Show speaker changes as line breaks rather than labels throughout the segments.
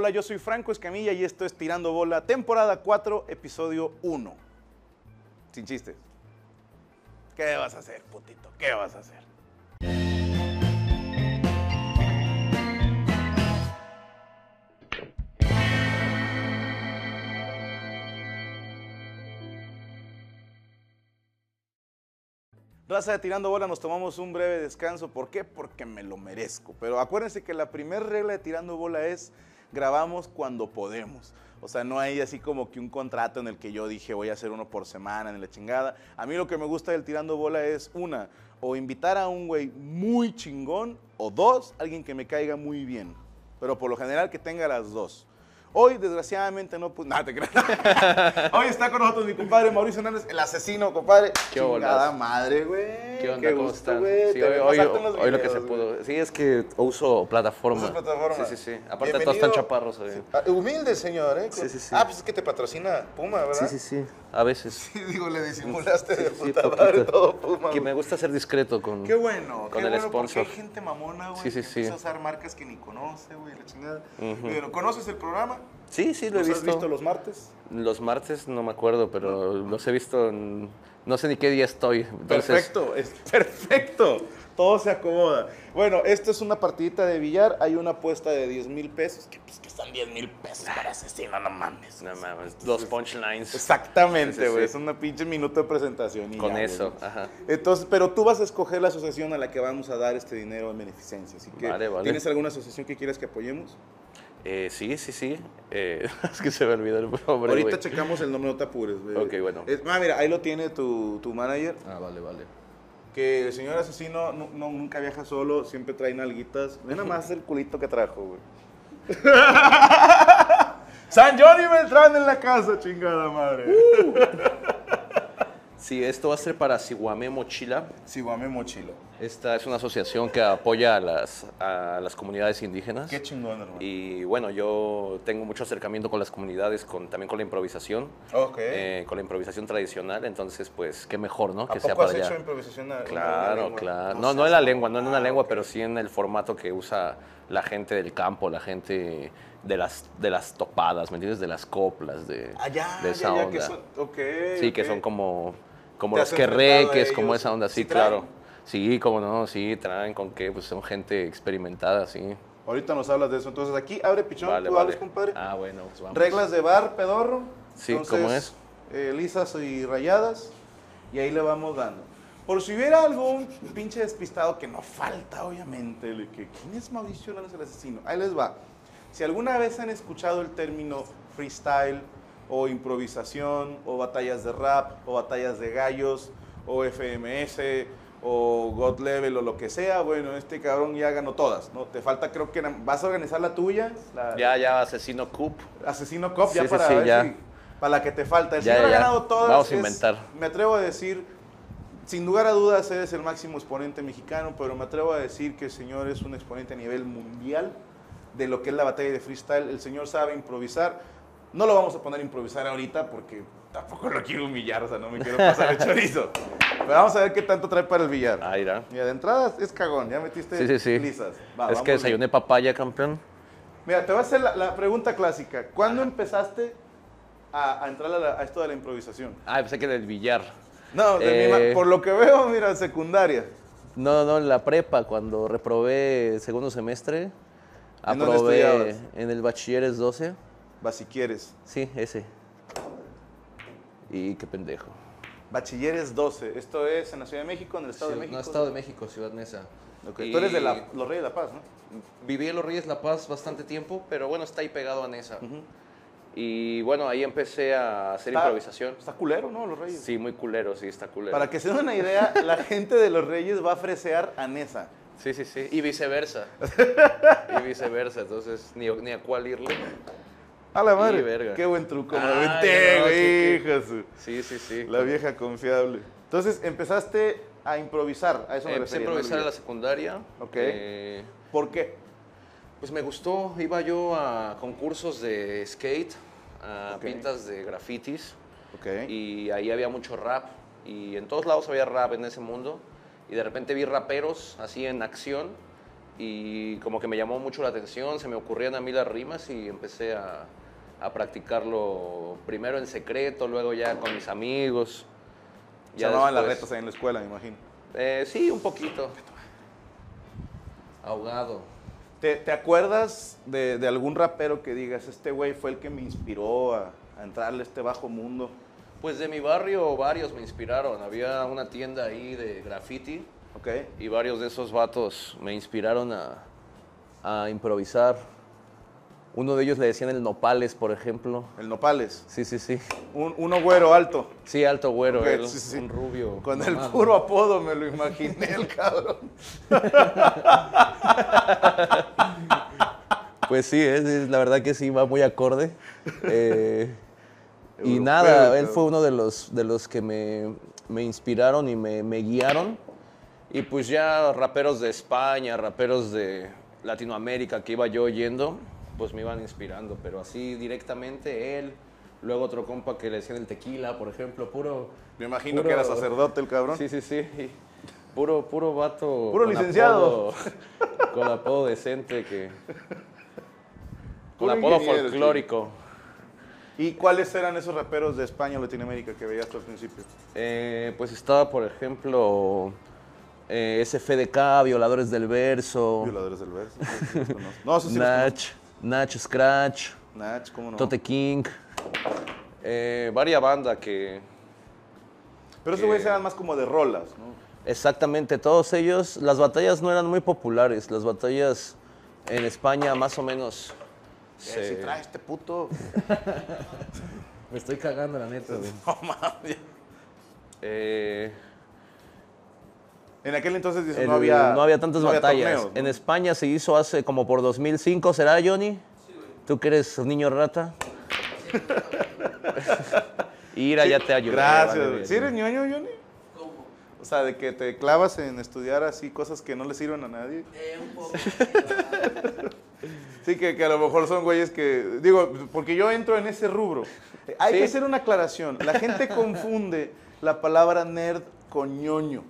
Hola, yo soy Franco Escamilla y esto es Tirando Bola, temporada 4, episodio 1. Sin chistes. ¿Qué vas a hacer, putito? ¿Qué vas a hacer? Raza de Tirando Bola, nos tomamos un breve descanso. ¿Por qué? Porque me lo merezco. Pero acuérdense que la primera regla de Tirando Bola es grabamos cuando podemos. O sea, no hay así como que un contrato en el que yo dije voy a hacer uno por semana en la chingada. A mí lo que me gusta del Tirando Bola es una, o invitar a un güey muy chingón, o dos, alguien que me caiga muy bien. Pero por lo general que tenga las dos. Hoy, desgraciadamente, no pues Nada, te creas. Hoy está con nosotros mi compadre Mauricio Hernández, el asesino, compadre.
Qué
Chingada madre, güey.
¿Qué onda? ¿Cómo
gusto,
están?
güey.
Sí, hoy, lo que se
güey.
pudo. Sí, es que uso plataforma.
Usas plataforma.
Sí, sí, sí. Aparte
Bienvenido.
todos están chaparros.
Sí. Ah, humilde, señor, ¿eh?
Sí, sí, sí.
Ah, pues es que te patrocina Puma, ¿verdad?
Sí, sí, sí. A veces.
Sí, digo, le disimulaste de
Sí,
puta
poquito.
madre todo Puma.
Que me gusta ser discreto con.
Qué bueno,
Con
qué
el
bueno
sponsor.
porque hay gente mamona, güey,
Sí, sí, sí.
a usar marcas que ni conoce, güey, la chingada. Pero, ¿conoces el programa?
Sí, sí, lo he
¿Los has
visto.
visto los martes?
Los martes no me acuerdo, pero los he visto. en- No sé ni qué día estoy. Entonces,
Perfecto, es perfecto. Todo se acomoda. Bueno, esto es una partidita de billar. Hay una apuesta de 10 mil pesos. Que, pues, que están 10 mil pesos para asesino, no mames.
No mames. Los punchlines.
Exactamente, güey. Es una pinche minuto de presentación. y
Con
ya,
eso, ajá.
Entonces, pero tú vas a escoger la asociación a la que vamos a dar este dinero en beneficencia. Así que,
Vale, vale.
¿tienes alguna asociación que quieras que apoyemos?
Eh, sí, sí, sí. Eh, es que se me olvidó el nombre.
Ahorita
güey.
checamos el nombre, no te apures.
Ok, bueno.
Es- ah, mira, ahí lo tiene tu, tu manager.
Ah, vale, vale.
Que el señor asesino no, no- nunca viaja solo, siempre trae nalguitas. Ve nada más el culito que trajo, güey. San Johnny Beltrán en la casa, chingada madre.
Uh. Sí, esto va a ser para Siguame Mochila.
Siguame Mochilo.
Esta es una asociación que apoya a las, a las comunidades indígenas.
Qué chingón, hermano.
Y bueno, yo tengo mucho acercamiento con las comunidades, con, también con la improvisación,
Ok.
eh, con la improvisación tradicional. Entonces, pues, qué mejor, ¿no?
¿A
Que sea para
has
allá.
hecho improvisación? en
Claro,
lengua?
claro.
No
No, en la lengua, no en una
mamón.
lengua,
Ah,
pero sí en el formato que usa la gente del campo, la gente de las, de las topadas, ¿me entiendes? De las coplas, de,
Ah, ya,
de esa
ya, ya,
onda.
que son,
Sí, que son como, como
¿Te
los
has
que
enfrentado a
reques, como esa onda,
¿Sí
claro. Sí, como no, sí, traen con qué, pues son gente experimentada, sí.
Ahorita nos hablas de eso. Entonces, aquí, abre pichón,
Vale,
tú
vale.
hablas, compadre.
Ah, bueno, pues vamos.
Reglas de bar, pedorro.
Sí, ¿cómo es?
eh, lisas y rayadas. Y ahí le vamos dando. Por si hubiera algún pinche despistado que no falta, obviamente, que ¿quién es Mauricio Hernández el asesino? Ahí les va. Si alguna vez han escuchado el término freestyle o improvisación o batallas de rap o batallas de gallos o FMS o God Level o lo que sea, bueno, este cabrón ya ganó todas, ¿no? Te falta, creo que vas a organizar la tuya, la,
Ya, ya, Asesino Coop.
Asesino Cop, ya
Sí, sí,
para
sí,
ver
ya.
si- para la que te falta. El
Ya,
señor ha ganado todas.
Vamos a
es-
inventar.
me atrevo a decir, sin lugar a dudas, eres el máximo exponente mexicano, pero me atrevo a decir que el señor es un exponente a nivel mundial de lo que es la batalla de freestyle. El señor sabe improvisar. No lo vamos a poner a improvisar ahorita porque tampoco lo quiero humillar, o sea, no me quiero pasar el chorizo. Pero vamos a ver qué tanto trae para el billar.
Ah, irá.
Mira, de entrada es cagón, ya metiste
Sí, sí, sí.
lisas. Va,
es que
bien.
desayuné papaya, campeón.
Mira, te voy a hacer la, la pregunta clásica. ¿Cuándo empezaste a, a entrar a, la- a esto de la improvisación?
Ah, pensé que del billar.
No, de mi
Eh.
ma- por lo que veo, mira, secundaria.
No, no, en la prepa, cuando reprobé segundo semestre,
¿En
aprobé en el bachilleres 12.
Va, si quieres.
Sí, ese. Y qué pendejo.
Bachilleres 12. Esto es en la Ciudad de México, en el Estado de México.
No, Estado de México, Ciudad Y
Tú eres de la- los Reyes de la Paz, ¿no?
Viví en Los Reyes La Paz bastante tiempo, pero bueno, está ahí pegado a Nesa. Y bueno, ahí empecé a hacer
Está-
improvisación.
Está culero, ¿no? Los Reyes.
Sí, muy culero, sí, está culero.
Para que se den una idea, la gente de los Reyes va a fresear a Nesa.
Sí, sí, sí. Y viceversa. y viceversa, entonces ni, ni a cuál irle.
A la madre.
Sí, verga.
Qué buen truco, me
Ay,
aventé,
no,
güey,
Sí, sí, sí.
La vieja confiable. Entonces, empezaste a improvisar, a eso me
Empecé a improvisar en la secundaria.
Ok.
Eh,
¿Por qué?
pues me gustó, iba yo a concursos de skate, a pintas de grafitis,
Ok.
y ahí había mucho rap, y en todos lados había rap en ese mundo, y de repente vi raperos así en acción, y como que me llamó mucho la atención, se me ocurrían a mí las rimas y empecé a, a practicarlo primero en secreto, luego ya con mis amigos.
Se las retas ahí en la escuela, me imagino.
Eh, sí, un poquito. Ahogado.
¿Te, te acuerdas de, de algún rapero que digas, este güey fue el que me inspiró a, a entrarle a este bajo mundo?
Pues de mi barrio varios me inspiraron. Había una tienda ahí de graffiti
¿Ok?
y varios de esos vatos me inspiraron a, a improvisar. Uno de ellos le decían el Nopales, por ejemplo.
El Nopales.
Sí, sí, sí.
Un, uno güero alto.
Sí, alto güero,
sí, sí.
un rubio.
Con el puro apodo me lo imaginé, el cabrón.
Pues sí, es, es- la verdad que sí, va muy acorde. Eh, y
Europeo,
nada, él fue uno de los, de los que me, me inspiraron y me, me guiaron. Y pues ya raperos de España, raperos de Latinoamérica que iba yo oyendo, pues me iban inspirando. Pero así directamente él, luego otro compa que le decían el tequila, por ejemplo, puro...
Me imagino
puro-
que era sacerdote el cabrón.
Sí, sí, sí. Puro, puro vato.
Puro
con
licenciado.
apodo- con apodo decente que. Con apodo folclórico.
¿Y cuáles eran esos raperos de España o Latinoamérica que veías al principio?
Eh, pues estaba, por ejemplo, eh, SFDK, Violadores del Verso,
Violadores del verso. No, eso sí los conozco.
Nach, Nach Scratch,
Nach, ¿cómo no?
Tote King. Eh, varia banda que.
Pero esos güeyes eran más como de rolas, ¿no?
Exactamente, todos ellos, las batallas no eran muy populares. Las batallas en España más o menos.
Eh,
se-
Si trae este puto.
Me estoy cagando, la neta, güey.
No mames.
Eh,
En aquel entonces
el-
no había.
no había tantas
no había
batallas.
torneos, ¿no?
En España se hizo hace como por 2005, ¿será, Johnny? ¿Tú que eres un niño rata? Ira, ya te ayudé.
Gracias.
vale.
¿Sí eres ñoño, Johnny?
¿Cómo?
O sea, de que te clavas en estudiar así cosas que no le sirven a nadie.
Eh, un poco.
Sí, que, que a lo mejor son güeyes que. Digo, porque yo entro en ese rubro. Hay
Sí.
que hacer una aclaración. La gente confunde la palabra nerd con ñoño.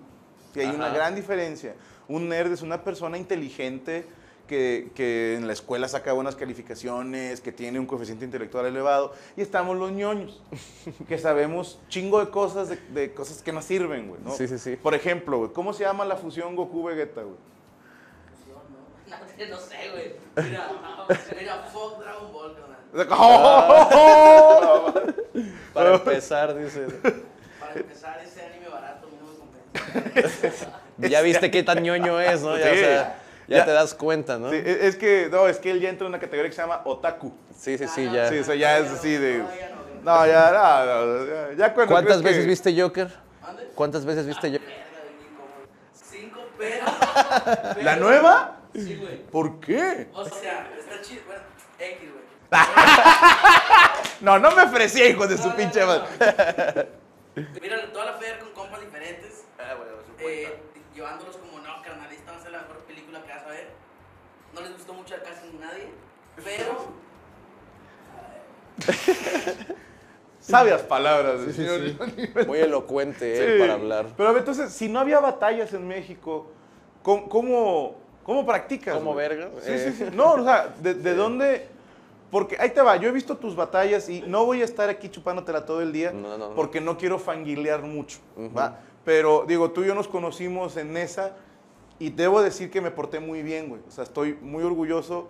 Y hay una
Ajá.
gran diferencia. Un nerd es una persona inteligente que, que en la escuela saca buenas calificaciones, que tiene un coeficiente intelectual elevado. Y estamos los ñoños, que sabemos chingo de cosas, de, de cosas que no sirven, güey. ¿no?
Sí, sí, sí.
Por ejemplo, güey, ¿cómo se llama la fusión Goku-Vegeta, güey?
No, no sé, güey. Mira, mira, fuck Dragon Ball.
¡Oh!
Para empezar, dice.
Para empezar, ese anime barato a mí no me compensa.
Ya viste qué tan ñoño es, ¿no? Ya, o
Sí.
sea, ya,
Ya.
te das cuenta, ¿no?
Sí, e, es que, no, es que él ya entra en una categoría que se llama otaku.
Sí, sí, sí,
Ah, no,
ya.
Sí, o sea, ya es así de...
No, ya no.
No, ya, no, no, ya, cuando
¿Cuántas
crees que-
veces viste Joker? ¿Cuántas veces viste Joker?
Güey, como Cinco pedos.
¿La nueva?
Sí, güey.
¿Por qué?
O sea, está chido. Bueno, X, güey.
No, no me ofrecía, hijo de su
No, no,
pinche
no,
madre.
Mira, toda la fe con compas diferentes.
Ah, bueno,
eh, llevándolos como, no, carnal, esta va a ser la mejor película que vas a ver. No les gustó mucho a casi nadie, pero
Sabias palabras,
Sí, sí,
señor
sí. Muy elocuente
Sí.
él para hablar.
Pero a ver, entonces, si no había batallas en México, ¿cómo, cómo, cómo practicas?
¿Cómo
güey?
verga?
Sí,
Eh.
sí, sí. No, o sea, ¿de, de dónde? Porque ahí te va, yo he visto tus batallas y no voy a estar aquí chupándotela todo el día
No, no, no.
porque no quiero fanguilear mucho. ¿va? Pero digo, tú y yo nos conocimos en esa y debo decir que me porté muy bien, güey. O sea, estoy muy orgulloso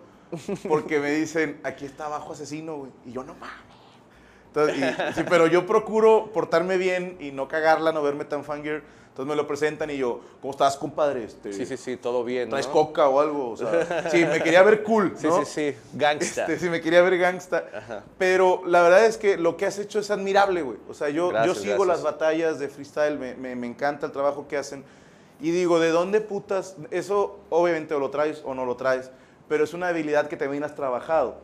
porque me dicen, aquí está abajo asesino, güey. Y yo no mames. Entonces, y- sí, pero yo procuro portarme bien y no cagarla, no verme tan fangirl. Entonces me lo presentan y yo, ¿cómo estás, compadre? Este,
Sí, sí, sí, todo bien.
¿Traes
¿no?
coca o algo? O sea, sí, me quería ver cool,
Sí,
¿no?
sí, sí. Gangsta.
Este, sí, me quería ver gangsta.
Ajá.
Pero la verdad es que lo que has hecho es admirable, güey. O sea, yo,
Gracias,
yo sigo
gracias.
las batallas de freestyle, me, me- me encanta el trabajo que hacen. Y digo, ¿de dónde putas? Eso obviamente o lo traes o no lo traes, pero es una habilidad que también has trabajado.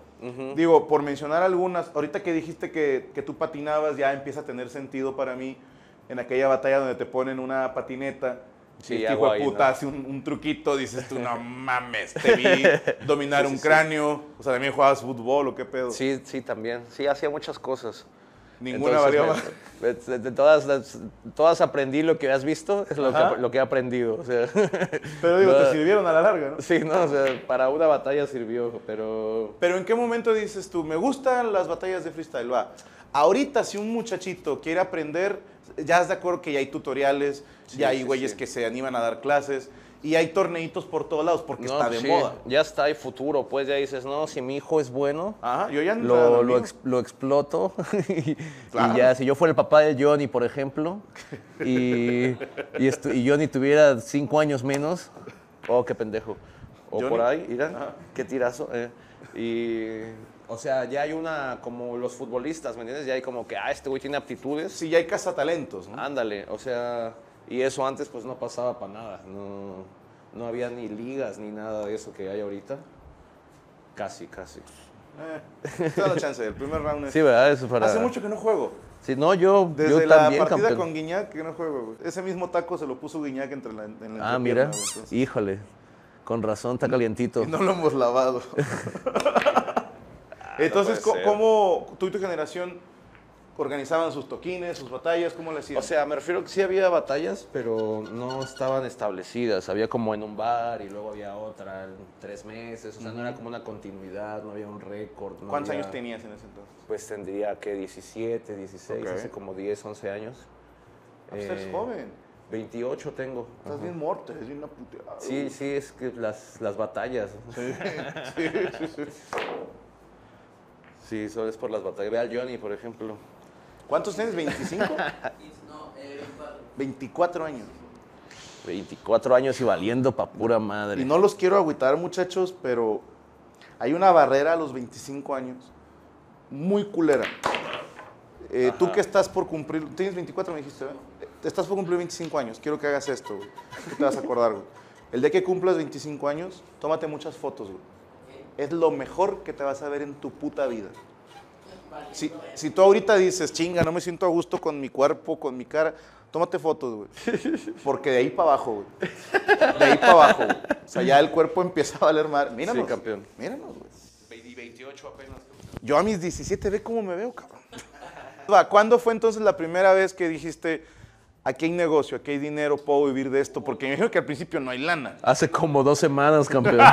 Digo, por mencionar algunas, ahorita que dijiste que, que tú patinabas ya empieza a tener sentido para mí en aquella batalla donde te ponen una patineta.
Sí,
y este hijo de puta
¿no?
hace un, un truquito, dices tú, no mames, te vi dominar
Sí, sí,
un cráneo. O sea, también jugabas fútbol o qué pedo.
Sí, sí, también. Sí, hacía muchas cosas.
Ninguna valió más.
de, todas, las- todas aprendí lo que has visto, es lo que, lo que he aprendido. o sea.
Pero digo,
No,
te sirvieron a la larga, ¿no?
Sí, no, o sea, para una batalla sirvió, pero
Pero ¿en qué momento dices tú, me gustan las batallas de freestyle? Va. Ahorita si un muchachito quiere aprender, ya es de acuerdo que ya hay tutoriales,
Sí,
ya hay
sí,
güeyes
sí.
que se animan a dar clases y hay torneitos por todos lados porque
No,
está
pues
de
sí,
moda.
Ya está, hay futuro, pues ya dices, no, si mi hijo es bueno,
Ajá, yo ya
lo, lo, ex- lo exploto. y,
Claro.
y ya, si yo fuera el papá de Johnny, por ejemplo, y, y, y Johnny tuviera cinco años menos, oh, qué pendejo. O
Johnny.
por ahí, mira,
Ajá.
qué tirazo. eh. Y, o sea, ya hay una, como los futbolistas, ¿me entiendes? Ya hay como que, ah, este güey tiene aptitudes.
Sí, ya hay cazatalentos, ¿no?
Ándale, o sea, y eso antes pues no pasaba para nada, no, no había ni ligas ni nada de eso que hay ahorita. Casi, casi.
Eh, te da la chance, el primer round es...
Sí, ¿verdad? Eso para...
Hace mucho que no juego.
Sí, no, yo,
Desde
yo
la
también,
partida
campeón.
con Guiñac que no juego, güey. Ese mismo taco se lo puso Guiñac entre la, en la
Ah, mira,
entonces-
híjole, con razón está calientito.
Y no lo hemos lavado. Entonces,
ser.
¿cómo tú y tu generación organizaban sus toquines, sus batallas? ¿Cómo le hacían?
O sea, me refiero que sí había batallas, pero no estaban establecidas. Había como en un bar y luego había otra en tres meses. O sea, no era como una continuidad, no había un récord. no
¿cuántos
había-
años tenías en ese entonces?
Pues tendría que 17, 16,
Ok.
hace como 10, 11 años.
Ah, pues eres
Eh,
joven.
28 tengo.
Estás
Ajá.
bien muerto, es bien una puteada.
Sí, sí, es que las, las batallas. Sí, solo es por las batallas. Ve al Johnny, por ejemplo.
¿Cuántos tienes? ¿25?
Y- No, eh, 24.
24 años.
24 años y valiendo pa' pura madre.
Y no los quiero agüitar, muchachos, pero hay una barrera a los 25 años muy culera. Eh, tú que estás por cumplir, tienes 24, me dijiste, ¿verdad? Eh, Estás por cumplir 25 años, quiero que hagas esto, güey. ¿Qué te vas a acordar, güey? El día que cumplas 25 años, tómate muchas fotos, güey. Es lo mejor que te vas a ver en tu puta vida. Si, si tú ahorita dices, chinga, no me siento a gusto con mi cuerpo, con mi cara, tómate fotos, güey. Porque de ahí para abajo, güey. De ahí para abajo, güey. O sea, ya el cuerpo empieza a valer mal. Míranos.
Sí, campeón.
Míranos, güey.
28 apenas.
Yo a mis 17 ve cómo me veo, cabrón. Va, ¿Cuándo fue entonces la primera vez que dijiste, aquí hay negocio, aquí hay dinero, puedo vivir de esto? Porque me imagino que al principio no hay lana.
Hace como dos semanas, campeón.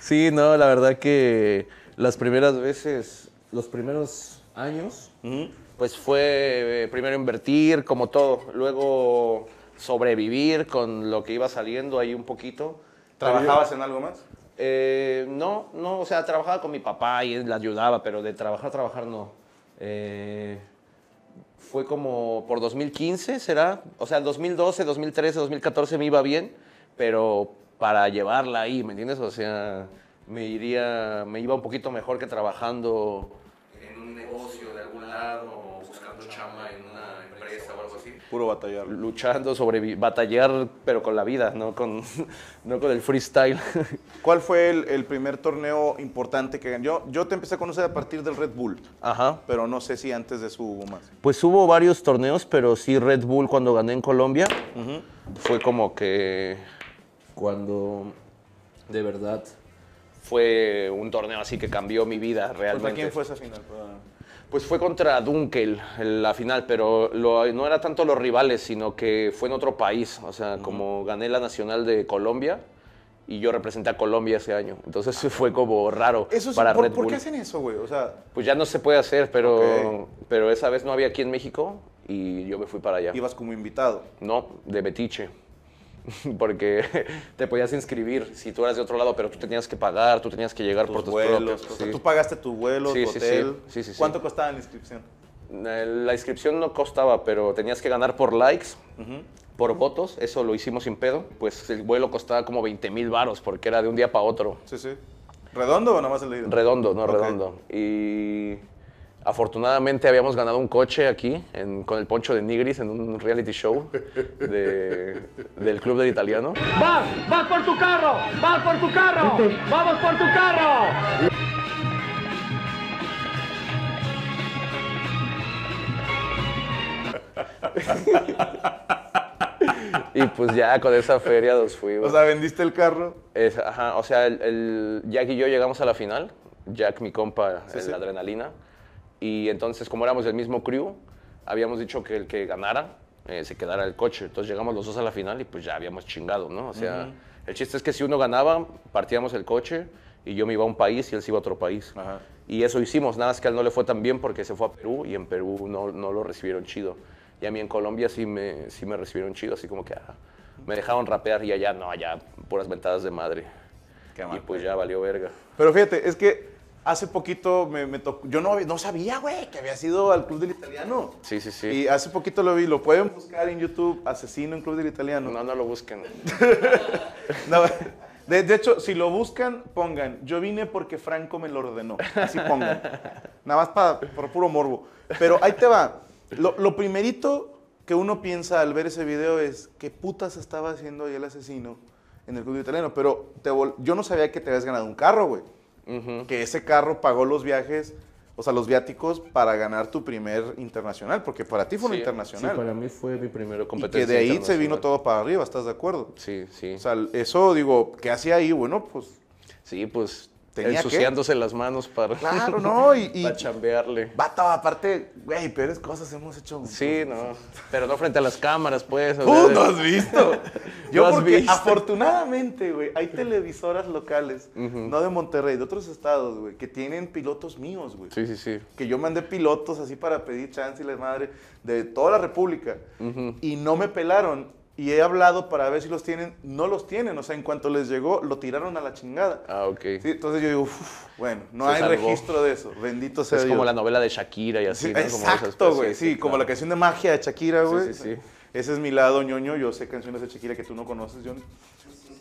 sí, no, la verdad que las primeras veces, los primeros años, pues fue eh, primero invertir, como todo, luego sobrevivir con lo que iba saliendo ahí un poquito.
¿Trabajabas en algo más?
Eh, no, no, o sea, trabajaba con mi papá y él le ayudaba, pero de trabajar, trabajar no. Eh, fue como por 2015, ¿será? O sea, 2012, 2013, 2014 me iba bien, pero para llevarla ahí, ¿me entiendes? O sea, me iría, me iba un poquito mejor que trabajando en un negocio de algún lado, o buscando chama en una empresa o algo así
Puro batallar.
luchando, sobre batallar, pero con la vida, no con, no con el freestyle.
¿Cuál fue el, el primer torneo importante que ganó? Yo, yo te empecé a conocer a partir del Red Bull,
Ajá.
pero no sé si antes de eso hubo más.
Pues hubo varios torneos, pero sí Red Bull cuando gané en Colombia fue como que cuando de verdad fue un torneo así que cambió mi vida realmente.
¿Contra quién fue esa final? Perdón.
Pues fue contra Dunkel en la final, pero lo- no era tanto los rivales, sino que fue en otro país. O sea, como gané la nacional de Colombia y yo representé a Colombia ese año. Entonces fue como raro
Eso
para
¿por,
Red
por
Bull.
qué hacen eso, güey? O sea,
Pues ya no se puede hacer, pero, pero esa vez no había aquí en México y yo me fui para allá.
ibas como invitado.
No, de Betiche. Porque te podías inscribir si tú eras de otro lado, pero tú tenías que pagar, tú tenías que llegar
Tus
por tus
vuelos.
propios.
o sea,
sí.
tú pagaste tu vuelo,
Sí,
tu
sí,
hotel. ¿Cuánto costaba la inscripción?
Eh, La inscripción no costaba, pero tenías que ganar por likes, por votos. Eso lo hicimos sin pedo. Pues el vuelo costaba como 20 mil varos porque era de un día para otro.
Sí, sí. ¿Redondo o nada más el de ida?
Redondo, no redondo. Y afortunadamente habíamos ganado un coche aquí en- con el poncho de Nigris en un reality show de- del Club del Italiano.
¡Vas! ¡Vas por tu carro! ¡Vas por tu carro! ¡Vamos por tu carro!
Y pues ya con esa feria nos fuimos.
O sea, vendiste el carro.
Es- ajá, o sea, el, el- Jack y yo llegamos a la final. Jack, mi compa,
Sí,
en
sí.
la adrenalina. Y entonces, como éramos del mismo crew, habíamos dicho que el que ganara eh, se quedara el coche. Entonces llegamos los dos a la final y pues ya habíamos chingado, ¿no? O sea, el chiste es que si uno ganaba, partíamos el coche y yo me iba a un país y él se iba a otro país.
Ajá.
Y eso hicimos, nada más que a él no le fue tan bien porque se fue a Perú y en Perú no, no lo recibieron chido. Y a mí en Colombia sí me, sí me recibieron chido, así como que ah, me dejaron rapear y allá no, allá puras ventadas de madre.
Qué
y
mal
pues ya valió verga.
Pero fíjate, es que hace poquito me, me tocó. Yo no, no sabía, güey, que había sido al Club del Italiano.
Sí, sí, sí.
Y hace poquito lo vi, lo pueden buscar en YouTube, Asesino en Club del Italiano.
No, no lo busquen.
No, de, de hecho, si lo buscan, pongan, yo vine porque Franco me lo ordenó. Así pongan. Nada más para, por puro morbo. Pero ahí te va. Lo, lo primerito que uno piensa al ver ese video es, ¿qué putas estaba haciendo ahí el asesino en el club italiano? Pero te yo no sabía que te habías ganado un carro, güey. Que ese carro pagó los viajes, o sea, los viáticos para ganar tu primer internacional, porque para ti fue un
Sí,
internacional.
Sí, para mí fue mi primera
y
competencia.
que de ahí se vino todo para arriba, ¿estás de acuerdo?
Sí, sí.
O sea, eso digo, ¿qué hacía ahí? Bueno, pues
sí, pues
¿Tenía
ensuciándose las manos para,
claro, ¿no? Y, y
para chambearle.
aparte, güey, peores cosas hemos hecho.
Sí, no. Pero no frente a las cámaras, pues. o
¡Uh, no has visto! Yo
¿No has
porque
visto?
afortunadamente, güey, hay televisoras locales, no de Monterrey, de otros estados, güey, que tienen pilotos míos, güey.
Sí, sí, sí.
Que yo mandé pilotos así para pedir chance y la madre de toda la República. Y no me pelaron. Y he hablado para ver si los tienen. No los tienen. O sea, en cuanto les llegó, lo tiraron a la chingada.
Ah, ok.
Sí, entonces yo digo, "Uf, bueno, no
Se
hay
salvó.
registro de eso. Bendito sea
es
Dios.
como la novela de Shakira y así,
Sí,
¿no?
Exacto, güey. Sí, como la
claro.
canción de magia de Shakira,
Sí,
güey.
sí, sí.
Ese es mi lado ñoño. Yo sé canciones de Shakira que tú no conoces, Johnny.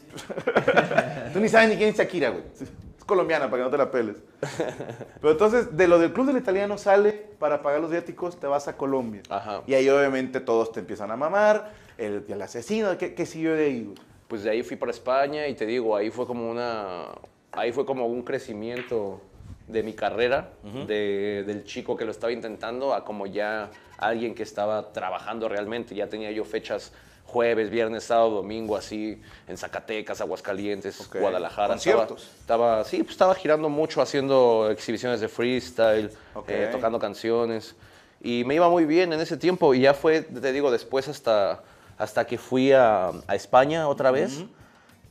tú ni sabes ni quién es Shakira, güey. Es colombiana, para que no te la peles. Pero entonces, de lo del club del italiano sale para pagar los viáticos, te vas a Colombia.
Ajá.
Y ahí obviamente todos te empiezan a mamar. El, el asesino, ¿qué, qué siguió de ahí?
Pues de ahí fui para España y te digo, ahí fue como una, ahí fue como un crecimiento de mi carrera, de- del chico que lo estaba intentando a como ya alguien que estaba trabajando realmente. Ya tenía yo fechas jueves, viernes, sábado, domingo, así, en Zacatecas, Aguascalientes,
Ok.
Guadalajara. Estaba,
¿Conciertos?
estaba, sí, pues estaba girando mucho, haciendo exhibiciones de freestyle,
Ok.
eh, tocando canciones. Y me iba muy bien en ese tiempo. Y ya fue, te digo, después hasta, hasta que fui a, a España otra vez,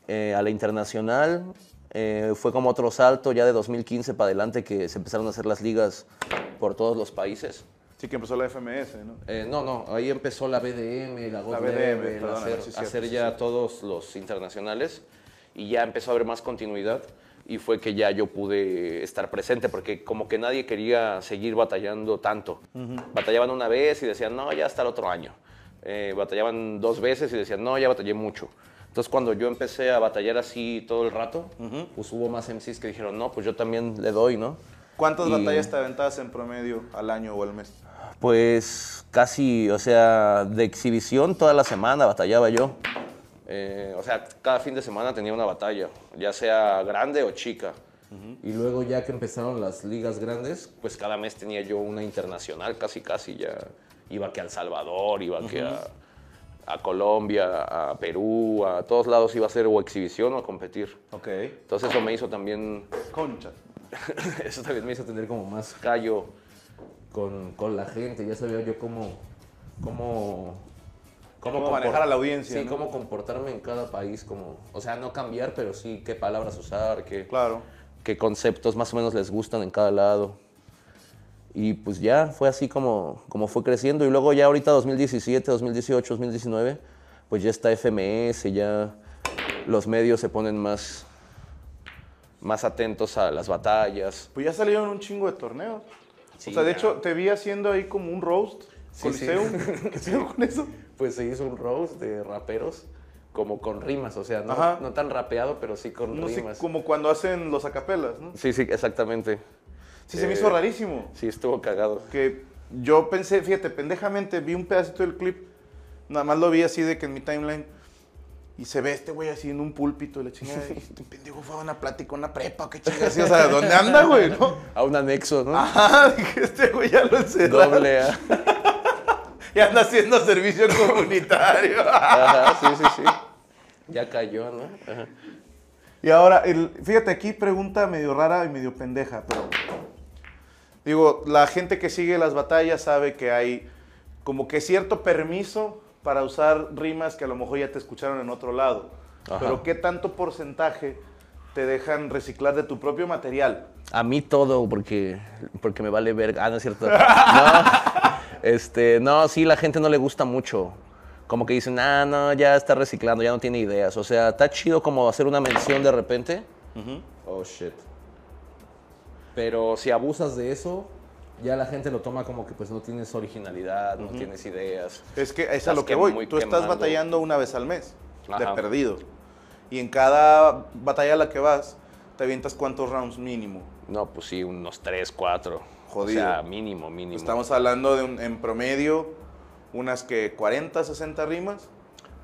eh, a la internacional. Eh, fue como otro salto ya de 2015 para adelante que se empezaron a hacer las ligas por todos los países.
Sí, que empezó la FMS, ¿no?
Eh, no, no, ahí empezó la BDM, la
La BDM,
Level,
perdóname,
hacer,
sí,
hacer
sí,
ya
cierto.
todos los internacionales y ya empezó a haber más continuidad y fue que ya yo pude estar presente porque como que nadie quería seguir batallando tanto. Batallaban una vez y decían, no, ya hasta el otro año. Eh, batallaban dos veces y decían, no, ya batallé mucho. Entonces cuando yo empecé a batallar así todo el rato, pues hubo más MCs que dijeron, no, pues yo también le doy, ¿no?
¿Cuántas
Y-
batallas te aventabas en promedio al año o al mes?
Pues casi, o sea, de exhibición toda la semana batallaba yo. Eh, o sea, cada fin de semana tenía una batalla, ya sea grande o chica. Y luego ya que empezaron las ligas grandes, pues cada mes tenía yo una internacional, casi casi ya. Iba que a El Salvador, iba que a, a Colombia, a Perú, a todos lados iba a ser o exhibición o a competir.
Ok.
Entonces eso me hizo también
Concha.
eso también me hizo tener como más callo con, con la gente. Ya sabía yo cómo, cómo,
Cómo manejar a la audiencia,
Sí,
¿no?
cómo comportarme en cada país. Como, o sea, no cambiar, pero sí qué palabras usar, qué,
Claro.
qué conceptos más o menos les gustan en cada lado. Y pues ya fue así como, como fue creciendo. Y luego ya ahorita 2017, 2018, 2019, pues ya está FMS, ya los medios se ponen más, más atentos a las batallas.
Pues ya salieron un chingo de torneos.
Sí,
o sea, de
ya.
hecho, te vi haciendo ahí como un roast.
Sí, sí.
Coliseum. ¿Qué pedo con eso?
Pues se hizo un roast de raperos como con rimas, o sea, no, no tan rapeado, pero sí con
No
rimas.
como cuando hacen los acapelas, ¿no?
Sí, sí, exactamente.
Sí, se me
Eh,
hizo rarísimo.
Sí, estuvo cagado.
Que yo pensé, fíjate, pendejamente, vi un pedacito del clip. Nada más lo vi así de que en mi timeline. Y se ve este güey así en un púlpito y la chingada. y este pendejo fue a una plática, una prepa, qué chingada. así, O sea, ¿dónde anda, güey? ¿No?
A un anexo, ¿no?
Ajá, dije, este güey ya lo encerraron.
Doble A.
Y anda haciendo servicio comunitario.
Ajá, sí, sí, sí. Ya cayó, ¿no? Ajá.
Y ahora, el- fíjate aquí, pregunta medio rara y medio pendeja, pero. Digo, la gente que sigue las batallas sabe que hay como que cierto permiso para usar rimas que a lo mejor ya te escucharon en otro lado.
Ajá.
Pero ¿qué tanto porcentaje te dejan reciclar de tu propio material?
A mí todo, porque, porque me vale verga. Ah, no es cierto. No, este, no, sí, la gente no le gusta mucho. Como que dicen, ah, no, ya está reciclando, ya no tiene ideas. O sea, está chido como hacer una mención de repente. Oh, shit. Pero si abusas de eso, ya la gente lo toma como que pues no tienes originalidad, no tienes ideas.
Es que es a
Estás
lo que voy. Tú estás
quemando.
batallando una vez al mes, de
Ajá.
perdido. Y en cada batalla a la que vas, te avientas cuántos rounds mínimo.
No, pues sí, unos 3, 4.
Jodido.
O sea, mínimo, mínimo.
Estamos hablando de un- en promedio unas que 40, 60 rimas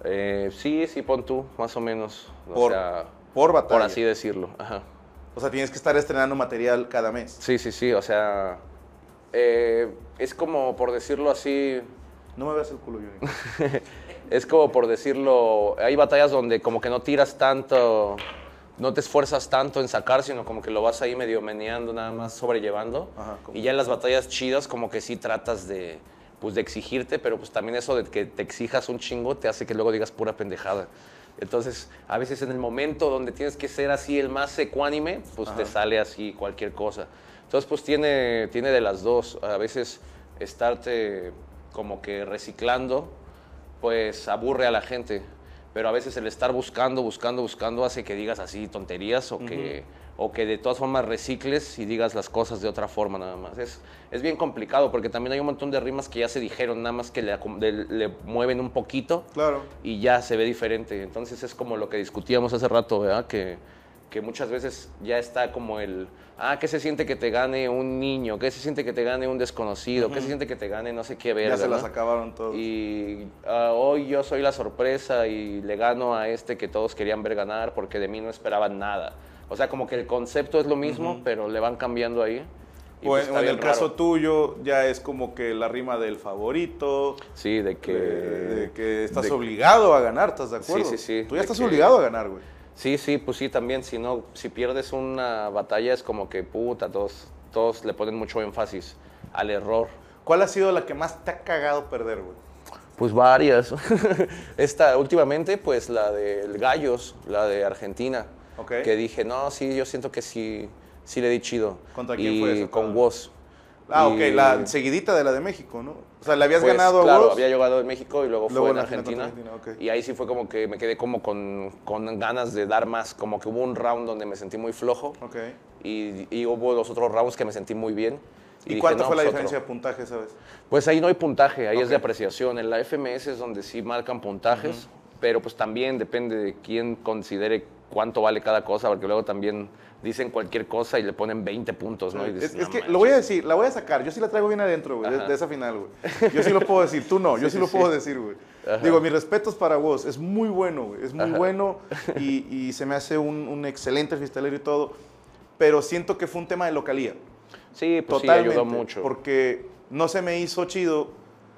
Eh, sí, sí, pon tú, más o menos. O
por,
sea,
por batalla.
por así decirlo. Ajá.
O sea, tienes que estar estrenando material cada mes.
Sí, sí, sí, o sea, eh, es como por decirlo así,
No me veas el culo, Johnny.
es como por decirlo, hay batallas donde como que no tiras tanto, no te esfuerzas tanto en sacar, sino como que lo vas ahí medio meneando, nada más sobrellevando.
Ajá,
y ya en las batallas chidas como que sí tratas de, pues de exigirte, pero pues también eso de que te exijas un chingo te hace que luego digas pura pendejada. Entonces, a veces en el momento donde tienes que ser así el más ecuánime, pues te sale así cualquier cosa. Entonces, pues tiene, tiene de las dos. A veces estarte como que reciclando, pues aburre a la gente. Pero a veces el estar buscando, buscando, buscando hace que digas así tonterías o, que, o que de todas formas recicles y digas las cosas de otra forma nada más. Es, es bien complicado porque también hay un montón de rimas que ya se dijeron, nada más que le, de- le mueven un poquito
Claro.
y ya se ve diferente. Entonces es como lo que discutíamos hace rato, ¿verdad? Que, que muchas veces ya está como el, ah, ¿qué se siente que te gane un niño? ¿Qué se siente que te gane un desconocido? ¿Qué se siente que te gane no sé qué ver?
Ya se las acabaron todos.
Y ah, hoy yo soy la sorpresa y le gano a este que todos querían ver ganar porque de mí no esperaban nada. O sea, como que el concepto es lo mismo, pero le van cambiando ahí. y
O
pues
en, en el caso
raro.
tuyo, ya es como que la rima del favorito,
Sí, de que...
de, de que estás
de-
obligado a ganar, ¿estás de acuerdo?
sí, sí.
Tú ya estás
que-
obligado a ganar, güey.
Sí, sí, pues sí, también. Si no, si pierdes una batalla es como que puta, todos, todos le ponen mucho énfasis al error.
¿Cuál ha sido la que más te ha cagado perder, güey?
Pues varias. Esta últimamente, pues la del Gallos, la de Argentina.
Ok.
Que dije, no, sí, yo siento que sí, sí le di chido.
¿Contra quién
Y
fue esa?
Con Woz.
Ah,
Y-
ok, la seguidita de la de México, ¿no? O sea, le habías
pues,
ganado a
claro,
vos.
había jugado en México y luego,
Luego
fue
en
Argentina.
Argentina, ok.
Y ahí sí fue como que me quedé como con, con ganas de dar más. Como que hubo un round donde me sentí muy flojo.
Ok.
Y, y hubo los otros rounds que me sentí muy bien.
¿Y,
dije,
cuánto
no,
fue la
pues,
diferencia
otro.
de puntaje, sabes?
Pues ahí no hay puntaje, ahí es de apreciación. En la FMS es donde sí marcan puntajes, pero pues también depende de quién considere cuánto vale cada cosa, porque luego también dicen cualquier cosa y le ponen 20 puntos, ¿no? Y dices,
Es, es
"No
que
manches".
lo voy a decir, la voy a sacar. Yo sí la traigo bien adentro, güey, de, de esa final, güey. Yo sí lo puedo decir, tú no, yo sí,
Sí,
lo
sí,
puedo
sí.
decir, güey.
Ajá.
Digo, mis respetos para vos, es muy bueno, güey, es muy
Ajá.
bueno y, y se me hace un, un excelente freestylero y todo, pero siento que fue un tema de localía.
Sí, pues
Totalmente.
sí, ayudó mucho.
Porque no se me hizo chido.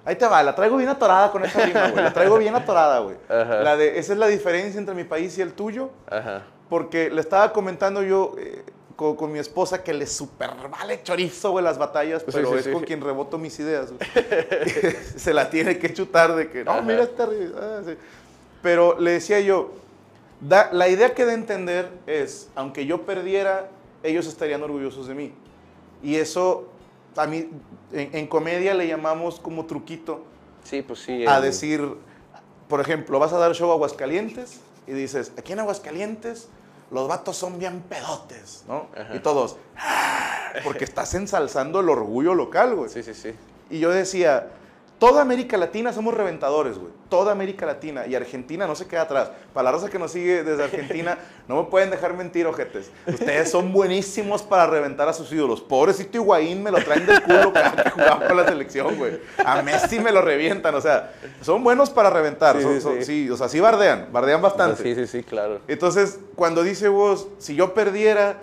Ahí te va, la traigo bien atorada con esa rima, güey. La traigo bien atorada, güey. La de, esa es la diferencia entre mi país y el tuyo.
Ajá.
Porque le estaba comentando yo eh, con, con mi esposa que le super vale chorizo, güey, las batallas,
Sí,
pero
sí,
es
sí.
con quien reboto mis ideas, güey. Se la tiene que chutar de que, no,
Ajá.
mira esta ah, sí. Pero le decía yo, da- la idea que de entender es, aunque yo perdiera, ellos estarían orgullosos de mí. Y eso, a mí, en, en comedia le llamamos como truquito
Sí, pues sí.
a
el-
decir, por ejemplo, vas a dar show a Aguascalientes y dices, aquí en Aguascalientes los vatos son bien pedotes, ¿no?
Ajá.
Y todos, "Ah", porque estás ensalzando el orgullo local, güey.
Sí, sí, sí.
Y yo decía, toda América Latina somos reventadores, güey. Toda América Latina. Y Argentina no se queda atrás. Para la raza que nos sigue desde Argentina, no me pueden dejar mentir, ojetes. Ustedes son buenísimos para reventar a sus ídolos. Pobrecito Higuaín me lo traen del culo cada que jugaba con la selección, güey. A Messi me lo revientan. O sea, son buenos para reventar.
Sí,
Son-
sí,
son-
sí.
sí, o sea, sí bardean. Bardean bastante.
Sí, sí, sí, claro.
Entonces, cuando dice vos, si yo perdiera,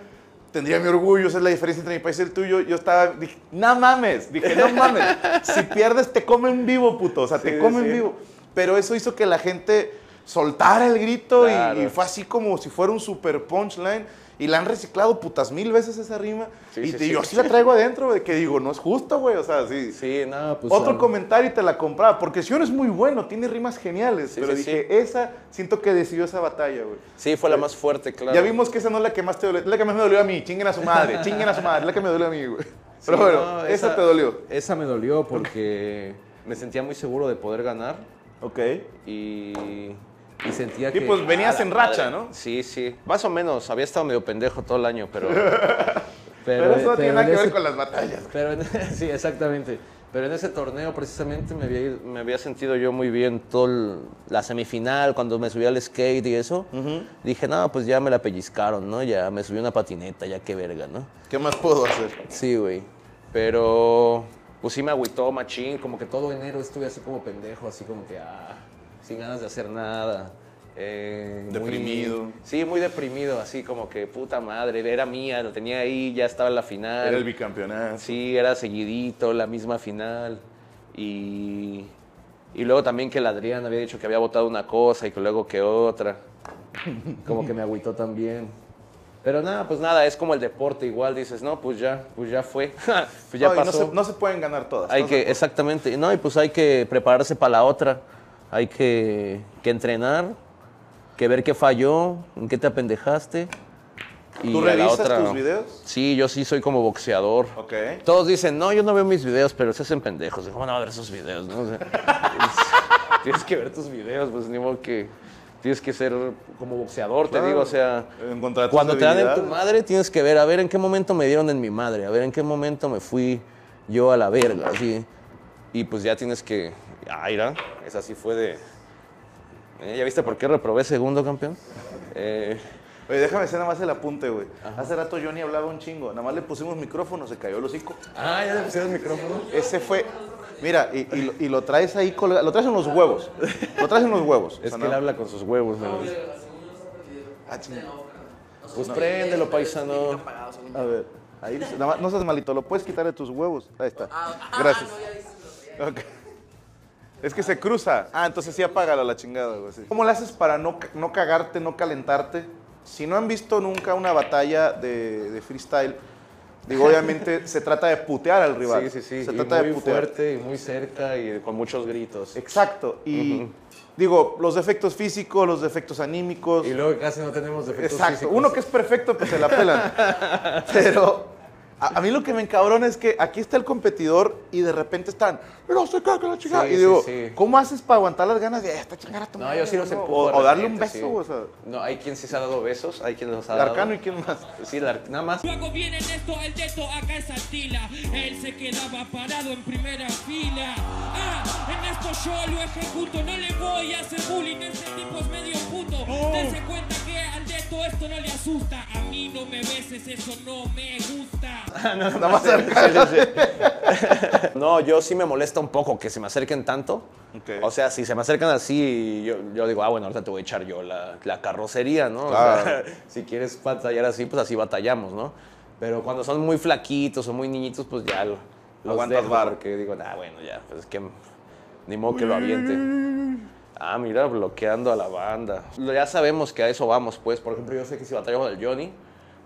tendría mi orgullo, esa es la diferencia entre mi país y el tuyo, yo estaba, dije, no mames, dije, no mames, si pierdes te comen vivo, puto, o sea, te
Sí,
comen
sí.
vivo. Pero eso hizo que la gente soltara el grito y-
Claro.
y, fue así como si fuera un super punchline. Y la han reciclado putas mil veces esa rima.
Sí,
y
sí,
te-
sí.
yo sí la traigo adentro, de que digo, no es justo, güey. O sea, sí.
Sí, nada, pues.
Otro comentario y te la compraba. Porque Sion es muy bueno, tiene rimas geniales. Pero
sí,
dije, esa, siento que decidió esa batalla, güey.
Sí, fue la más fuerte, claro.
Ya vimos que esa no es la que más te dolió. Es la que más me dolió a mí. Chinguen a su madre. Chinguen a su madre. Es la que me dolió a mí, güey. Pero bueno,
no,
esa, te dolió.
Esa me dolió porque me sentía muy seguro de poder ganar
Ok.
y, y sentía que...
pues venías en racha,
madre.
¿no?
Sí, sí. Más o menos. Había estado medio pendejo todo el año, pero...
Pero, eso no tiene nada que ver con las batallas.
Pero en- sí, exactamente. Pero en ese torneo precisamente me había, ido- me había sentido yo muy bien todo el- la semifinal, cuando me subí al skate y eso. Dije, no, pues ya me la pellizcaron, ¿no? Ya me subí una patineta, ya qué verga, ¿no?
¿Qué más puedo hacer?
Sí, güey. Pero pues sí me agüitó machín, como que todo enero estuve así como pendejo, así como que, ah, sin ganas de hacer nada. eh, muy-
Deprimido.
sí, muy deprimido, así como que puta madre, era mía, lo tenía ahí, ya estaba en la final.
Era el bicampeonato.
Sí, era seguidito, la misma final. Y, y luego también que el Adrián había dicho que había votado una cosa y que luego que otra. Como que me agüitó también. Pero nada, pues nada, es como el deporte, igual dices, no, pues ya, pues ya fue. pues ya
No,
pasó.
se, no se pueden ganar todas.
hay
¿estás
que, exactamente, no, y pues hay que prepararse para la otra. Hay que, que entrenar, que ver qué falló, en qué te apendejaste. Y
¿Tú revisas
otra-
tus videos?
Sí, yo sí soy como boxeador.
Ok.
Todos dicen, no, yo no veo mis videos, pero se hacen pendejos. ¿Cómo no va a ver esos videos? no? O sea, es- tienes que ver tus videos, pues ni modo que tienes que ser como boxeador, te digo. O sea, cuando te dan en tu madre, tienes que ver, a ver en qué momento me dieron en mi madre, a ver en qué momento me fui yo a la verga, así. Y pues ya tienes que. Mira, esa sí fue de. ¿Eh? ¿Ya viste por qué reprobé segundo, campeón? Eh,
Oye, déjame hacer nada más el apunte, güey. Hace rato Johnny hablaba un chingo. Nada más le pusimos micrófono, se cayó el hocico.
ah, ya le pusieron el micrófono.
Ese fue. Mira, y, y lo, y lo traes ahí colgado. Lo traes en los huevos. Lo traes en los huevos. O
Es
sea,
que él
no-
habla con sus huevos, ¿no?
Ah.
Pues préndelo, paisano.
A ver. Ahí nada más, no seas malito, lo puedes quitar de tus huevos. Ahí está.
Ah, ah,
Gracias.
no, ya dices.
Ok. Es que se cruza. Ah, entonces sí apágalo la chingada, güey. sí. ¿Cómo le haces para no, no cagarte, no calentarte? Si no han visto nunca una batalla de, de freestyle, digo, obviamente se trata de putear al rival.
Sí, sí, sí.
Se
y
trata
muy
de putear.
fuerte y muy cerca y con muchos gritos.
Exacto. Y digo, los defectos físicos, los defectos anímicos.
Y luego casi no tenemos defectos
Exacto.
físicos.
Uno que es perfecto, pues se la pelan. Pero a, a mí lo que me encabrona es que aquí está el competidor y de repente están, no sé qué, que la chingada.
Sí,
y digo,
sí, sí.
¿cómo haces para aguantar las ganas de esta chingada tu
No,
madre",
yo sí los
no?
empujo.
O, o darle un beso,
sí.
o sea.
No, hay quien sí se ha dado besos, hay quien los ha dado.
arcano y quién más.
Sí, el ar- nada más.
Luego viene Neto, el dedo acá es Atila. Él se quedaba parado en primera fila. Ah, en esto yo lo ejecuto. No le voy a hacer bullying, ese tipo es medio puto. Dense cuenta que al dedo esto no le asusta. A mí no me beses, eso no me gusta.
Más arcano.
No, yo sí me molesta un poco que se me acerquen tanto. O sea, si se me acercan así, yo, yo digo, ah, bueno, ahorita te voy a echar yo la, la carrocería, ¿no? O sea,
Claro.
si quieres batallar así, pues así batallamos, ¿no? Pero cuando son muy flaquitos o muy niñitos, pues ya lo,
Aguantas
dejo
vara.
Porque digo, ah, bueno, ya, pues es que ni modo que lo aviente. Ah, mira, bloqueando a la banda. Ya sabemos que a eso vamos, pues. Por ejemplo, yo sé que si batallamos del Johnny,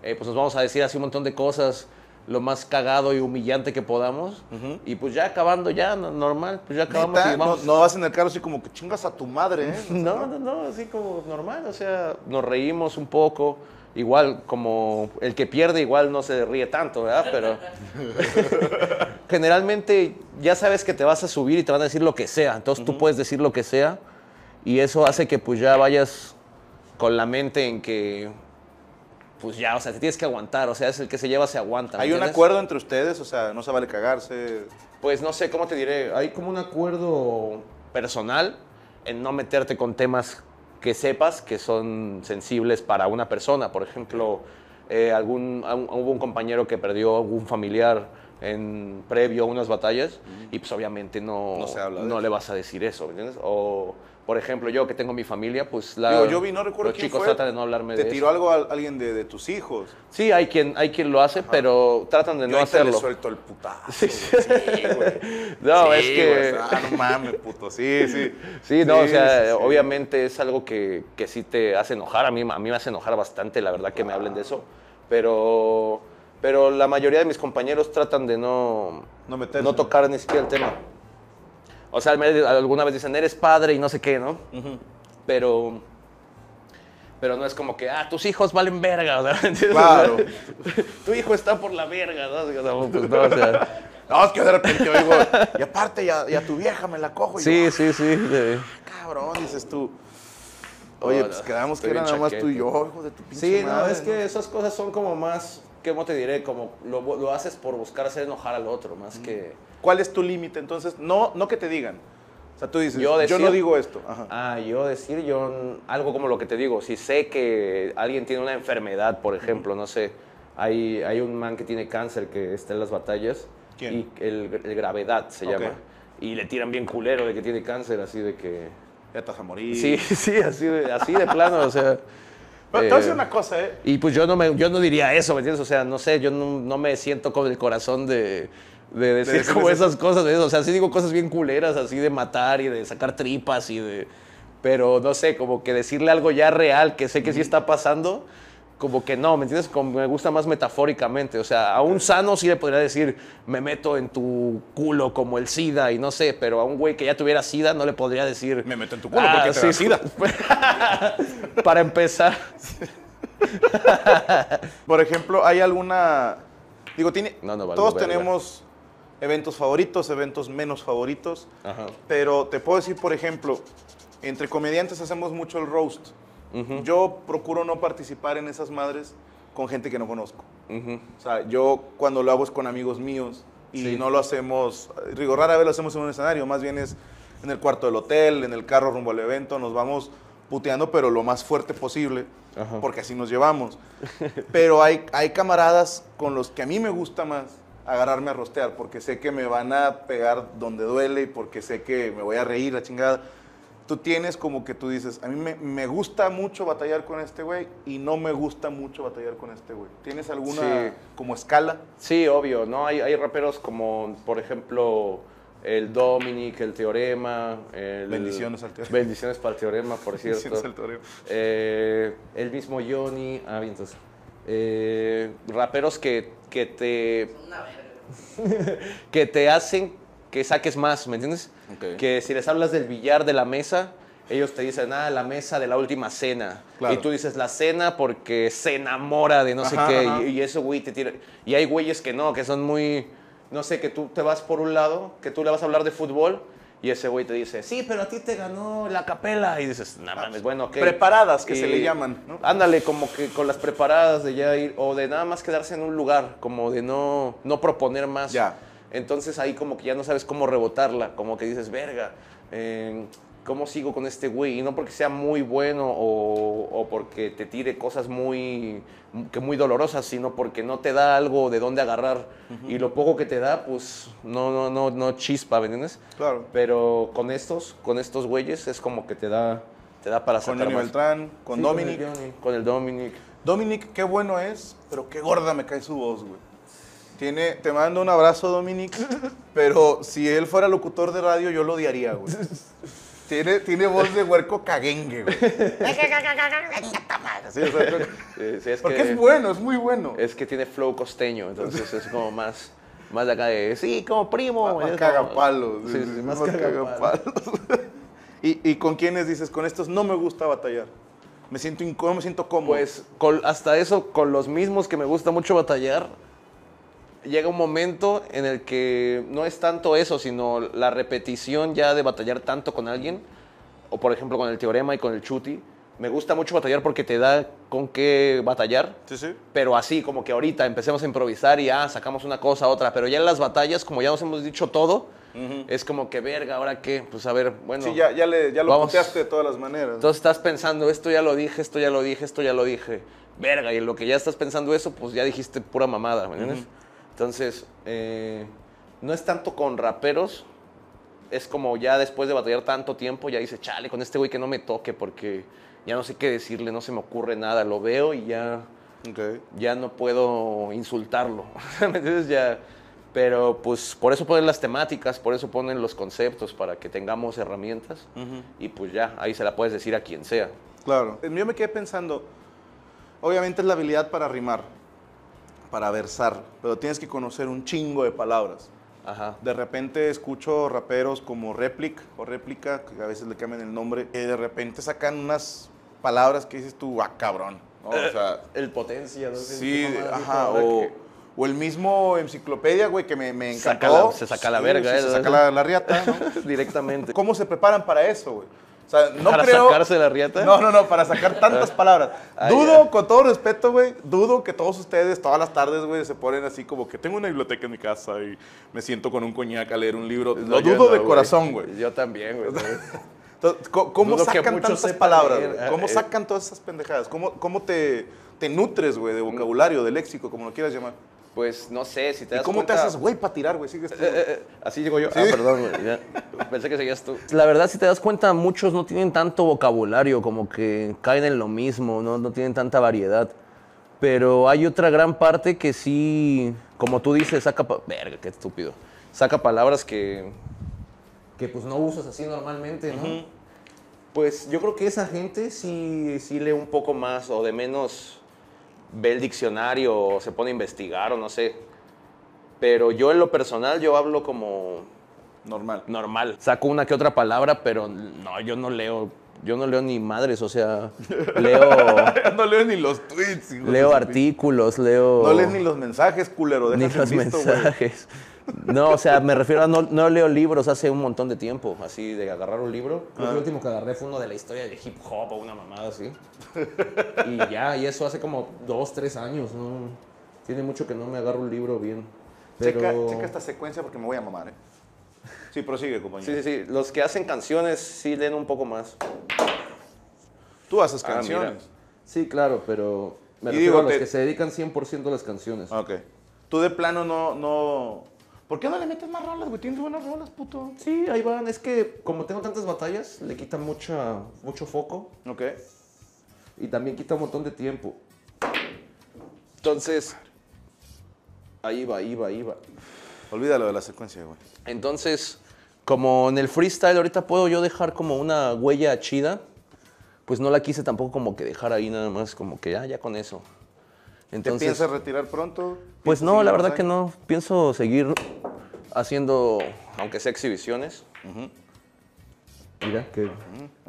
eh, pues nos vamos a decir así un montón de cosas, lo más cagado y humillante que podamos. Y pues ya acabando, ya no- normal, pues ya acabamos y vamos.
no vas en el carro así como que chingas a tu madre, ¿eh?
No, no, no, así como normal, o sea, nos reímos un poco. Igual, como el que pierde, igual no se ríe tanto, ¿verdad? Pero generalmente ya sabes que te vas a subir y te van a decir lo que sea. Entonces tú puedes decir lo que sea y eso hace que pues ya vayas con la mente en que, pues ya, o sea, te tienes que aguantar. O sea, es el que se lleva, se aguanta. ¿me
Hay un
entiendes?
acuerdo entre ustedes, o sea, no se vale cagarse.
Pues no sé cómo te diré, hay como un acuerdo personal en no meterte con temas que sepas que son sensibles para una persona. Por ejemplo, eh, algún, un- hubo un compañero que perdió a algún familiar en previo a unas batallas y pues obviamente no,
No se habla
no le vas a decir eso, ¿me entiendes? O por ejemplo, yo que tengo mi familia, pues la,
Digo, yo vi, no recuerdo
los
quién
chicos
fue.
tratan de no hablarme
¿Te
de
tiró
eso.
algo a alguien de, de tus hijos?
Sí, hay quien, hay quien lo hace, pero tratan de
Yo
no hacerlo.
le suelto el putazo.
Sí.
güey. güey.
No,
Sí,
es que...
güey, ah, no mames, puto. Sí, sí.
Sí, no, o sea,
sí, sí.
obviamente es algo que, que sí te hace enojar. A mí, a mí me hace enojar bastante, la verdad, que me hablen de eso. Pero, pero la mayoría de mis compañeros tratan de no,
No meterse.
no tocar ni siquiera el tema. O sea, alguna vez dicen, eres padre y no sé qué, ¿no? Pero, pero no es como que, ah, tus hijos valen verga. o sea, ¿entiendes?
Claro.
tu hijo está por la verga, ¿no? O sea, pues no, o sea,
No, es que de repente oigo, y aparte ya, ya tu vieja me la cojo. Y
sí,
yo,
sí, sí.
"Ah, cabrón, dices tú. Oye,
No,
pues
no,
quedamos que era nada más tú y yo, hijo de tu pinche
Sí, no, es que esas cosas son como más, ¿cómo te diré? Como lo, lo haces por buscar hacer enojar al otro, más que...
¿Cuál es tu límite entonces? No, no que te digan. O sea, tú dices,
Yo
yo,
decir-
no digo esto. Ajá.
Ah, yo decir, yo algo como lo que te digo, si sé que alguien tiene una enfermedad, por ejemplo, no sé, hay, hay un man que tiene cáncer que está en las batallas,
¿Quién?
y el, el gravedad se
Ok.
llama, y le tiran bien culero de que tiene cáncer, así de que...
Ya vas a morir.
Sí, sí, así de, así de plano, o sea...
Pero te voy a decir
eh,
una cosa, ¿eh?
Y pues yo no, me, yo no diría eso, ¿me entiendes? O sea, no sé, yo no, no me siento con el corazón de, de decir como esas cosas. ¿me entiendes? O sea, sí digo cosas bien culeras, así de matar y de sacar tripas y de... Pero no sé, como que decirle algo ya real, que sé que sí está pasando, como que no, ¿me entiendes? Como me gusta más metafóricamente. O sea, a un sano sí le podría decir, me meto en tu culo como el SIDA y no sé, pero a un güey que ya tuviera SIDA no le podría decir...
Me meto en tu culo porque te da SIDA.
Para empezar.
Por ejemplo, ¿hay alguna... Digo, tiene...
No, no, vale,
todos tenemos eventos favoritos, eventos menos favoritos.
Ajá.
Pero te puedo decir, por ejemplo, entre comediantes hacemos mucho el roast. Yo procuro no participar en esas madres con gente que no conozco.
Ujú.
O sea, yo cuando lo hago es con amigos míos y
Sí.
no lo hacemos, digo, rara vez lo hacemos en un escenario, más bien es en el cuarto del hotel, en el carro rumbo al evento, nos vamos puteando, pero lo más fuerte posible,
Ajá.
porque así nos llevamos. pero hay, hay camaradas con los que a mí me gusta más agarrarme a rostear, porque sé que me van a pegar donde duele y porque sé que me voy a reír la chingada. Tú tienes como que tú dices, a mí me, me gusta mucho batallar con este güey y no me gusta mucho batallar con este güey. ¿Tienes alguna
Sí.
como escala?
Sí, obvio, ¿no? Hay, hay raperos como, por ejemplo, el Dominic, el Teorema. El,
Bendiciones al Teorema.
Bendiciones para el Teorema, por cierto.
Bendiciones al Teorema.
Eh, el mismo Johnny. Ah, bien, entonces. eh, raperos que, que te
Una verga.
que te hacen que saques más, ¿me entiendes?
Ok.
Que si les hablas del billar de la mesa, ellos te dicen, ah, la mesa de la última cena.
Claro.
Y tú dices la cena porque se enamora de no sé qué.
ajá.
Y, y eso, güey, te tira. Y hay güeyes que no, que son muy. No sé, que tú te vas por un lado, que tú le vas a hablar de fútbol. Y ese güey te dice, sí, pero a ti te ganó la capela. Y dices, no mames, bueno, ok.
Preparadas, que se le llaman, ¿no?
Ándale, como que con las preparadas de ya ir, o de nada más quedarse en un lugar, como de no, no proponer más.
Ya.
Entonces ahí como que ya no sabes cómo rebotarla, como que dices, verga, eh, ¿cómo sigo con este güey? Y no porque sea muy bueno o, o porque te tire cosas muy, que muy dolorosas, sino porque no te da algo de dónde agarrar. Y lo poco que te da, pues no, no, no, no chispa, ¿me entiendes?
Claro.
Pero con estos, con estos güeyes es como que te da, te da para
Con
sacar más.
Beltrán, con
Sí,
Dominic.
Con el Dominic.
Dominic, qué bueno es, pero qué gorda me cae su voz, güey. Tiene, te mando un abrazo, Dominic, pero si él fuera locutor de radio, yo lo odiaría, güey. Tiene, tiene voz de huerco caguengue, güey. Sí, o sea, creo que-
Sí, sí, es
porque
que,
es bueno, es muy bueno.
es que tiene flow costeño, entonces es como más, más de acá de, sí, como primo.
Más
como-
cagapalos.
Sí, sí, más cagapalos.
¿Y, ¿Y con quiénes dices? Con estos no me gusta batallar. Me siento incómodo, me siento cómodo.
Pues con- hasta eso, con los mismos que me gusta mucho batallar, llega un momento en el que no es tanto eso, sino la repetición ya de batallar tanto con alguien, o por ejemplo con el teorema y con el chuti. Me gusta mucho batallar porque te da con qué batallar.
Sí, sí.
Pero así, como que ahorita empecemos a improvisar y ah, sacamos una cosa, otra. Pero ya en las batallas, como ya nos hemos dicho todo, es como que verga, ¿ahora qué? Pues a ver, bueno.
Sí, ya, ya, le, ya lo puteaste de todas las maneras.
Entonces estás pensando, esto ya lo dije, esto ya lo dije, esto ya lo dije. Verga, y en lo que ya estás pensando eso, pues ya dijiste pura mamada, ¿me entiendes? Entonces, eh, no es tanto con raperos, es como ya después de batallar tanto tiempo, ya dice, chale, con este güey que no me toque porque ya no sé qué decirle, no se me ocurre nada, lo veo y ya,
Ok.
ya no puedo insultarlo. ¿Me entiendes? Ya, pero pues por eso ponen las temáticas, por eso ponen los conceptos, para que tengamos herramientas y pues ya, ahí se la puedes decir a quien sea.
Claro. Yo me quedé pensando, obviamente es la habilidad para rimar, para versar, pero tienes que conocer un chingo de palabras.
Ajá.
De repente escucho raperos como Replic o Réplica, que a veces le cambian el nombre, y de repente sacan unas palabras que dices tú, ah, cabrón. ¿no? O sea,
El potencia, ¿no?
sí, ajá, o,
Que-
o el mismo enciclopedia, güey, que me, me
Saca
encantó.
la- se saca la verga,
sí,
¿eh?
se saca la, la riata, ¿no?
Directamente.
¿Cómo se preparan para eso, güey? O sea, no
¿Para
creo...
sacarse la riata?
No, no, no, para sacar tantas palabras.
Ah,
dudo, con todo respeto, güey, dudo que todos ustedes, todas las tardes, güey, se ponen así como que tengo una biblioteca en mi casa y me siento con un coñac a leer un libro. Lo
No, yo
dudo
no,
de corazón, güey.
Yo también, güey.
Entonces, ¿Cómo
Dudo
sacan tantas palabras?
leer.
güey? ¿Cómo
Eh,
sacan todas esas pendejadas? ¿Cómo, cómo te, te nutres, güey, de vocabulario, de léxico, como lo quieras llamar?
Pues no sé, si te
¿Y
das
cómo te
cuenta-
haces, güey, para tirar, güey? Sigues tú.
Eh, eh, eh, así digo yo.
Sí.
Ah, perdón, güey, ya. Pensé que seguías tú. La verdad, si te das cuenta, muchos no tienen tanto vocabulario, como que caen en lo mismo, no, no tienen tanta variedad. Pero hay otra gran parte que sí, como tú dices, saca... pa- Verga, qué estúpido. Saca palabras que... Que pues no usas así normalmente, ¿no? Pues yo creo que esa gente sí, sí lee un poco más o de menos ve el diccionario o se pone a investigar o no sé. Pero yo en lo personal yo hablo como
Normal.
normal. Saco una que otra palabra, pero no, yo no leo, yo no leo ni madres, o sea, leo,
no leo ni los tweets. hijo
leo artículos, leo...
No lees ni los mensajes, culero.
ni los
visto,
mensajes. No, o sea, me refiero a no, no leo libros hace un montón de tiempo, así de agarrar un libro. Creo que
Ah.
el último que agarré fue uno de la historia de hip hop o una mamada así. Y ya, y eso hace como dos, tres años, ¿no? Tiene mucho que no me agarro un libro bien. Pero...
Checa, checa esta secuencia porque me voy a mamar, ¿eh? Sí, prosigue, compañero.
Sí, sí, sí. Los que hacen canciones sí leen un poco más.
Tú haces
Ah,
canciones.
mira. Sí, claro, pero me
Y
refiero
digo,
a los
te-
que se dedican 100% a las canciones.
Ok. Tú de plano no, no... ¿Por qué no le metes más rolas, güey? Tienes buenas rolas, puto.
Sí, ahí van. Es que como tengo tantas batallas, le quita mucha, mucho foco
Ok.
y también quita un montón de tiempo. Entonces, ahí va, ahí va, ahí va.
Olvídalo de la secuencia, güey.
Entonces, como en el freestyle ahorita puedo yo dejar como una huella chida, pues no la quise tampoco como que dejar ahí nada más, como que ya, ya con eso.
¿Te
Entonces,
piensas retirar pronto?
Pues
¿Piensas
no, la verdad que no. Pienso seguir haciendo, aunque sea exhibiciones. Mira, que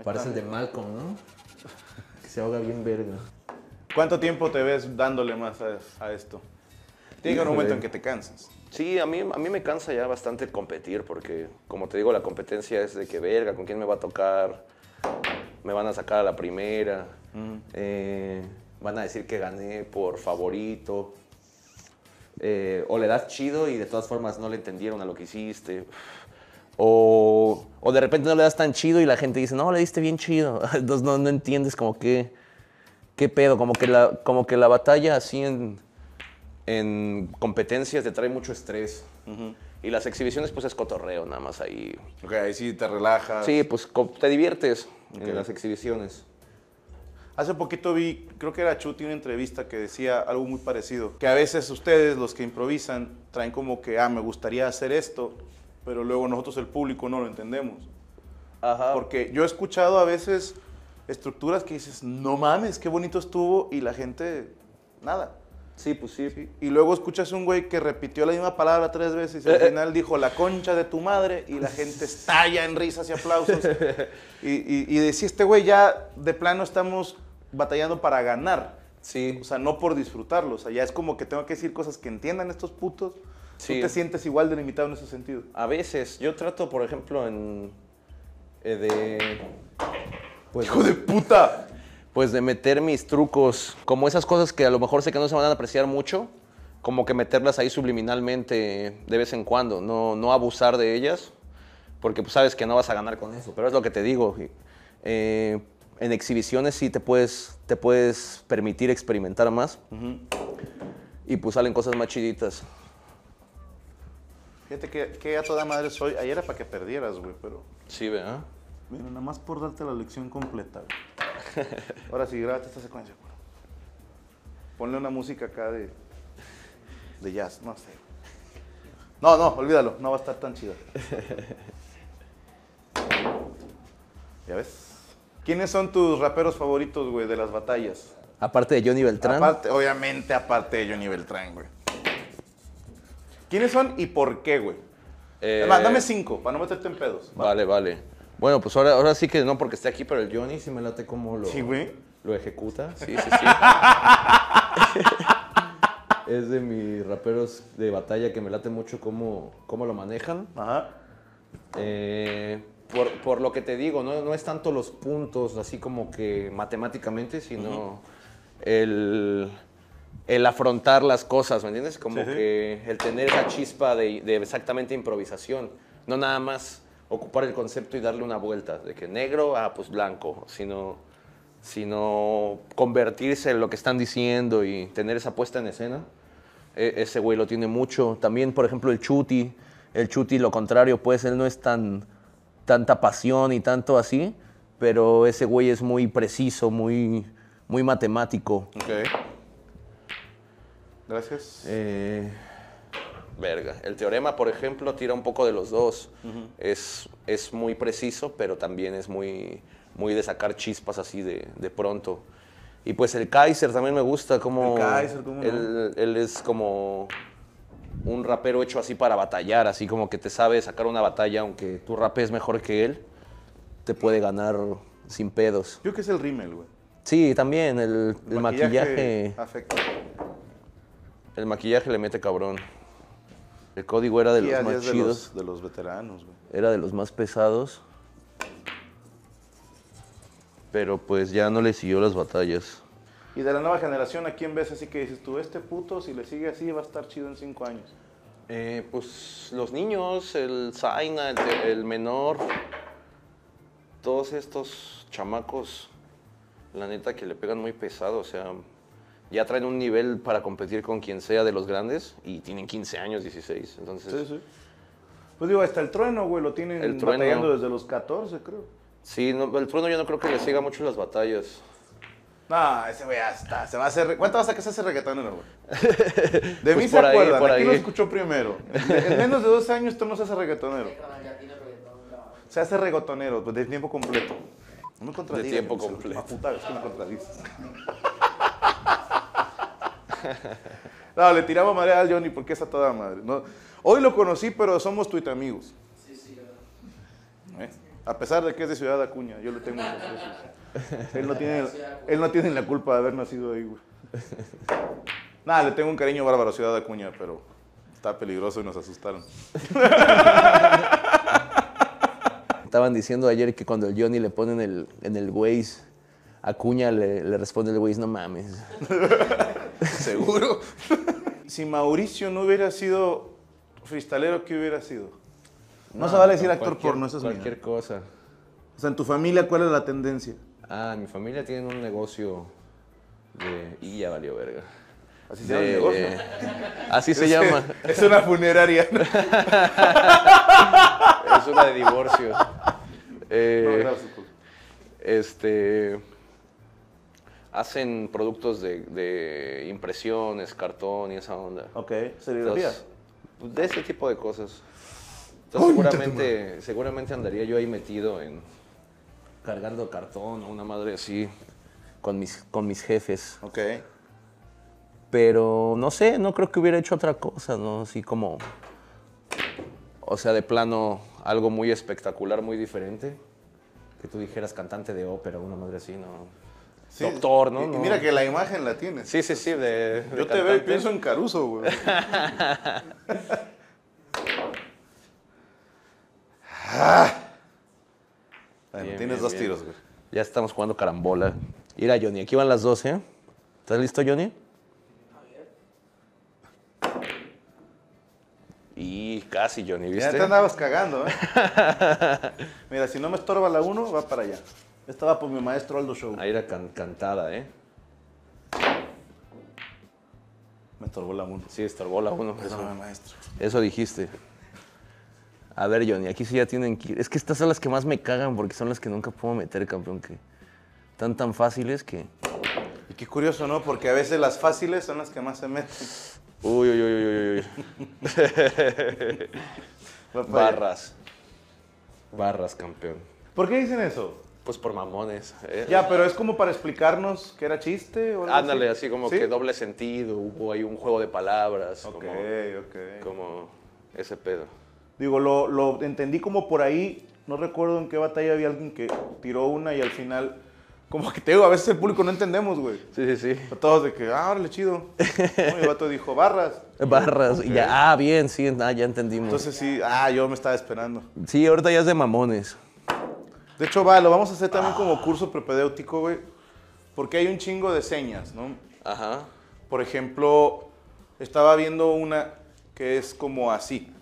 parece el de Malcolm, ¿no? Que se ahoga bien verga.
¿Cuánto tiempo te ves dándole más a, a esto? Tiene que haber un momento en que te cansas.
Sí, a mí, a mí me cansa ya bastante competir porque, como te digo, la competencia es de que verga, con quién me va a tocar, me van a sacar a la primera, eh, van a decir que gané por favorito, eh, o le das chido y de todas formas no le entendieron a lo que hiciste, o, o de repente no le das tan chido y la gente dice, no, le diste bien chido, entonces no, no entiendes como que, qué pedo, como que la, como que la batalla así en en competencias te trae mucho estrés. Y las exhibiciones, pues es cotorreo, nada más ahí.
Ok, ahí sí te relajas.
Sí, pues te diviertes
Ok.
en las exhibiciones.
Hace poquito vi, creo que era Chuti, una entrevista que decía algo muy parecido. Que a veces ustedes, los que improvisan, traen como que, ah, me gustaría hacer esto, pero luego nosotros, el público, no lo entendemos.
Ajá.
Porque yo he escuchado a veces estructuras que dices, no mames, qué bonito estuvo, y la gente, nada.
Sí, pues sí.
Y luego escuchas un güey que repitió la misma palabra tres veces y al final dijo la concha de tu madre y la gente estalla en risas y aplausos. y, y, y decía, este güey ya de plano estamos batallando para ganar.
Sí.
O sea, no por disfrutarlo. O sea, ya es como que tengo que decir cosas que entiendan estos putos.
Sí.
Tú te sientes igual de limitado en ese sentido.
A veces, yo trato, por ejemplo, en. eh, de. Pues,
¡Hijo de puta!
pues de meter mis trucos, como esas cosas que a lo mejor sé que no se van a apreciar mucho, como que meterlas ahí subliminalmente de vez en cuando, no, no abusar de ellas, porque pues sabes que no vas a ganar con eso, pero es lo que te digo. eh, en exhibiciones sí te puedes, te puedes permitir experimentar más y pues salen cosas más chiditas.
Fíjate que, que a toda madre soy. Ayer era para que perdieras, güey, pero.
Sí, ¿verdad?
Mira, nada más por darte la lección completa, güey. Ahora sí, grábate esta secuencia, güey. Ponle una música acá de. de jazz, no sé. No, no, olvídalo, no va a estar tan chida. ¿Ya ves? ¿Quiénes son tus raperos favoritos, güey, de las batallas?
Aparte de Johnny Beltrán.
Aparte, obviamente, aparte de Johnny Beltrán, güey. ¿Quiénes son y por qué, güey?
eh,
Además, dame cinco, para no meterte en pedos. ¿va?
Vale, vale. Bueno, pues ahora, ahora sí que no porque esté aquí, pero el Johnny sí me late como lo,
Sí, güey.
lo ejecuta. Sí, sí, sí. es de mis raperos de batalla que me late mucho cómo, cómo lo manejan.
Ajá.
Eh, por, por lo que te digo, no, no es tanto los puntos así como que matemáticamente, sino el, el afrontar las cosas, ¿me entiendes? Como
Sí, sí.
que el tener esa chispa de, de exactamente improvisación, no nada más ocupar el concepto y darle una vuelta, de que negro, ah, pues blanco, sino, sino convertirse en lo que están diciendo y tener esa puesta en escena. E- ese güey lo tiene mucho. También, por ejemplo, el Chuti. El Chuti, lo contrario, pues él no es tan tanta pasión y tanto así, pero ese güey es muy preciso, muy, muy matemático.
Ok. Gracias.
Eh, verga. El teorema, por ejemplo, tira un poco de los dos. es, es muy preciso, pero también es muy, muy de sacar chispas así de, de pronto. Y pues el Kaiser también me gusta, como...
El Kaiser, ¿cómo no?
él, él es como un rapero hecho así para batallar, así como que te sabe sacar una batalla, aunque tu rapes mejor que él, te puede ganar sin pedos.
Yo creo que es el rímel, güey.
Sí, también el, el maquillaje,
Afecta.
el maquillaje le mete cabrón. El código era de
Sí,
los más
es de
chidos,
los, de los veteranos, güey.
era de los más pesados. Pero pues ya no le siguió las batallas.
Y de la nueva generación, ¿a quién ves así que dices tú, este puto, si le sigue así, va a estar chido en cinco años?
Eh, pues los niños, el Zaina, el, el menor, todos estos chamacos, la neta que le pegan muy pesado, o sea, ya traen un nivel para competir con quien sea de los grandes y tienen 15 años, 16, entonces...
Sí, sí. Pues digo, hasta el trueno, güey, lo tienen
El Trueno.
batallando desde los 14, creo.
Sí, no, el trueno yo no creo que le siga mucho las batallas.
No, ese güey ya está. Se va a hacer. ¿Cuánto vas a que se hace reggaetonero, güey? De mí
Pues
se
por ahí,
acuerdan.
por
Aquí lo escuchó primero. En menos de dos años, tú no se hace reggaetonero. Se hace reggaetonero, pues de tiempo completo. No me contradigas.
tiempo
Marcelo.
completo.
A puta, es que me contradices. No, le tiraba madre al Johnny porque es a toda madre. No, hoy lo conocí, pero somos tuit amigos.
Sí, sí, ¿verdad?
¿eh? A pesar de que es de Ciudad Acuña, yo le tengo aprecio. Él no tiene, él no tiene la culpa de haber nacido ahí, güey. Nada, le tengo un cariño bárbaro a Ciudad Acuña, pero está peligroso y nos asustaron.
Estaban diciendo ayer que cuando el Johnny le ponen el, en el Waze, a Cuña le, le responde el Waze, no mames.
¿Seguro? si Mauricio no hubiera sido freestalero, ¿qué hubiera sido? No, se vale decir actor porno, eso es
Cualquier
mía.
cosa.
O sea, en tu familia, ¿cuál es la tendencia?
Ah, mi familia tiene un negocio de... Y ya valió verga.
Así se llama
De-
negocio.
Así se llama.
Es una funeraria.
Es una de divorcios. Eh,
No, gracias, pues.
este hacen productos de, de impresiones, cartón y esa onda.
Ok, serigrafía.
Entonces, pues, de ese tipo de cosas. Entonces, seguramente, seguramente andaría yo ahí metido en cargando cartón o una madre así con mis, con mis jefes.
Ok.
Pero no sé, no creo que hubiera hecho otra cosa, ¿no? Así como. O sea, de plano, algo muy espectacular, muy diferente. Que tú dijeras cantante de ópera, una madre así, ¿no?
Sí,
Doctor, ¿no?
Y, mira que la imagen la tienes.
Sí, sí, sí, de. de
Yo te veo y pienso en Caruso, güey. Ah. Bueno,
Bien,
tienes
bien,
dos
bien.
tiros, güey.
Ya estamos jugando carambola. Mira, Johnny, aquí van las dos, ¿eh? ¿Estás listo, Johnny? Y casi, Johnny,
Ya
¿viste?
te andabas cagando, ¿eh? Mira, si no me estorba la uno, va para allá. Esta va por mi maestro Aldo Show.
Ahí era can- cantada, ¿eh?
Me estorbó la uno.
Sí, estorbó la uno.
Perdóname,
Eso,
maestro.
eso dijiste. A ver, Johnny, aquí sí ya tienen que ir. Es que estas son las que más me cagan porque son las que nunca puedo meter, campeón. Que están tan fáciles que.
Y qué curioso, ¿no? Porque a veces las fáciles son las que más se meten.
Uy, uy, uy, uy, uy,
allá.
Barras. Barras, campeón.
¿Por qué dicen eso?
Pues por mamones. ¿eh?
Ya, pero es como para explicarnos que era chiste o algo
Ándale, así como
¿Sí?
que doble sentido, hubo ahí un juego de palabras,
Ok,
como,
ok.
como ese pedo.
Digo, lo, lo entendí como por ahí, no recuerdo en qué batalla había alguien que tiró una y al final, como que te digo, a veces el público no entendemos, güey.
Sí, sí, sí.
A Todos de que, ah, órale, chido. No, el vato dijo, barras.
Barras, y ya, ah, bien, sí, ah, ya entendimos.
Entonces sí, ah, yo me estaba esperando.
sí, ahorita ya es de mamones.
De hecho, va, lo vamos a hacer también como curso prepedéutico, güey. Porque hay un chingo de señas, ¿no?
Ajá.
Por ejemplo, estaba viendo una que es como así.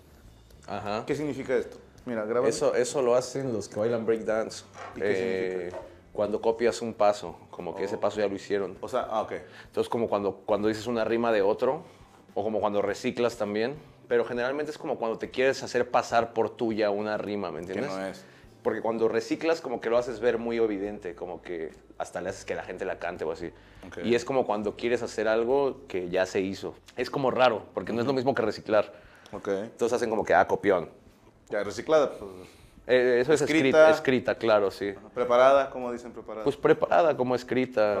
Ajá.
¿Qué significa esto? Mira, graba.
Eso, eso lo hacen los que bailan breakdance.
¿Y qué
Eh, cuando copias un paso, como que ese paso ya lo hicieron.
O sea, ah, ok.
Entonces, como cuando, cuando dices una rima de otro, o como cuando reciclas también, pero generalmente es como cuando te quieres hacer pasar por tuya una rima, ¿me
Que
entiendes?
no es.
Porque cuando reciclas, como que lo haces ver muy evidente, como que hasta le haces que la gente la cante o así.
Ok.
Y es como cuando quieres hacer algo que ya se hizo. Es como raro, porque no es lo mismo que reciclar. Entonces hacen como que, ah, copión.
Ya, reciclada, pues,
Eh, eso es
Escrita.
escrita, claro, sí.
preparada, como dicen preparada.
Pues preparada como escrita,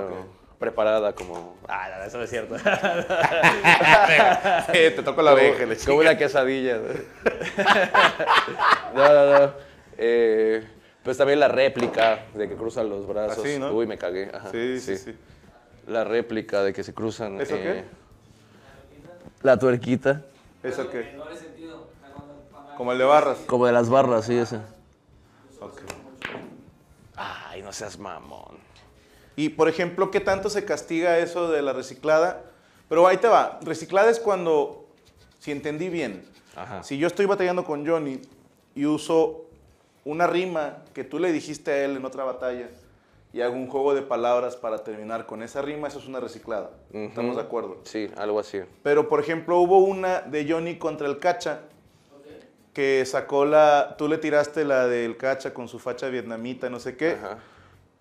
preparada como... Ah, no, eso no es cierto.
Eh, te toco la oreja, le
Como una quesadilla. No, no, no. Eh, pues también la réplica de que cruzan los brazos.
Así, ¿no?
Uy, me cagué. Ajá,
Sí, sí, sí.
La réplica de que se cruzan.
¿Eso qué?
eh, La tuerquita.
¿Eso qué? Como el de barras.
Como de las barras, sí, ese.
Ok.
Ay, no seas mamón.
Y, por ejemplo, ¿qué tanto se castiga eso de la reciclada? Pero ahí te va. Reciclada es cuando, si entendí bien,
Ajá.
si yo estoy batallando con Johnny y uso una rima que tú le dijiste a él en otra batalla y hago un juego de palabras para terminar con esa rima, eso es una reciclada. ¿Estamos de acuerdo?
Sí, algo así.
Pero, por ejemplo, hubo una de Johnny contra el Cacha, que sacó la... Tú le tiraste la del Cacha con su facha vietnamita, no sé qué.
Ajá.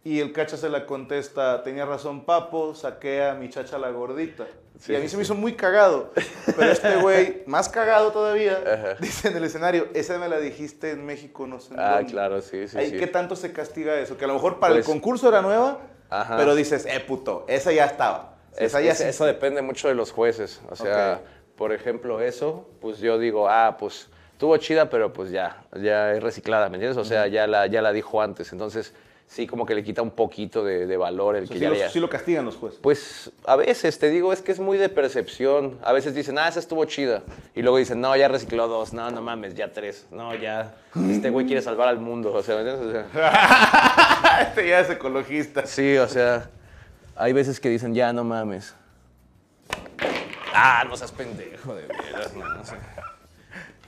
Y el Cacha se la contesta, tenía razón Papo, saqué a mi chacha la gordita.
Sí,
y a mí
sí,
se me hizo muy cagado. Pero este güey, más cagado todavía,
Ajá.
dice en el escenario, esa me la dijiste en México, no sé en
Ah,
dónde".
claro, sí, sí,
Ahí,
sí.
¿Qué tanto se castiga eso? Que a lo mejor para
Pues-
el concurso era nueva,
Ajá.
pero dices, eh, puto, esa ya estaba.
Es-
Esa ya
es-
sí
eso depende mucho de los jueces. O sea,
Ok.
por ejemplo, eso, pues yo digo, ah, pues estuvo chida, pero pues ya, ya es reciclada, ¿me entiendes? O sea, ya la, ya la dijo antes. Entonces, sí, como que le quita un poquito de, de valor el
O sea,
que
sí,
ya,
lo,
ya-
sí lo castigan los jueces.
Pues a veces, te digo, es que es muy de percepción. A veces dicen, ah, esa estuvo chida. Y luego dicen, no, ya recicló dos. No, no mames, ya tres. No, ya, este güey quiere salvar al mundo. O sea, ¿me entiendes? O sea,
este ya es ecologista.
Sí, o sea, hay veces que dicen, ya no mames. Ah, no seas pendejo, de veras, no, no sé.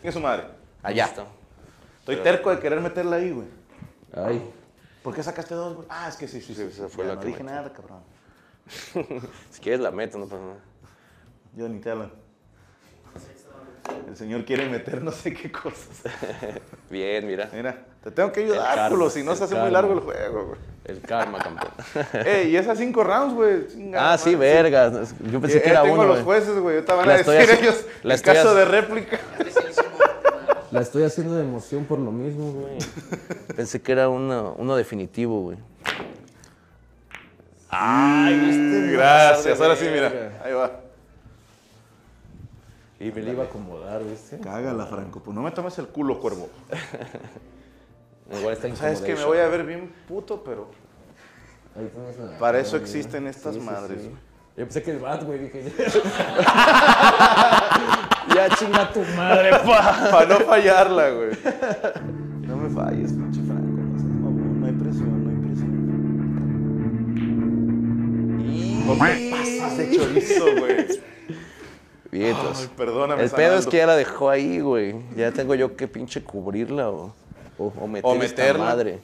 ¿Quién es su madre? Allá. Estoy terco de querer meterla ahí, güey.
Ay.
¿Por qué sacaste dos, güey? Ah, es que sí, sí, sí.
Sí, esa
sí,
fue
ya
la
no
que
dije
metí.
nada, cabrón.
Si quieres la meto, no pasa nada.
Yo ni te hablan. El señor quiere meter no sé qué cosas.
Bien, mira.
Mira, te tengo que ayudar, culo, si no se hace muy largo el juego, güey.
El karma, campeón.
Ey, y esas cinco rounds, güey.
ah, sí, vergas. Yo
Eh,
pensé que
eh,
era
tengo
uno.
los
güey.
jueces, güey. Ahorita van
La
a decir ellos caso de réplica.
La estoy haciendo de emoción por lo mismo, güey. Pensé que era uno, uno definitivo, güey. Ay, viste.
Gracias, ahora sí, mira. Ahí va.
Y me la iba a acomodar, ¿viste?
Cágala, Franco. Pues no me tomes el culo, cuervo.
Igual está
Sabes que me voy a ver bien puto, pero para eso existen estas madres. güey.
Yo pensé que el bat, güey, dije. ya chinga tu madre, pa.
Para no fallarla, güey. No me falles, pinche Franco. No, seas mamón, no hay presión, no hay presión. Pasas de chorizo, güey.
Vientos.
Ay, perdóname,
El pedo es que ya la dejó ahí, güey. Ya tengo yo que pinche cubrirla o, o, o meter
O
esta
meterla.
madre.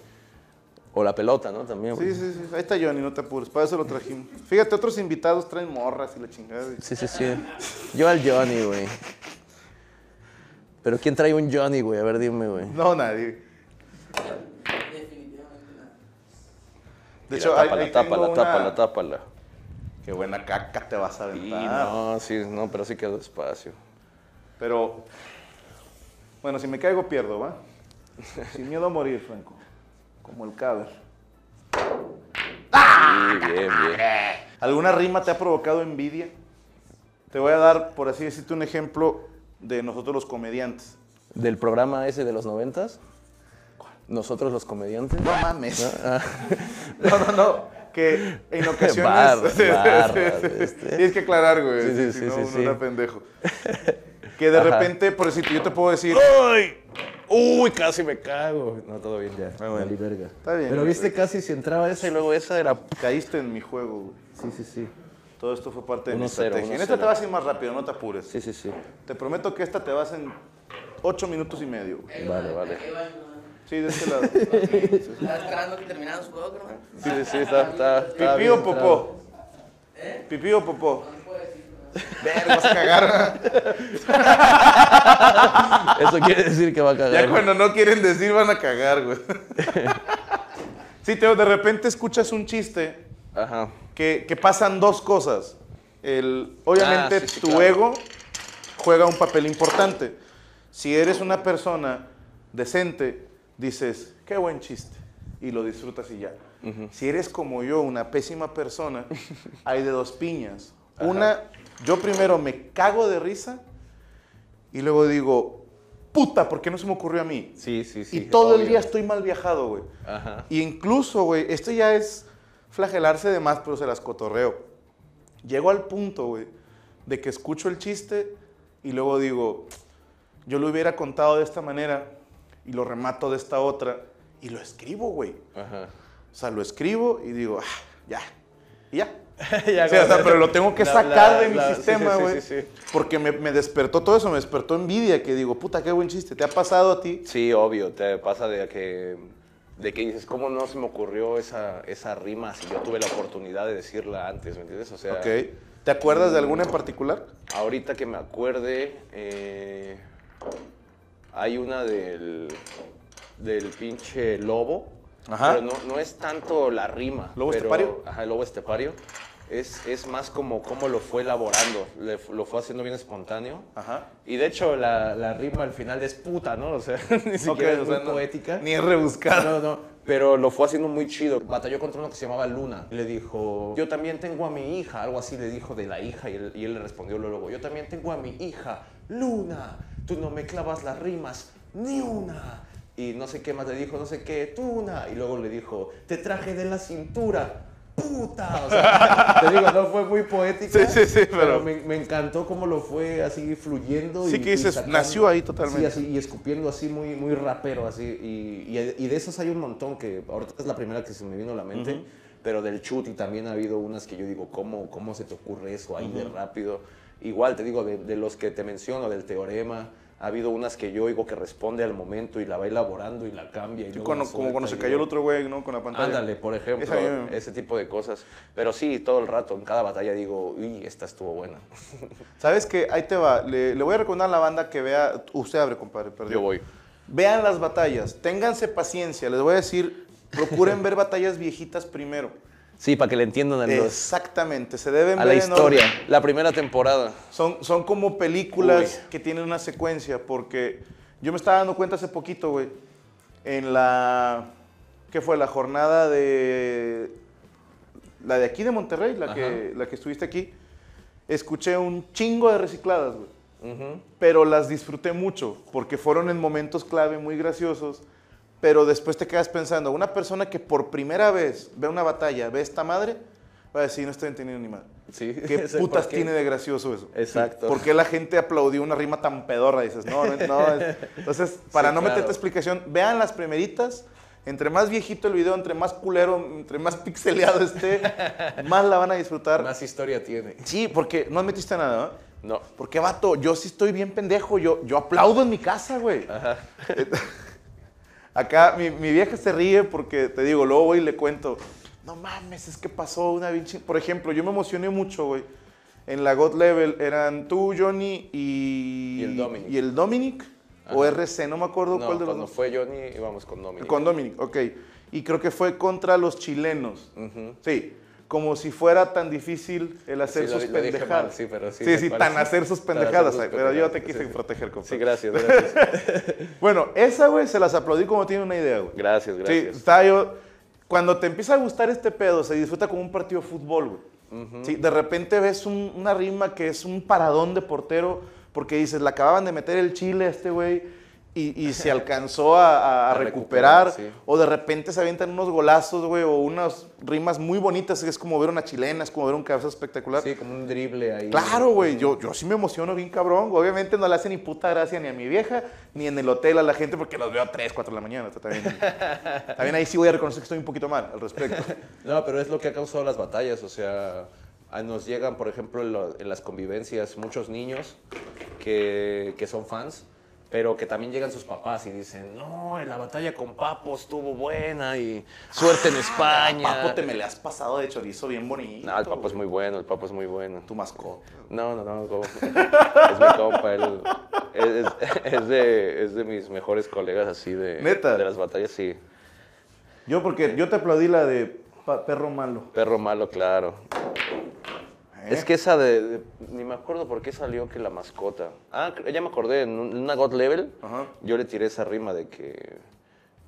O la pelota, ¿no? También, güey.
Sí, sí, sí. Ahí está Johnny, no te apures. Para eso lo trajimos. Fíjate, otros invitados traen morras y la chingada.
Sí, sí, sí. Yo al Johnny, güey. Pero ¿quién trae un Johnny, güey? A ver, dime, güey.
No, nadie. De hecho,
la
ahí-
tápala,
ahí tengo
tápala,
una-
tápala, tápala.
Qué buena caca te vas a aventar.
no, sí, no, pero sí quedó espacio.
Pero, bueno, si me caigo pierdo, ¿va? Sin miedo a morir, Franco. Como el caber.
Sí, bien, bien.
¿Alguna rima te ha provocado envidia? Te voy a dar, por así decirte, un ejemplo de nosotros los comediantes.
¿Del programa ese de los noventas? Nosotros los comediantes.
No mames. No, no, no. Que en ocasiones.
Barras, barras, este.
Tienes que aclarar, güey.
Sí, sí,
si
sí,
no,
sí,
uno
sí.
era pendejo. Que de
Ajá.
repente, por decirte, yo te puedo decir.
¡Ay! ¡Uy! Casi me cago. No, todo bien ya.
Ah, bueno.
Verga.
Está bien.
Pero viste casi si entraba esa y luego esa era.
Caíste en mi juego, güey.
Sí, sí, sí.
Todo esto fue parte de mi
1-0,
estrategia. En
1-0.
esta te vas a ir más rápido, no te apures.
Sí, sí, sí.
Te prometo que esta te vas en ocho minutos y medio. güey.
Vale, vale.
Sí, de este lado.
Estaba esperando que terminara su juego, carnal.
Sí, sí, sí, está. está, está
¿Pipí
bien
o popó? ¿Pipí o popó? Verga, vas a cagar.
Eso quiere decir que va a cagar.
Ya cuando no quieren decir van a cagar, güey. Sí, Teo, de repente escuchas un chiste
Ajá.
que, que pasan dos cosas. El, obviamente
Ah, sí, sí,
tu
claro.
ego juega un papel importante. Si eres una persona decente, dices, qué buen chiste, y lo disfrutas y ya. Si eres como yo, una pésima persona, hay de dos piñas. Una, yo primero me cago de risa y luego digo, puta, ¿por qué no se me ocurrió a mí?
Sí, sí, sí.
y todo el día estoy mal viajado, güey.
Ajá.
Y incluso, güey, esto ya es flagelarse de más, pero se las cotorreo. Llego al punto, güey, de que escucho el chiste y luego digo, yo lo hubiera contado de esta manera y lo remato de esta otra y lo escribo, güey.
Ajá.
O sea, lo escribo y digo, ah, ya, y ya.
Ya,
Sí, o sea,
cuando-
pero lo tengo que
la-
sacar
la-
de mi
la-
sistema, güey.
Sí, sí,
Porque me, me despertó todo eso, me despertó envidia, que digo, puta, qué buen chiste. ¿Te ha pasado a ti?
Sí, obvio, te pasa de que, de que dices, ¿cómo no se me ocurrió esa, esa rima si yo tuve la oportunidad de decirla antes, ¿me entiendes? O sea.
¿Te acuerdas de alguna en particular?
ahorita que me acuerde, eh, hay una del, del pinche lobo,
Ajá.
pero no, no es tanto la rima.
¿Lobo
pero-
estepario?
Ajá, el lobo estepario. Es, es más como cómo lo fue elaborando, le- lo fue haciendo bien espontáneo.
Ajá.
Y de hecho la, la rima al final es puta, ¿no? O sea, ni siquiera es
o sea,
muy
no-
poética.
Ni es rebuscado.
No, no, pero lo fue haciendo muy chido. Batalló contra uno que se llamaba Luna. Le dijo, yo también tengo a mi hija, algo así le dijo de la hija y él, y él le respondió luego, yo también tengo a mi hija, Luna, tú no me clavas las rimas, ni una. Y no sé qué más le dijo, no sé qué, tuna. Y luego le dijo, te traje de la cintura. Puta, o sea, te digo, no fue muy poético.
Sí, sí, sí, pero-
me, me encantó cómo lo fue así fluyendo.
Sí
y-
que
y
dices,
sacando-
nació ahí totalmente.
Sí, así, y escupiendo así muy, muy rapero, así. Y, y- y de esos hay un montón que ahorita es la primera que se me vino a la mente. Pero del Chuti también ha habido unas que yo digo, ¿cómo, cómo se te ocurre eso ahí de rápido? Igual te digo, de, de los que te menciono, del teorema, ha habido unas que yo oigo que responde al momento y la va elaborando y la cambia. Y luego
Cuando- como cuando se cayó el otro güey, ¿no? Con la pantalla.
Ándale, por ejemplo,
Esa
ese tipo de cosas. Pero sí, todo el rato, en cada batalla digo, uy, esta estuvo buena.
¿Sabes qué? Ahí te va. Le, le voy a recomendar a la banda que vea. Usted abre, compadre, perdón.
Yo voy.
Vean las batallas. Ténganse paciencia. Les voy a decir, procuren ver batallas viejitas primero.
Sí, para que le entiendan a los-
Exactamente. Se deben
a
ver
la
en
historia.
orden.
La primera temporada.
Son, son como películas
Uy.
que tienen una secuencia, porque yo me estaba dando cuenta hace poquito, güey, en la, ¿qué fue? La jornada de, la de aquí de Monterrey, la, que, la que estuviste aquí, escuché un chingo de recicladas, güey. Pero las disfruté mucho, porque fueron en momentos clave muy graciosos, pero después te quedas pensando, una persona que por primera vez ve una batalla, ve esta madre, va a decir, no estoy entendiendo ni madre.
Sí.
¿Qué putas tiene de gracioso eso?
Exacto.
¿Por qué la gente aplaudió una rima tan pedorra? Dices, no, no, no. es- Entonces, para
Sí,
no
claro.
meterte explicación, vean las primeritas. Entre más viejito el video, entre más culero, entre más pixeleado esté, más la van a disfrutar.
Más historia tiene.
Sí, porque no metiste nada, ¿no?
No.
Porque, vato, yo sí estoy bien pendejo. Yo, yo aplaudo en mi casa, güey.
Ajá.
Acá mi, mi vieja se ríe porque, te digo, luego voy y le cuento. No mames, es que pasó una ching-". Por ejemplo, yo me emocioné mucho, güey. En la God Level eran tú, Johnny y...
Y el Dominic.
Y el Dominic. o RC, no me acuerdo
No,
cuál de los
cuando
dos.
fue Johnny íbamos con Dominic.
Con Dominic, ok. Y creo que fue contra los chilenos. Sí. Como si fuera tan difícil el hacer
Sí,
sus
lo
pendejadas.
mal, sí, pero sí
Sí, sí, tan hacer sus pendejadas. pero yo te quise
sí.
proteger, compadre.
Sí, gracias, gracias.
Bueno, esa, güey, se las aplaudí como tiene una idea, güey.
Gracias,
Sí,
gracias.
estaba yo. Cuando te empieza a gustar este pedo, se disfruta como un partido de fútbol, güey. Sí, de repente ves un- una rima que es un paradón de portero porque dices, le acababan de meter el chile a este güey y, y se alcanzó a, a- a
A
recuperar.
recuperar, sí.
O de repente se avientan unos golazos, güey, o unas rimas muy bonitas. Es como ver una chilena, es como ver un cabeza espectacular.
Sí, como un drible ahí.
Claro, güey, yo, yo sí me emociono bien cabrón. Obviamente no le hace ni puta gracia ni a mi vieja, ni en el hotel a la gente porque los veo a 3, 4 de la mañana. Está bien, ahí sí voy a reconocer que estoy un poquito mal al respecto.
No, pero es lo que ha causado las batallas, o sea, nos llegan, por ejemplo, en, lo- en las convivencias muchos niños que, que son fans, pero que también llegan sus papás y dicen, no, en la batalla con Papo estuvo buena y suerte en España.
Ah, Papo, te me le has pasado de chorizo bien bonito.
No, el Papo es muy bueno, el Papo es muy bueno.
Tu mascota.
No, no, no, como- es mi compa, él es, es de, es de mis mejores colegas así de,
¿Neta?
de las batallas, sí.
Yo porque yo te aplaudí la de perro malo.
Perro malo, claro.
¿Eh?
Es que esa de, de- Ni me acuerdo por qué salió que la mascota. Ah, ya me acordé, en un- en una God Level,
Ajá.
yo le tiré esa rima de que.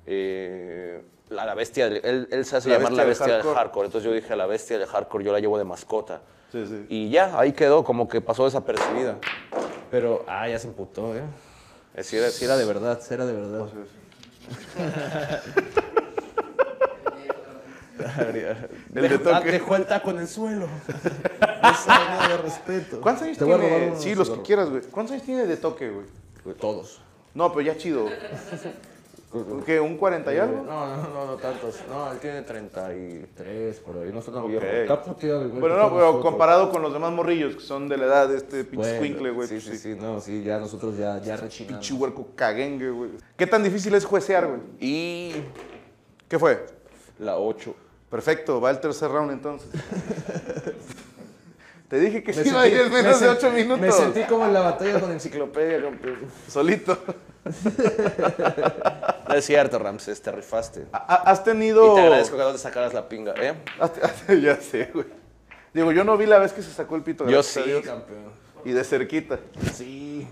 eh, la, la bestia, él, él se hace
La
llamar
bestia
la bestia del
hardcore.
hardcore. Entonces yo dije, a la bestia del hardcore yo la llevo de mascota.
Sí, sí.
Y ya, ahí quedó, como que pasó desapercibida. Pero, ah, ya se emputó, ¿eh? Eh, Sí era, sí era de verdad, sí era de verdad.
El de
ah,
toque.
dejó el taco en el suelo. No de respeto.
¿Cuántos años
Te voy a robar
tiene?
unos
Sí, los que quieras, güey. ¿Cuántos años tiene de toque, güey?
Todos.
No, pero ya chido. ¿Qué? ¿Un 40 y algo?
No, no, no, no tantos. No, él tiene 33, por ahí. No está tan
Ok.
viejo. Está puteado, güey,
Bueno,
que
no, pero
nosotros.
comparado con los demás morrillos que son de la edad de este pinche
Bueno,
squinkle, güey.
Sí,
pues
sí, sí, no, sí, ya nosotros ya, ya rechinamos.
Pinche huerco caguengue, güey. ¿Qué tan difícil es juecear, güey?
Y
¿Qué fue?
la 8.
Perfecto, va el tercer round entonces. Te dije que
Me
sí iba a ir en menos
me
de
sen-
8 minutos.
Me sentí como en la batalla con enciclopedia, campeón.
Solito.
No es cierto, Ramses, te rifaste.
Ha- ha- ¿Has tenido...?
Y te agradezco que no te sacaras la pinga, ¿eh?
ya sé, güey. Digo, yo no vi la vez que se sacó el pito.
Yo
gracias a
sí,
Dios.
campeón.
Y de cerquita.
Sí.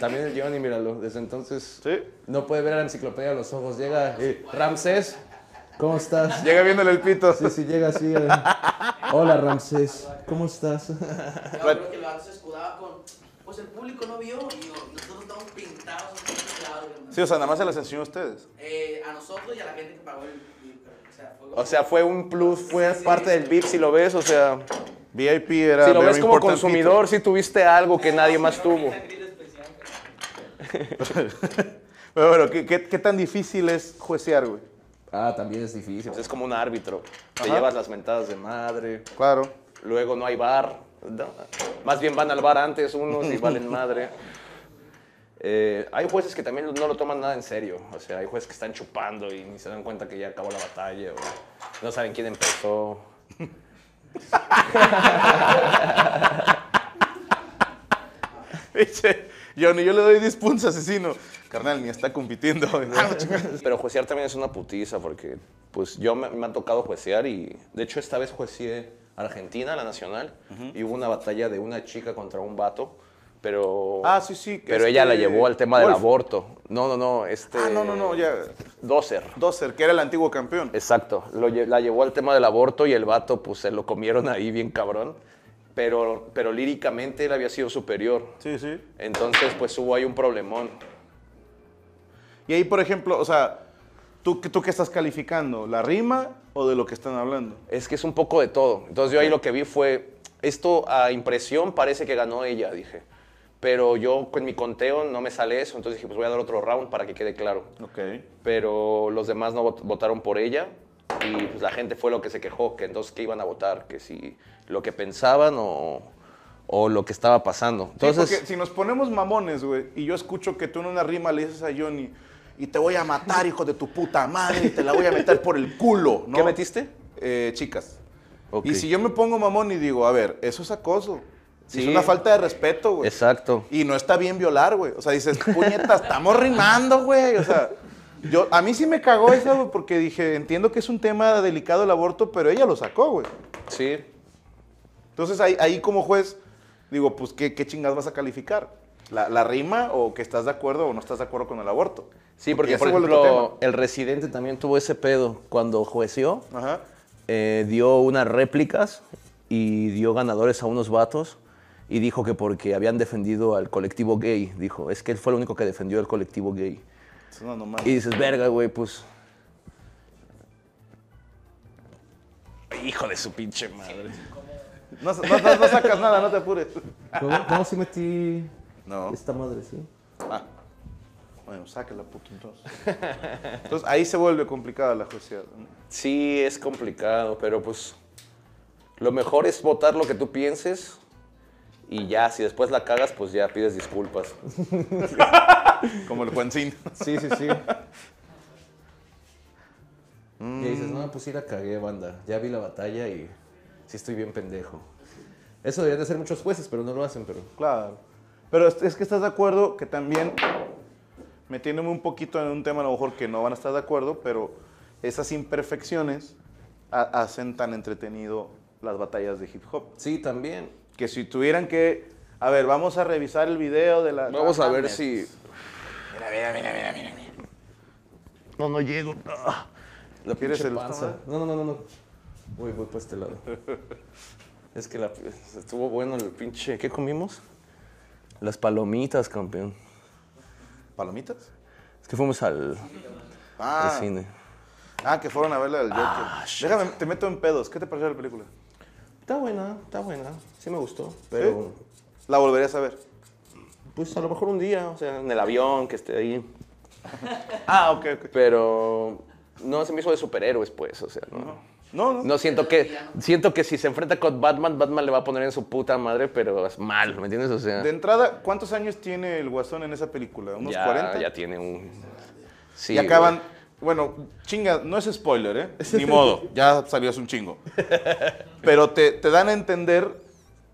También el Johnny, míralo, desde entonces
¿Sí?
no puede ver a la enciclopedia a los ojos. Llega, eh, Ramsés, ¿cómo estás?
Llega viéndole el pito.
Sí, sí, llega así. eh. Hola, Ramsés, ¿cómo estás?
Yo creo que el vato se escudaba con. Pues el público no vio y nosotros estamos pintados.
Sí, o sea, nada más se las enseñó a ustedes.
Eh, a nosotros y a la gente que pagó el. el- O sea, fue
O sea, fue un plus, fue parte del VIP, si lo ves, o sea,
VIP era
si lo ves como consumidor, si tuviste algo que nadie más tuvo.
Pero bueno, ¿qué, qué, qué tan difícil es juecear, güey?
Ah, también es difícil. Es como un árbitro. Te llevas las mentadas de madre,
Claro.
luego no hay bar. ¿no? Más bien van al bar antes unos y valen madre. Eh, hay jueces que también no lo toman nada en serio. O sea, hay jueces que están chupando y ni se dan cuenta que ya acabó la batalla o no saben quién empezó.
Dice, Johnny, yo le doy 10 puntos asesino. Carnal, ni está compitiendo.
Pero juecear también es una putiza porque pues yo me, me ha tocado juecear y de hecho esta vez jueceé Argentina, la nacional, y hubo una batalla de una chica contra un vato, pero
Ah, sí, sí,
pero
este,
ella la llevó al tema del
Wolf.
aborto. No, no, no, este
Ah, no, no, no, ya.
Doser.
Doser, que era el antiguo campeón.
Exacto, lo la llevó al tema del aborto y el vato pues se lo comieron ahí bien cabrón, pero pero líricamente él había sido superior.
Sí, sí.
Entonces pues hubo ahí un problemón.
Y ahí, por ejemplo, o sea, ¿tú, qué- ¿tú qué estás calificando? ¿La rima o de lo que están hablando?
Es que es un poco de todo. Entonces yo ahí lo que vi fue, esto a impresión parece que ganó ella, dije. Pero yo con mi conteo no me sale eso, entonces dije, pues voy a dar otro round para que quede claro.
Ok.
Pero los demás no vot- votaron por ella y pues la gente fue lo que se quejó, que entonces qué iban a votar, que si lo que pensaban o, o lo que estaba pasando.
Entonces,
Entonces,
porque si nos ponemos mamones, güey, y yo escucho que tú en una rima le dices a Johnny, y te voy a matar, hijo de tu puta madre, y te la voy a meter por el culo, ¿no?
¿qué metiste?
Eh, chicas. Y si yo me pongo mamón y digo, a ver, eso es acoso.
Sí.
Es una falta de respeto, güey.
Exacto.
Y no está bien violar, güey. O sea, dices, puñeta, estamos rimando, güey. O sea, yo, a mí sí me cagó esa, güey, porque dije, entiendo que es un tema delicado el aborto, pero ella lo sacó, güey.
Sí.
Entonces ahí, ahí como juez, digo, pues, ¿qué, qué chingados vas a calificar? ¿La, la rima o que estás de acuerdo o no estás de acuerdo con el aborto?
Sí, porque, por ejemplo, el residente también tuvo ese pedo. Cuando jueció.
Ajá.
eh, dio unas réplicas y dio ganadores a unos vatos y dijo que porque habían defendido al colectivo gay. Dijo, es que él fue el único que defendió al colectivo gay.
No, no mames.
Y dices, verga, güey, pues... Hijo de su pinche madre.
No, no- no- no sacas nada, no te apures.
¿Cómo, si metí
No.
esta madre, sí?
Ah. Bueno, sáquela, puto, entonces. Entonces ahí se vuelve complicada la justicia.
Sí, es complicado, pero pues lo mejor es votar lo que tú pienses y ya, si después la cagas, pues ya pides disculpas.
Como el Juancín.
Sí, sí, sí. Y dices, no, pues sí la cagué, banda. Ya vi la batalla y sí estoy bien pendejo. Eso deberían de hacer muchos jueces, pero no lo hacen, pero...
Claro. Pero es que estás de acuerdo que también, metiéndome un poquito en un tema a lo mejor que no van a estar de acuerdo, pero esas imperfecciones ha- hacen tan entretenido las batallas de hip hop.
Sí, también.
Que si tuvieran que, a ver, vamos a revisar el video de la...
Vamos a
Ah,
ver si...
Mira, mira, mira, mira, mira.
No, no llego. Ah, La
¿Quieres el
panza. no, no, no, no. Voy, voy para este lado. es que la- estuvo bueno el pinche... ¿Qué comimos? Las palomitas, campeón.
¿Palomitas?
Es que fuimos al,
Ah,
al cine.
ah, que fueron a verla del Joker.
Ah.
Déjame, te meto en pedos. ¿Qué te pareció la película?
Está buena, está buena. Sí me gustó, pero...
La volverías a ver.
Pues a lo mejor un día, o sea, en el avión, que esté ahí.
Ah, ok, ok.
Pero no se me hizo de superhéroes, pues, o sea, no.
No, no.
No siento que siento que si se enfrenta con Batman, Batman le va a poner en su puta madre, pero es mal, ¿me entiendes? O sea,
De entrada, ¿cuántos años tiene el Guasón en esa película? ¿Unos
ya,
40?
ya tiene un Sí.
y acaban,
güey.
bueno, chinga, no es spoiler, ¿eh? Ni modo, ya salió hace un chingo. Pero te, te dan a entender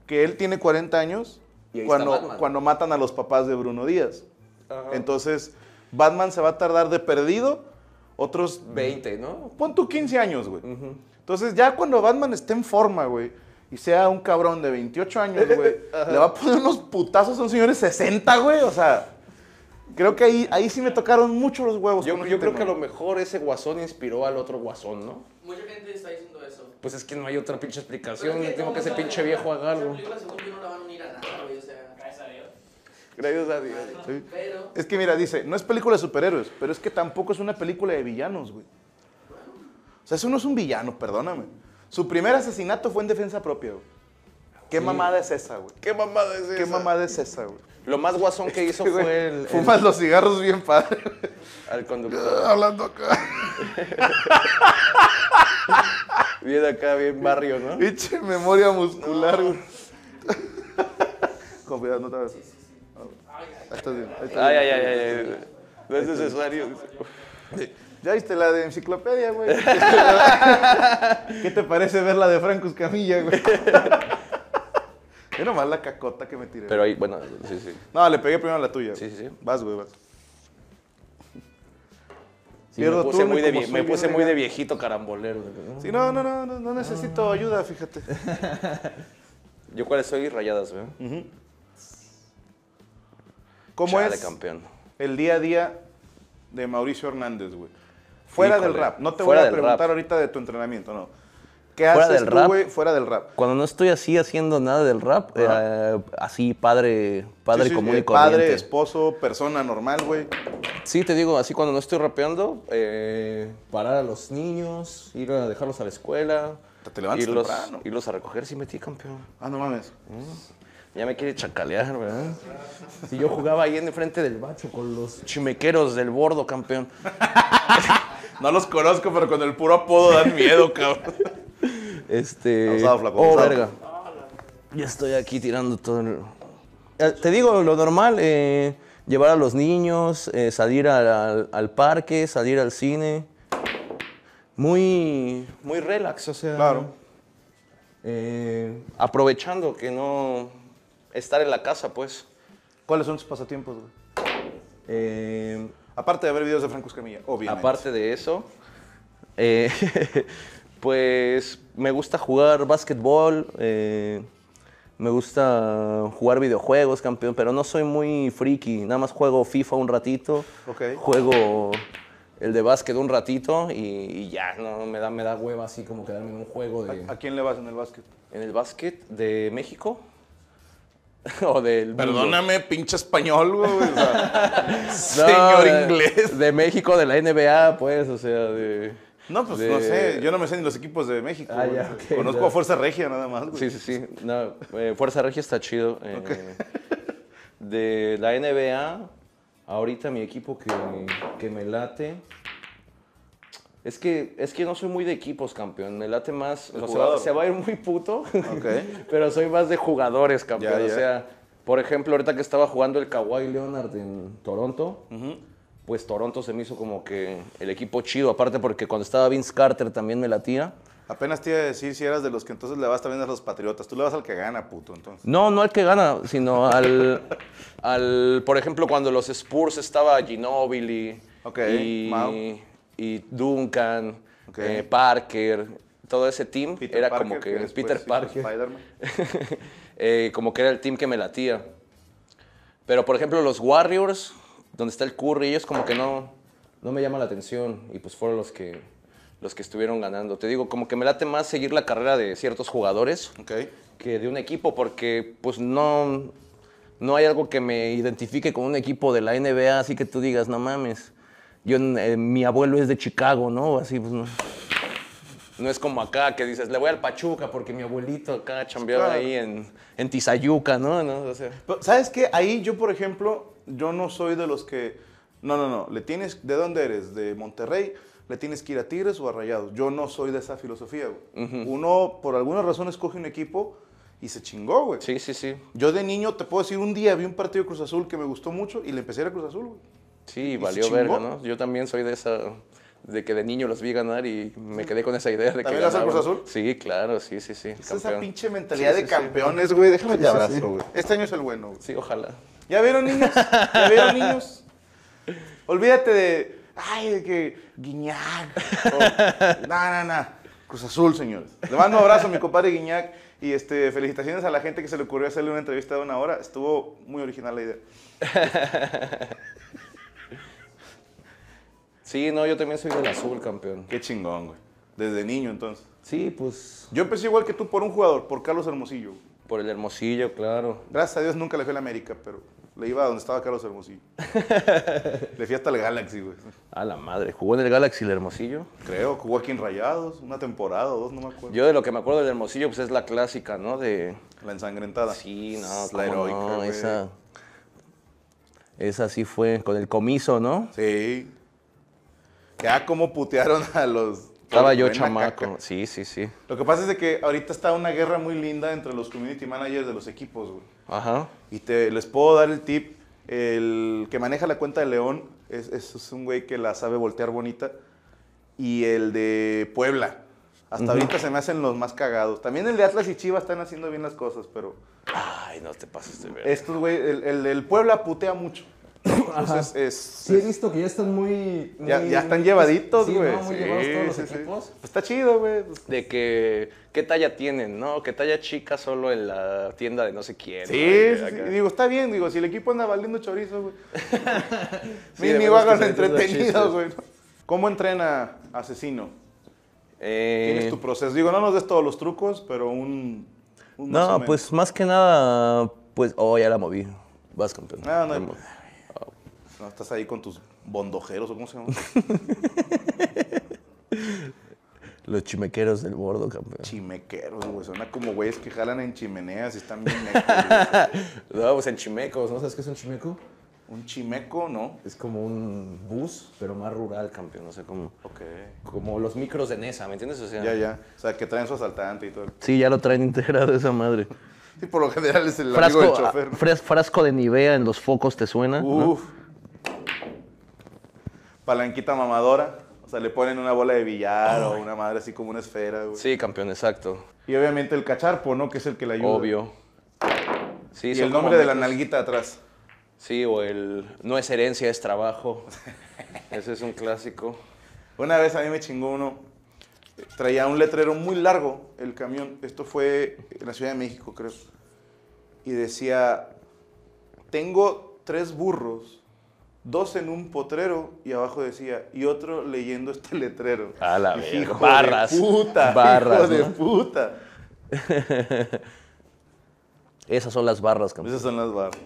que él tiene 40 años cuando, cuando matan a los papás de Bruno Díaz. Entonces, Batman se va a tardar de perdido otros
20, ¿no?
Pon tú 15 años, güey. Entonces, ya cuando Batman esté en forma, güey, y sea un cabrón de 28 años, güey, le va a poner unos putazos a un señor de 60, güey. O sea, creo que ahí, ahí sí me tocaron mucho los huevos.
Yo, yo
ese
creo que a lo mejor ese guasón inspiró al otro guasón, ¿no?
Mucha gente está diciendo eso.
Pues es que no hay otra pinche explicación,
es
tengo que ese
no, o sea,
pinche viejo haga algo.
Gracias a Dios.
Sí.
Pero,
Es que mira, dice, no es película de superhéroes, pero es que tampoco es una película de villanos, güey. Sea, eso no es un villano, perdóname. Su primer asesinato fue en defensa propia, güey. ¿Qué mamada es esa, güey?
¿Qué mamada es
¿Qué mamada es esa, güey?
Lo más guasón que hizo fue el, el-
Fumas los cigarros bien padre.
al conductor.
Hablando acá.
Bien acá, bien barrio, ¿no?
Pinche memoria muscular, güey. Con cuidado, no te hagas. Ahí estás bien. ahí estás
Ay,
bien.
ay, ay, ay, ay. No es necesario.
¿Ya viste la de enciclopedia, güey? ¿Qué te parece ver la de Franco Escamilla, güey? Yo nomás la cacota que me tiré.
Pero ahí, bueno, sí, sí.
No, le pegué primero a la tuya.
Sí, sí, sí.
Vas, güey, vas.
Sí,
Pierdo
me puse, muy de, me puse muy viejito carambolero.
Sí, no, no, no, no, no necesito ayuda, fíjate.
Yo cuáles soy rayadas, ¿verdad?
¿Cómo
Chale,
es
campeón.
el día a día de Mauricio Hernández, güey? Fuera del rap. No te voy a preguntar
rap.
ahorita de tu entrenamiento, no. ¿Qué
Fuera
haces
del
tú,
rap.
güey, fuera del rap?
Cuando no estoy así haciendo nada del rap, eh, así padre, padre
Sí, sí,
común
eh,
y corriente.
Padre, esposo, persona normal, güey.
Sí, te digo, así cuando no estoy rapeando, eh, parar a los niños, ir a dejarlos a la escuela,
Te levantas
irlos,
temprano.
irlos a recoger, sí metí campeón.
Ah, no mames.
Ya me quiere chacalear, ¿verdad? Si yo jugaba ahí en el frente del bacho con los chimequeros del bordo, campeón.
No los conozco, pero con el puro apodo dan miedo, cabrón.
Este.
Abusado, flaco,
Oh,
abusado.
verga. Ya estoy aquí tirando todo. el- Eh, Te digo lo normal: eh, llevar a los niños, eh, salir al, al- al parque, salir al cine. Muy, muy relax, o sea.
Claro.
eh, aprovechando que no, estar en la casa, pues.
¿Cuáles son tus pasatiempos, güey? Aparte de ver videos de Franco Escamilla, obviamente.
aparte de eso, eh, pues me gusta jugar básquetbol, eh, me gusta jugar videojuegos, campeón, pero no soy muy friki. Nada más juego FIFA un ratito,
Ok.
juego el de básquet un ratito y, y ya, no me da, me da hueva así como quedarme en un juego de,
¿A quién le vas en el básquet?
en el básquet de México o del mundo.
Perdóname, pinche español, güey. o sea,
No,
señor
de-
inglés.
De México, de la NBA, pues, o sea, de...
No, pues
de-
no sé. Yo no me sé ni los equipos de México.
Ah, ya, ok,
Conozco
ya.
a Fuerza Regia nada más, güey.
Sí, sí, sí. No, eh, Fuerza Regia está chido. eh, De la NBA, ahorita mi equipo que, que me late... Es que, es que no soy muy de equipos, campeón. Me late más... O sea, se, va,
jugador.
se va a ir muy puto, pero soy más de jugadores, campeón. O sea, por ejemplo, ahorita que estaba jugando el Kawhi Leonard en Toronto, pues Toronto se me hizo como que el equipo chido. Aparte porque cuando estaba Vince Carter también me latía.
Apenas te iba a decir si eras de los que entonces le vas también a los patriotas. Tú le vas al que gana, puto, entonces.
No, no al que gana, sino al, al por ejemplo, cuando los Spurs estaba Ginobili
Ok,
y,
Mau.
Y Duncan, eh, Parker, todo ese team
Peter
era
Parker,
como que, Peter Parker, eh, como que era el team que me latía. Pero por ejemplo los Warriors, donde está el Curry, ellos como que no, no me llaman la atención y pues fueron los que, los que estuvieron ganando. Te digo, como que me late más seguir la carrera de ciertos jugadores que de un equipo porque pues no, no hay algo que me identifique con un equipo de la NBA, así que tú digas, no mames, yo, eh, mi abuelo es de Chicago, ¿no? Así, pues no. No es como acá que dices, le voy al Pachuca porque mi abuelito acá chambeaba
Claro.
ahí en, en Tizayuca, ¿no? ¿no? O sea,
Pero, ¿Sabes qué? Ahí yo, por ejemplo, yo no soy de los que... No, no, no. Le tienes... ¿De dónde eres? ¿De Monterrey? ¿Le tienes que ir a Tigres o a Rayados? Yo no soy de esa filosofía, güey. Uno, por alguna razón, escoge un equipo y se chingó, güey.
sí, sí, sí.
Yo de niño, te puedo decir, un día vi un partido de Cruz Azul que me gustó mucho y le empecé a ir a Cruz Azul, güey.
Sí, valió verga, ¿no? Yo también soy de esa, de que de niño los vi ganar y me quedé con esa idea de que
¿También vas al. Cruz Azul?
Sí, claro, sí, sí, sí.
Es esa pinche mentalidad
Sí,
de
sí,
campeones, güey. Déjame te abrazo,
sí.
güey. Este año es el bueno, güey.
Sí, ojalá.
¿Ya vieron, niños? ¿Ya vieron, niños? Olvídate de. Ay, de que. Guiñac. No, no, no. Cruz Azul, señores. Le mando un abrazo a mi compadre Guiñac. Y este, felicitaciones a la gente que se le ocurrió hacerle una entrevista de una hora. Estuvo muy original la idea.
Sí, no, yo también soy del azul, campeón.
Qué chingón, güey. Desde niño, entonces.
Sí, pues
Yo empecé igual que tú por un jugador, por Carlos Hermosillo.
por el Hermosillo, claro.
Gracias a Dios nunca le fui a la América, pero le iba a donde estaba Carlos Hermosillo. le fui hasta el Galaxy, güey.
A la madre, jugó en el Galaxy el Hermosillo.
Creo, jugó aquí en Rayados, una temporada o dos, no me acuerdo.
Yo de lo que me acuerdo del Hermosillo, pues es la clásica, ¿no? De...
La ensangrentada.
Sí, no,
la
cómo
heroica,
no,
güey.
esa... Esa sí fue con el comiso, ¿no?
Sí. Ya como putearon a los...
Estaba yo chamaco.
caca.
Sí, sí, sí.
Lo que pasa es de que ahorita está una guerra muy linda entre los community managers de los equipos, güey.
Ajá.
Y te, les puedo dar el tip. El que maneja la cuenta de León es, es- es un güey que la sabe voltear bonita. Y el de Puebla. Hasta ahorita se me hacen los más cagados. También el de Atlas y Chivas están haciendo bien las cosas, pero
Ay, no te pases de ver.
estos güey, el, el del Puebla putea mucho. Entonces es,
Sí, he visto que ya están muy.
ya,
muy-
ya están llevaditos,
sí,
güey.
¿no? Muy llevados todos los equipos.
Pues está chido, güey.
De que, ¿qué talla tienen, no? ¿Qué talla chica solo en la tienda de no sé quién?
Sí,
¿no?
Sí, sí. Digo, está bien, digo, si el equipo anda valiendo chorizo, güey.
Sí, veras
hagan entretenido, güey. ¿Cómo entrena asesino?
Eh,
Tienes tu proceso. Digo, no nos des todos los trucos, pero un. un
no, pues más que nada, pues, oh, ya la moví. Vas, campeón.
Ah, no
moví.
No, estás ahí con tus bondojeros, ¿o cómo se llama?
Los chimequeros del bordo, campeón.
Chimequeros, güey. Suena como güeyes que jalan en chimeneas y están bien.
No, pues en chimecos, ¿no?
¿No sabes qué es un chimeco?
Un chimeco, ¿no?
Es como un bus, pero más rural, campeón. No sé, como,
Ok.
como los micros de Nesa, ¿me entiendes? O sea,
Ya, ya. O sea, que traen su asaltante y todo.
Sí, ya lo traen integrado esa madre.
Sí, por lo general es el
Frasco,
amigo del chofer.
frasco de Nivea en los focos, ¿te suena? ¿no?
Palanquita mamadora. O sea, le ponen una bola de billar o una madre así como una esfera, güey.
Sí, campeón, exacto.
Y obviamente el cacharpo, ¿no? Que es el que le ayuda.
Obvio. Sí,
y el nombre de la nalguita atrás.
Sí, o el no es herencia, es trabajo. Ese es un clásico.
Una vez a mí me chingó uno, traía un letrero muy largo el camión, esto fue en la Ciudad de México creo, y decía, tengo tres burros, dos en un potrero, y abajo decía, y otro leyendo este letrero.
A la.
"Hijo
Barras.
De puta,
Barras,
hijo de puta.
Esas son las barras, campeón.
Esas son las barras.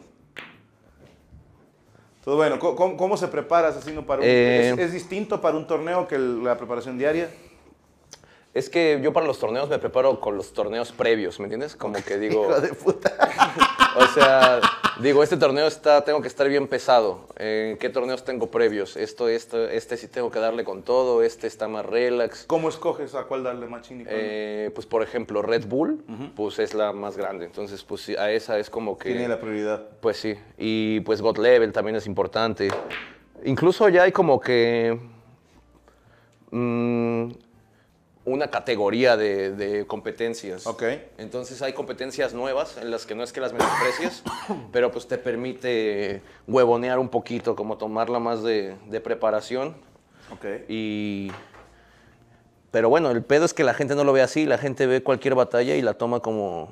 Entonces, bueno, ¿cómo- ¿cómo, se prepara asesino para un...
Eh,
¿Es, es distinto para un torneo que la preparación diaria?
Es que yo para los torneos me preparo con los torneos previos, ¿me entiendes? Como que digo,
Hijo de puta.
o sea, digo, este torneo está, tengo que estar bien pesado. ¿En qué torneos tengo previos? Esto, esto, este sí tengo que darle con todo, este está más relax.
¿Cómo escoges a cuál darle cuál no?
Eh, pues por ejemplo, Red Bull, pues es la más grande. Entonces, pues a esa es como que...
Tiene la prioridad.
Pues sí, y pues God Level también es importante. Incluso ya hay como que mm, una categoría de, de competencias.
Ok.
Entonces hay competencias nuevas en las que no es que las menosprecies, pero pues te permite huevonear un poquito, como tomarla más de, de preparación.
Ok.
Y... Pero bueno, el pedo es que la gente no lo ve así, la gente ve cualquier batalla y la toma como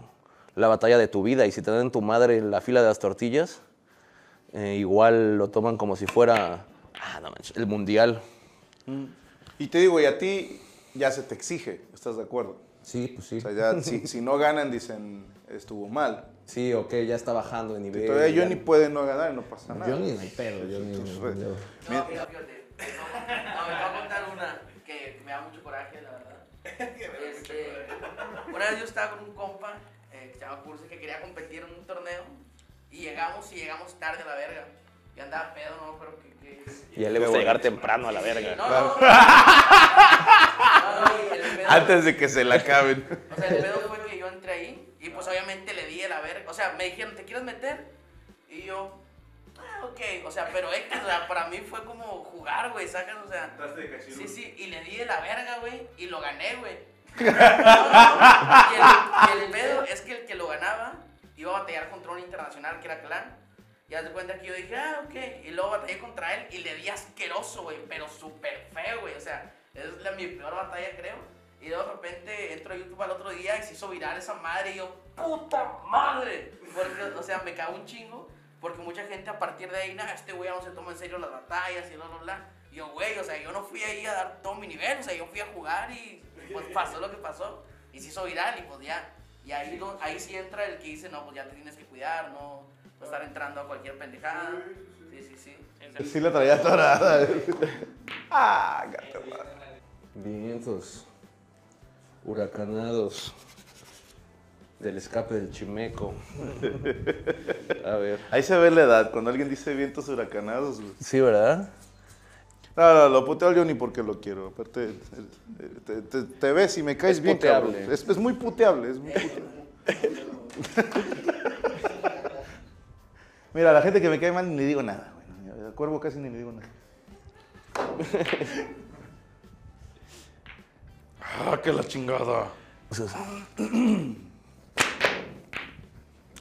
la batalla de tu vida. Y si te dan tu madre en la fila de las tortillas, eh, igual lo toman como si fuera ah, no el mundial.
Y te digo, y a ti ya se te exige, ¿estás de acuerdo?
Sí, pues sí.
O sea, ya si, si no ganan, dicen, estuvo mal.
Sí, ok, ya está bajando de nivel.
Todavía
ya-
Johnny puede no ganar y no pasa nada.
Johnny no hay pedo, Johnny.
pues,
no-
No, mira, fíjate. No, me voy a contar una que me da mucho coraje, la verdad. Este, una vez yo estaba con un compa eh, que se llama Curse que quería competir en un torneo y llegamos y llegamos tarde a la verga. Y andaba pedo, no, pero que. que...
Y a él le gusta llegar temprano a la verga.
No, no. No,
Antes de que se la acaben.
O sea, el pedo fue que yo entré ahí y pues obviamente le di la verga. O sea, me dijeron, ¿te quieres meter? Y yo, ah, ok. O sea, pero X, o sea, para mí fue como jugar, güey, sacas, o sea. Sí, sí, y le di de la verga, güey, y lo gané, güey. No, no, y, el, y el pedo es que el que lo ganaba iba a batallar contra un internacional que era clan. Y haz de cuenta que yo dije, ah, ok. Y luego batallé contra él y le di asqueroso, güey, pero súper feo, güey. O sea, es la, mi peor batalla, creo. Y de repente entro a YouTube al otro día y se hizo viral esa madre y yo, ¡puta madre! Porque, o sea, me cago un chingo. Porque mucha gente a partir de ahí, nada, este güey no se toma en serio las batallas y bla, bla, bla. Y yo, güey, o sea, yo no fui ahí a dar todo mi nivel, o sea, yo fui a jugar y pues pasó lo que pasó. Y se hizo viral y pues ya. Y ahí, ahí sí entra el que dice, no, pues ya te tienes que cuidar, no, estar entrando a cualquier pendejada. Sí, sí, sí.
Sí la traía atorada. ah, gato madre.
Vientos huracanados del escape del chimeco. A ver.
Ahí se ve la edad, cuando alguien dice vientos huracanados. güey.
Sí, ¿verdad?
No, no, lo puteo al Johnny porque lo quiero. Aparte, eh, te, te- te ves y me caes
Es
bien, cabrón.
puteable.
Es, es muy puteable, es muy puteable. Mira, a la gente que me cae mal ni le digo nada. güey. Al cuervo casi ni le digo nada. ah, que la chingada.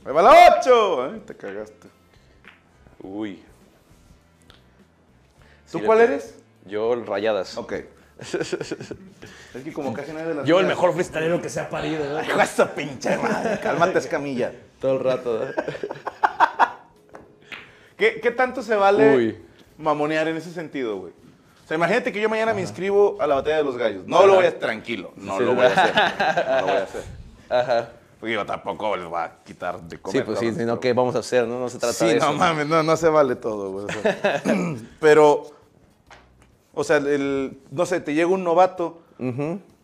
Ahí va la 8. Ay, te cagaste.
Uy.
¿Tú
Sí,
cuál eres?
Yo, rayadas.
Ok. es que como casi nadie de las
Yo, el mejor freestylero que se ha parido. ¿no?
Su pinche madre. Cálmate, escamilla.
Todo el rato. ¿no?
¿Qué, qué tanto se vale
Uy.
mamonear en ese sentido, güey? O sea, imagínate que yo mañana me inscribo a la batalla de los gallos. No lo voy a hacer tranquilo. No
Sí,
lo voy a hacer. No lo voy a hacer.
Ajá.
Porque yo tampoco les voy a quitar de comer.
Sí, pues sí, sino ¿qué vamos a hacer? No, no se trata
Sí,
de
no
eso.
mames, no, no se vale todo, güey. o sea. pero, o sea, el, no sé, te llega un novato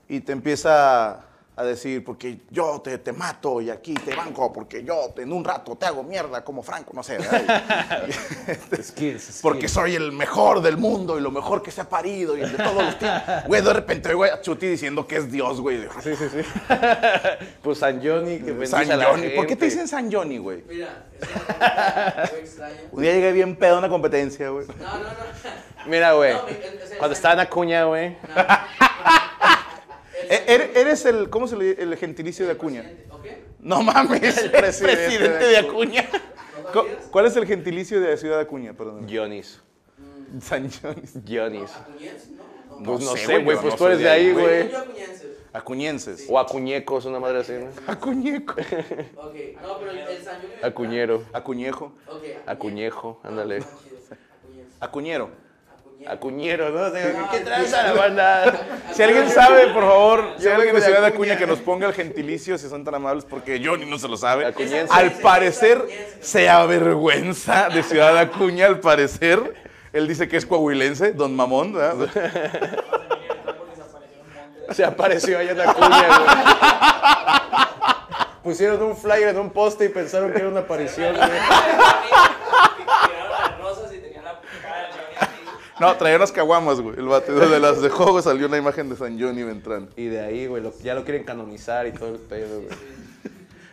y te empieza a decir, porque yo te, te mato y aquí te banco, porque yo en un rato te hago mierda como Franco, no sé. ¿verdad?
Skills,
porque soy el mejor del mundo y lo mejor que se ha parido y el de todos los tiempos. Güey, de repente, güey, a Chuti diciendo que es Dios, güey.
Sí, sí, sí. pues San Johnny, que bendice
San
a la
Johnny. ¿Por qué te
gente.
dicen San Johnny, güey?
Mira, es muy.
Un día llegué bien pedo a una competencia, güey.
No, no, no.
Mira, güey.
No,
Cuando estaba en Acuña, güey.
Eres el, ¿cómo se le el gentilicio de Acuña?
presidente, ¿O qué?
No mames, el
presidente
presidente,
de
Acuña. ¿Cuál es el gentilicio de la ciudad de Acuña? Perdón.
Jonis.
San Jonis.
Jonis.
Acuñenses, ¿no? No.
Pues no,
sé, güey,
pues tú eres
de ahí, güey.
acuñenses.
Acuñenses.
O acuñecos, una madre así, ¿no?
Acuñeco.
Ok, no, pero el, San.
Acuñero.
Acuñejo.
Acuñejo, ándale.
Acuñero.
Acuñero, ¿no? O sea,
No,
¿Qué tranza la banda?
Si alguien sabe, por favor, si
Yo
alguien de Ciudad de
Acuña.
Que nos ponga el gentilicio, si son tan amables, porque Johnny no se lo sabe.
Acuñense.
Al parecer, se avergüenza de Ciudad de Acuña, al parecer. Él dice que es coahuilense, don Mamón, ¿verdad?
Se apareció allá en Acuña, güey. Pusieron un flyer en un poste y pensaron que era una aparición, güey.
Tiraron las rosas y tenían la cara de Johnny así.
No, traía unas caguamas, güey. El bate de las de juego salió una imagen de San Johnny Beltrán.
Y de ahí, güey, lo- ya lo quieren canonizar y todo el pedo, güey.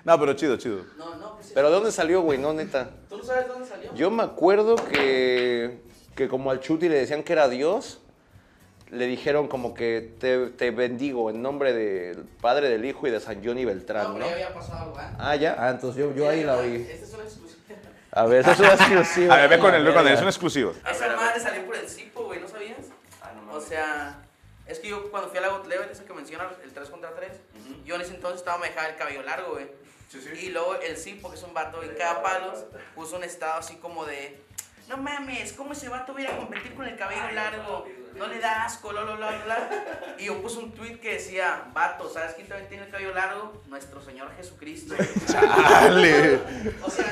No, pero chido, chido.
No, no, pues.
Pero ¿de dónde salió, güey? No, neta.
¿Tú no sabes dónde salió?
Yo me acuerdo que, que como al Chuti le decían que era Dios, le dijeron como que te, te bendigo en nombre del Padre, del Hijo y de San Johnny
No,
Beltrán,
pero
¿no?
ya había pasado algo, ¿eh?
Ah, ya. Ah, entonces yo, yo ahí la oí.
Esta es una exclusiva.
A ver, eso es una exclusiva.
A ver, ve con él, ve con él, es un exclusivo.
Esa madre salió por el Cipo, güey, ¿no sabías?
Ah,
o sea, es que yo cuando fui a la Got Level, esa que mencionas, el 3 contra 3, yo en ese entonces estaba me dejaba el cabello largo, güey. Y luego el Cipo, que es un vato en cada palos, puso un estado así como de, no mames, ¿cómo ese vato viene a competir con el cabello largo? No le da asco, la, la, la, la. Y yo puse un tweet que decía, vato, ¿sabes quién también tiene el cabello largo? Nuestro Señor Jesucristo.
Dale.
O sea,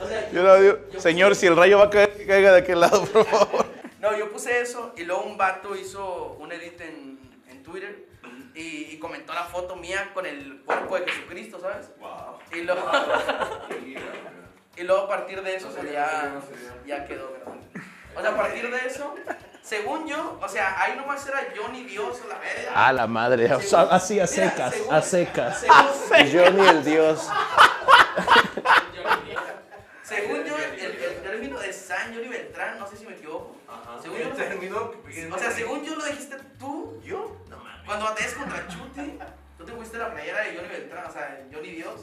o sea,
Yo no digo, señor, si el rayo va a caer, que caiga de aquel lado, por favor.
No, yo puse eso y luego un vato hizo un edit en, en Twitter y, y comentó la foto mía con el cuerpo de Jesucristo, ¿sabes? Y luego, y luego a partir de eso pues, ya, ya quedó, ¿verdad? O sea, a partir de eso, según yo, o sea, ahí nomás era Johnny Dios o la verga.
Ah, la madre. O sea,
Así a
Mira,
secas,
según-
a secas.
según-
Johnny el Dios.
Según yo, el, el término de San Johnny Beltrán, no sé si me equivoco. Según yo, o sea, según yo lo dijiste tú, yo. Cuando batallas contra Chuti, tú te fuiste la playera de Johnny Beltrán, o sea, Johnny Dios.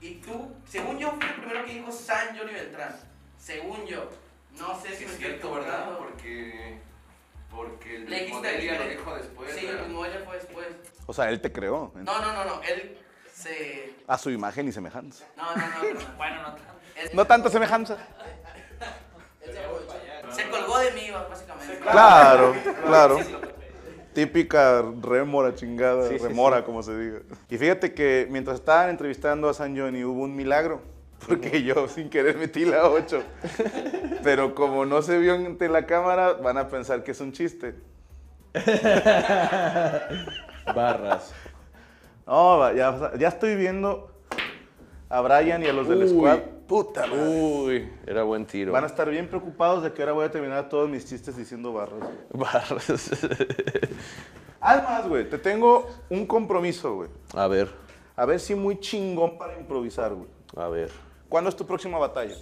Y tú, según yo, fui el primero que dijo San Johnny Beltrán. Según yo. No sé si me estoy equivocando.
Porque, porque el
Le
mismo Delia lo dijo después.
Sí,
¿verdad?
el Moya fue después.
O sea, él te creó.
No, no, no, no. Él se.
A su imagen y semejanza.
No, no, no. no. Bueno, no tanto. Él-
No tanta semejanza.
él se aprovechó. Se colgó de mí, básicamente.
Claro, claro. Típica rémora chingada,
Sí, sí,
remora, como se diga. Y fíjate que mientras estaban entrevistando a San Johnny hubo un milagro, porque yo sin querer metí la 8. Pero como no se vio ante la cámara, van a pensar que es un chiste.
Barras.
No, ya, ya estoy viendo a Brian y a los del
Uy.
squad. Puta madre.
Uy, era buen tiro.
Van a estar bien preocupados de que ahora voy a terminar todos mis chistes diciendo barras.
Barras.
Además, güey, te tengo un compromiso, güey.
A ver,
A ver si muy chingón para improvisar, güey.
a ver.
¿Cuándo es tu próxima batalla?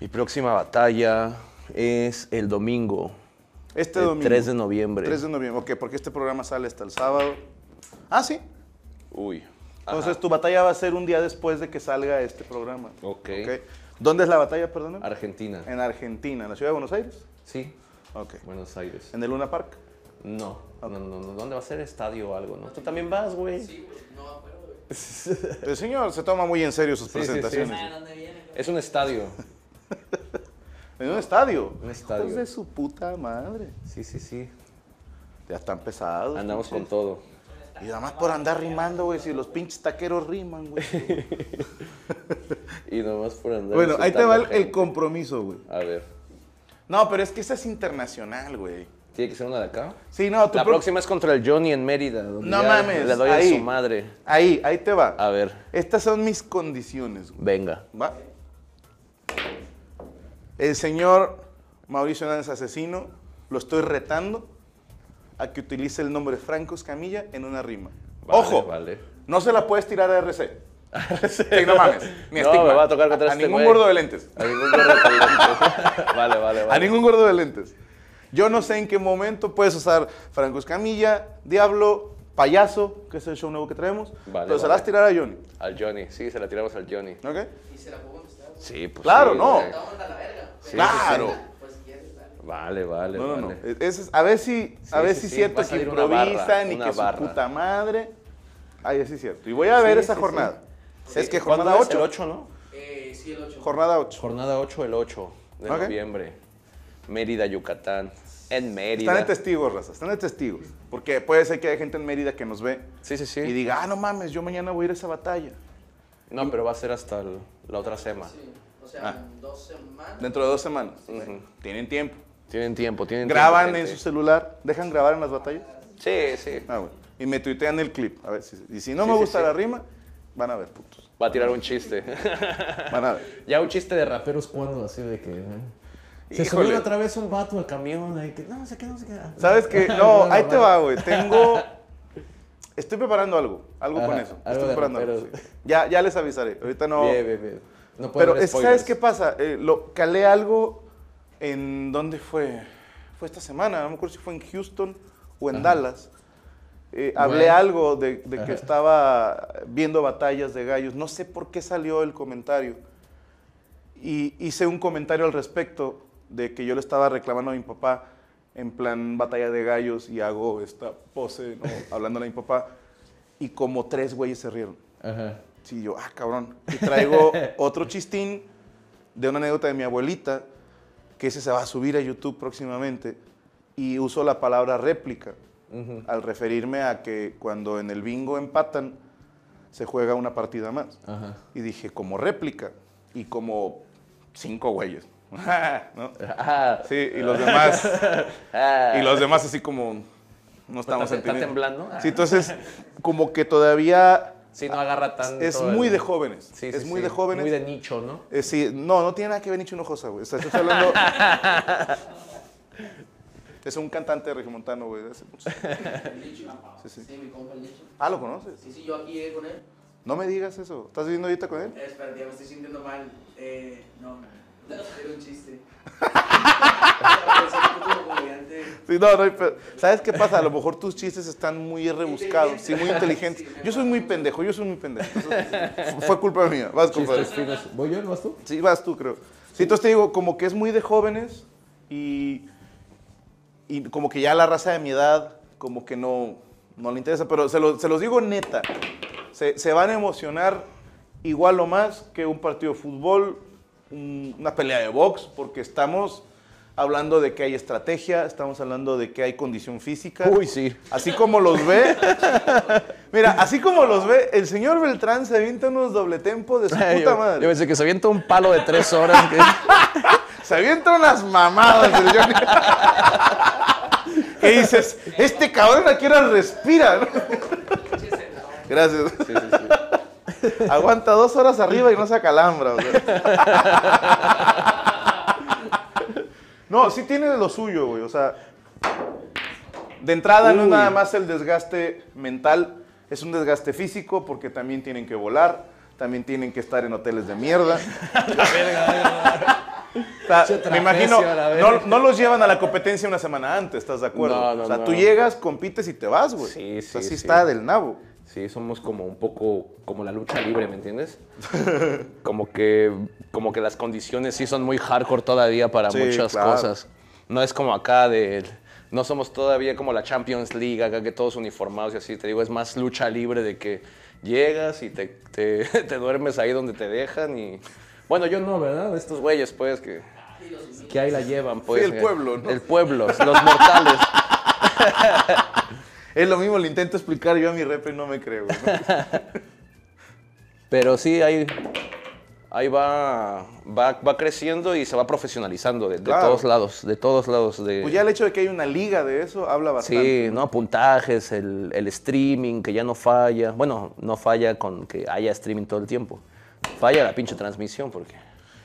Mi próxima batalla es el domingo.
Este
el
domingo.
3 de noviembre.
3 de noviembre, ok, porque este programa sale hasta el sábado. Ah, sí.
Uy.
Entonces
Ajá.
tu batalla va a ser un día después de que salga este programa.
Ok.
¿Dónde es la batalla, perdón?
Argentina.
En Argentina, en la ciudad de Buenos Aires.
Sí,
Ok.
Buenos Aires.
En el Luna Park.
No, no, no, no. ¿Dónde va a ser estadio o algo, no? Tú también vas, güey.
Sí, güey. No me acuerdo, güey.
El señor se toma muy en serio sus
Sí, sí, sí.
presentaciones.
Ah, ¿dónde viene?
Es un estadio.
En un estadio.
Un estadio.
Hijos de su puta madre.
Sí, sí, sí.
Ya están pesados.
Andamos con todo.
Y nada más por andar rimando, güey, si los pinches taqueros riman, güey.
Y nomás por andar.
bueno, ahí te va el, compromiso, güey.
A ver.
No, pero es que esa es internacional, güey.
¿Tiene que ser una de acá?
Sí, no,
La
pro-
próxima es contra el Johnny en Mérida. donde
No mames,
Le doy
ahí.
a su madre.
Ahí, ahí te va.
A ver,
Estas son mis condiciones, güey.
venga.
¿Va? El señor Mauricio Hernández Asesino lo estoy retando a que utilice el nombre Franco Escamilla en una rima.
Vale,
¡Ojo!
Vale.
No se la puedes tirar a RC. Sí, no mames. Ni
No, me va a tocar contra
A
este
ningún gordo de lentes.
A ningún gordo de lentes. Vale, vale, vale.
A ningún gordo de lentes. Yo no sé en qué momento puedes usar Franco Escamilla, Diablo, Payaso, que es el show nuevo que traemos.
Vale,
pero se la vas a tirar a Johnny.
Al Johnny, sí, se la tiramos al Johnny.
¿Ok?
Y se la puedo contestar.
Sí, pues
Claro,
sí,
no.
la verga.
Sí,
claro.
Vale, vale,
No, no, no.
vale.
Es- a ver si, a ver
sí,
si es
sí, a
que improvisan y que su puta madre. Ay, sí es cierto. Y voy a ver
Sí,
esa
sí,
jornada.
Sí.
Es que
¿Cuándo
jornada
es? El
8.
8, ¿no?
Eh, sí, el 8.
Jornada 8.
Jornada 8, el 8 de noviembre. Mérida, Yucatán. En Mérida.
Están de testigos, raza. Están de testigos. Porque puede ser que haya gente en Mérida que nos ve
Sí, sí, sí.
y diga, ah, no mames, yo mañana voy a ir a esa batalla.
No, pero va a ser hasta el- la otra semana.
Sí. O sea,
Ah.
en dos semanas.
Dentro de dos semanas. Tienen tiempo.
Tienen tiempo, tienen
Graban
tiempo.
en
gente.
su celular. ¿Dejan grabar en las batallas?
Sí, sí.
Ah, bueno. Y me tuitean el clip. A ver si. Y si no
Sí,
me gusta
sí.
la rima, van a ver, putos.
Va a tirar un chiste.
Van a ver.
Ya un chiste de raperos cuando, así de que. ¿eh? Se
Híjole.
subió otra vez un vato al camión ahí que no sé qué, no sé qué.
¿Sabes qué? No, ahí te va, güey. Tengo. Estoy preparando algo. Algo con eso.
algo
Estoy preparando algo. sí. Ya, ya les avisaré. Ahorita no.
Bien, bien, bien. No puedo
Pero es- ¿sabes qué pasa? Eh, lo, calé algo en. ¿Dónde fue? Fue esta semana. No me acuerdo si fue en Houston o en Dallas. Eh, hablé
Bueno.
algo de, de que estaba viendo batallas de gallos. No sé por qué salió el comentario. Y hice un comentario al respecto de que yo le estaba reclamando a mi papá en plan batalla de gallos y hago esta pose, ¿no? hablándole a mi papá. Y como tres güeyes se rieron.
Ajá.
Sí, yo, ah, cabrón. Y traigo otro chistín de una anécdota de mi abuelita, que ese se va a subir a YouTube próximamente, y uso la palabra réplica al referirme a que cuando en el bingo empatan, se juega una partida más. Y dije, como réplica, y como cinco güeyes. ¿no?
Ah,
Sí, y los demás,
ah.
y los demás así como, no estamos
¿Está- está
entendiendo.
temblando?
Sí, entonces, como que todavía
Sí, no agarra tanto.
es
el-
muy de jóvenes.
Sí,
es muy
sí.
de jóvenes.
Muy de nicho, ¿no?
Eh, sí, no, no tiene nada que ver Nicho Hinojosa, güey. O sea, estoy hablando... es un cantante regiomontano, güey. de hace mucho-. Sí, sí.
Sí, mi compa el.
Ah, ¿lo conoces?
Sí, sí, yo aquí llegué con él.
No me digas eso. ¿Estás viviendo ahorita con él?
Eh, espera, ya me estoy sintiendo mal. Eh, no, era un chiste.
Sí, no, no hay ¿Sabes qué pasa? A lo mejor tus chistes están muy rebuscados, sí, muy inteligentes. Yo soy muy pendejo, yo soy muy pendejo. Fue culpa mía. Vas, compadre.
¿Voy yo? ¿No vas tú?
Sí, vas tú, creo. Sí, entonces te digo, como que es muy de jóvenes y, y como que ya la raza de mi edad, como que no, no le interesa, pero se, lo- se los digo neta, se, se van a emocionar igual o más que un partido de fútbol, un- una pelea de box, porque estamos hablando de que hay estrategia, estamos hablando de que hay condición física.
Uy, sí.
Así como los ve, mira, así como los ve, el señor Beltrán se avienta unos doble tempo de su puta
yo,
madre.
yo pensé que se avienta un palo de tres horas. que-
Se avienta unas mamadas el Johnny. ¿Qué dices? Este cabrón aquí ahora respira. ¿no? Gracias.
Sí, sí, sí.
Aguanta dos horas arriba y no se acalambra. o sea. No, sí tiene lo suyo, güey. O sea, de entrada no es nada más el desgaste mental, es un desgaste físico porque también tienen que volar, también tienen que estar en hoteles de mierda. O sea, me imagino, no, no los llevan a la competencia una semana antes, ¿estás de acuerdo?
No, no,
o sea, tú llegas, compites y te vas, güey.
Sí,
O sea,
sí,
sí
sí.
está del nabo.
Sí, somos como un poco como la lucha libre, ¿me entiendes? Como que, como que las condiciones sí son muy hardcore todavía para
Sí,
muchas
claro.
cosas. No es como acá de... No somos todavía como la Champions League, acá que todos uniformados y así. Te digo, es más lucha libre de que llegas y te, te, te duermes ahí donde te dejan y... Bueno, yo no, ¿verdad? Estos güeyes, pues, que, que ahí la llevan, pues.
el pueblo, ¿no?
El pueblo, los mortales.
Es lo mismo, le intento explicar yo a mi rep y no me creo.
Pero sí, ahí, ahí va, va, va creciendo y se va profesionalizando de, todos lados, de todos lados. De,
Pues ya el hecho de que hay una liga de eso habla bastante.
sí, ¿no? Puntajes, el, el streaming que ya no falla. Bueno, no falla con que haya streaming todo el tiempo. Falla la pinche transmisión porque...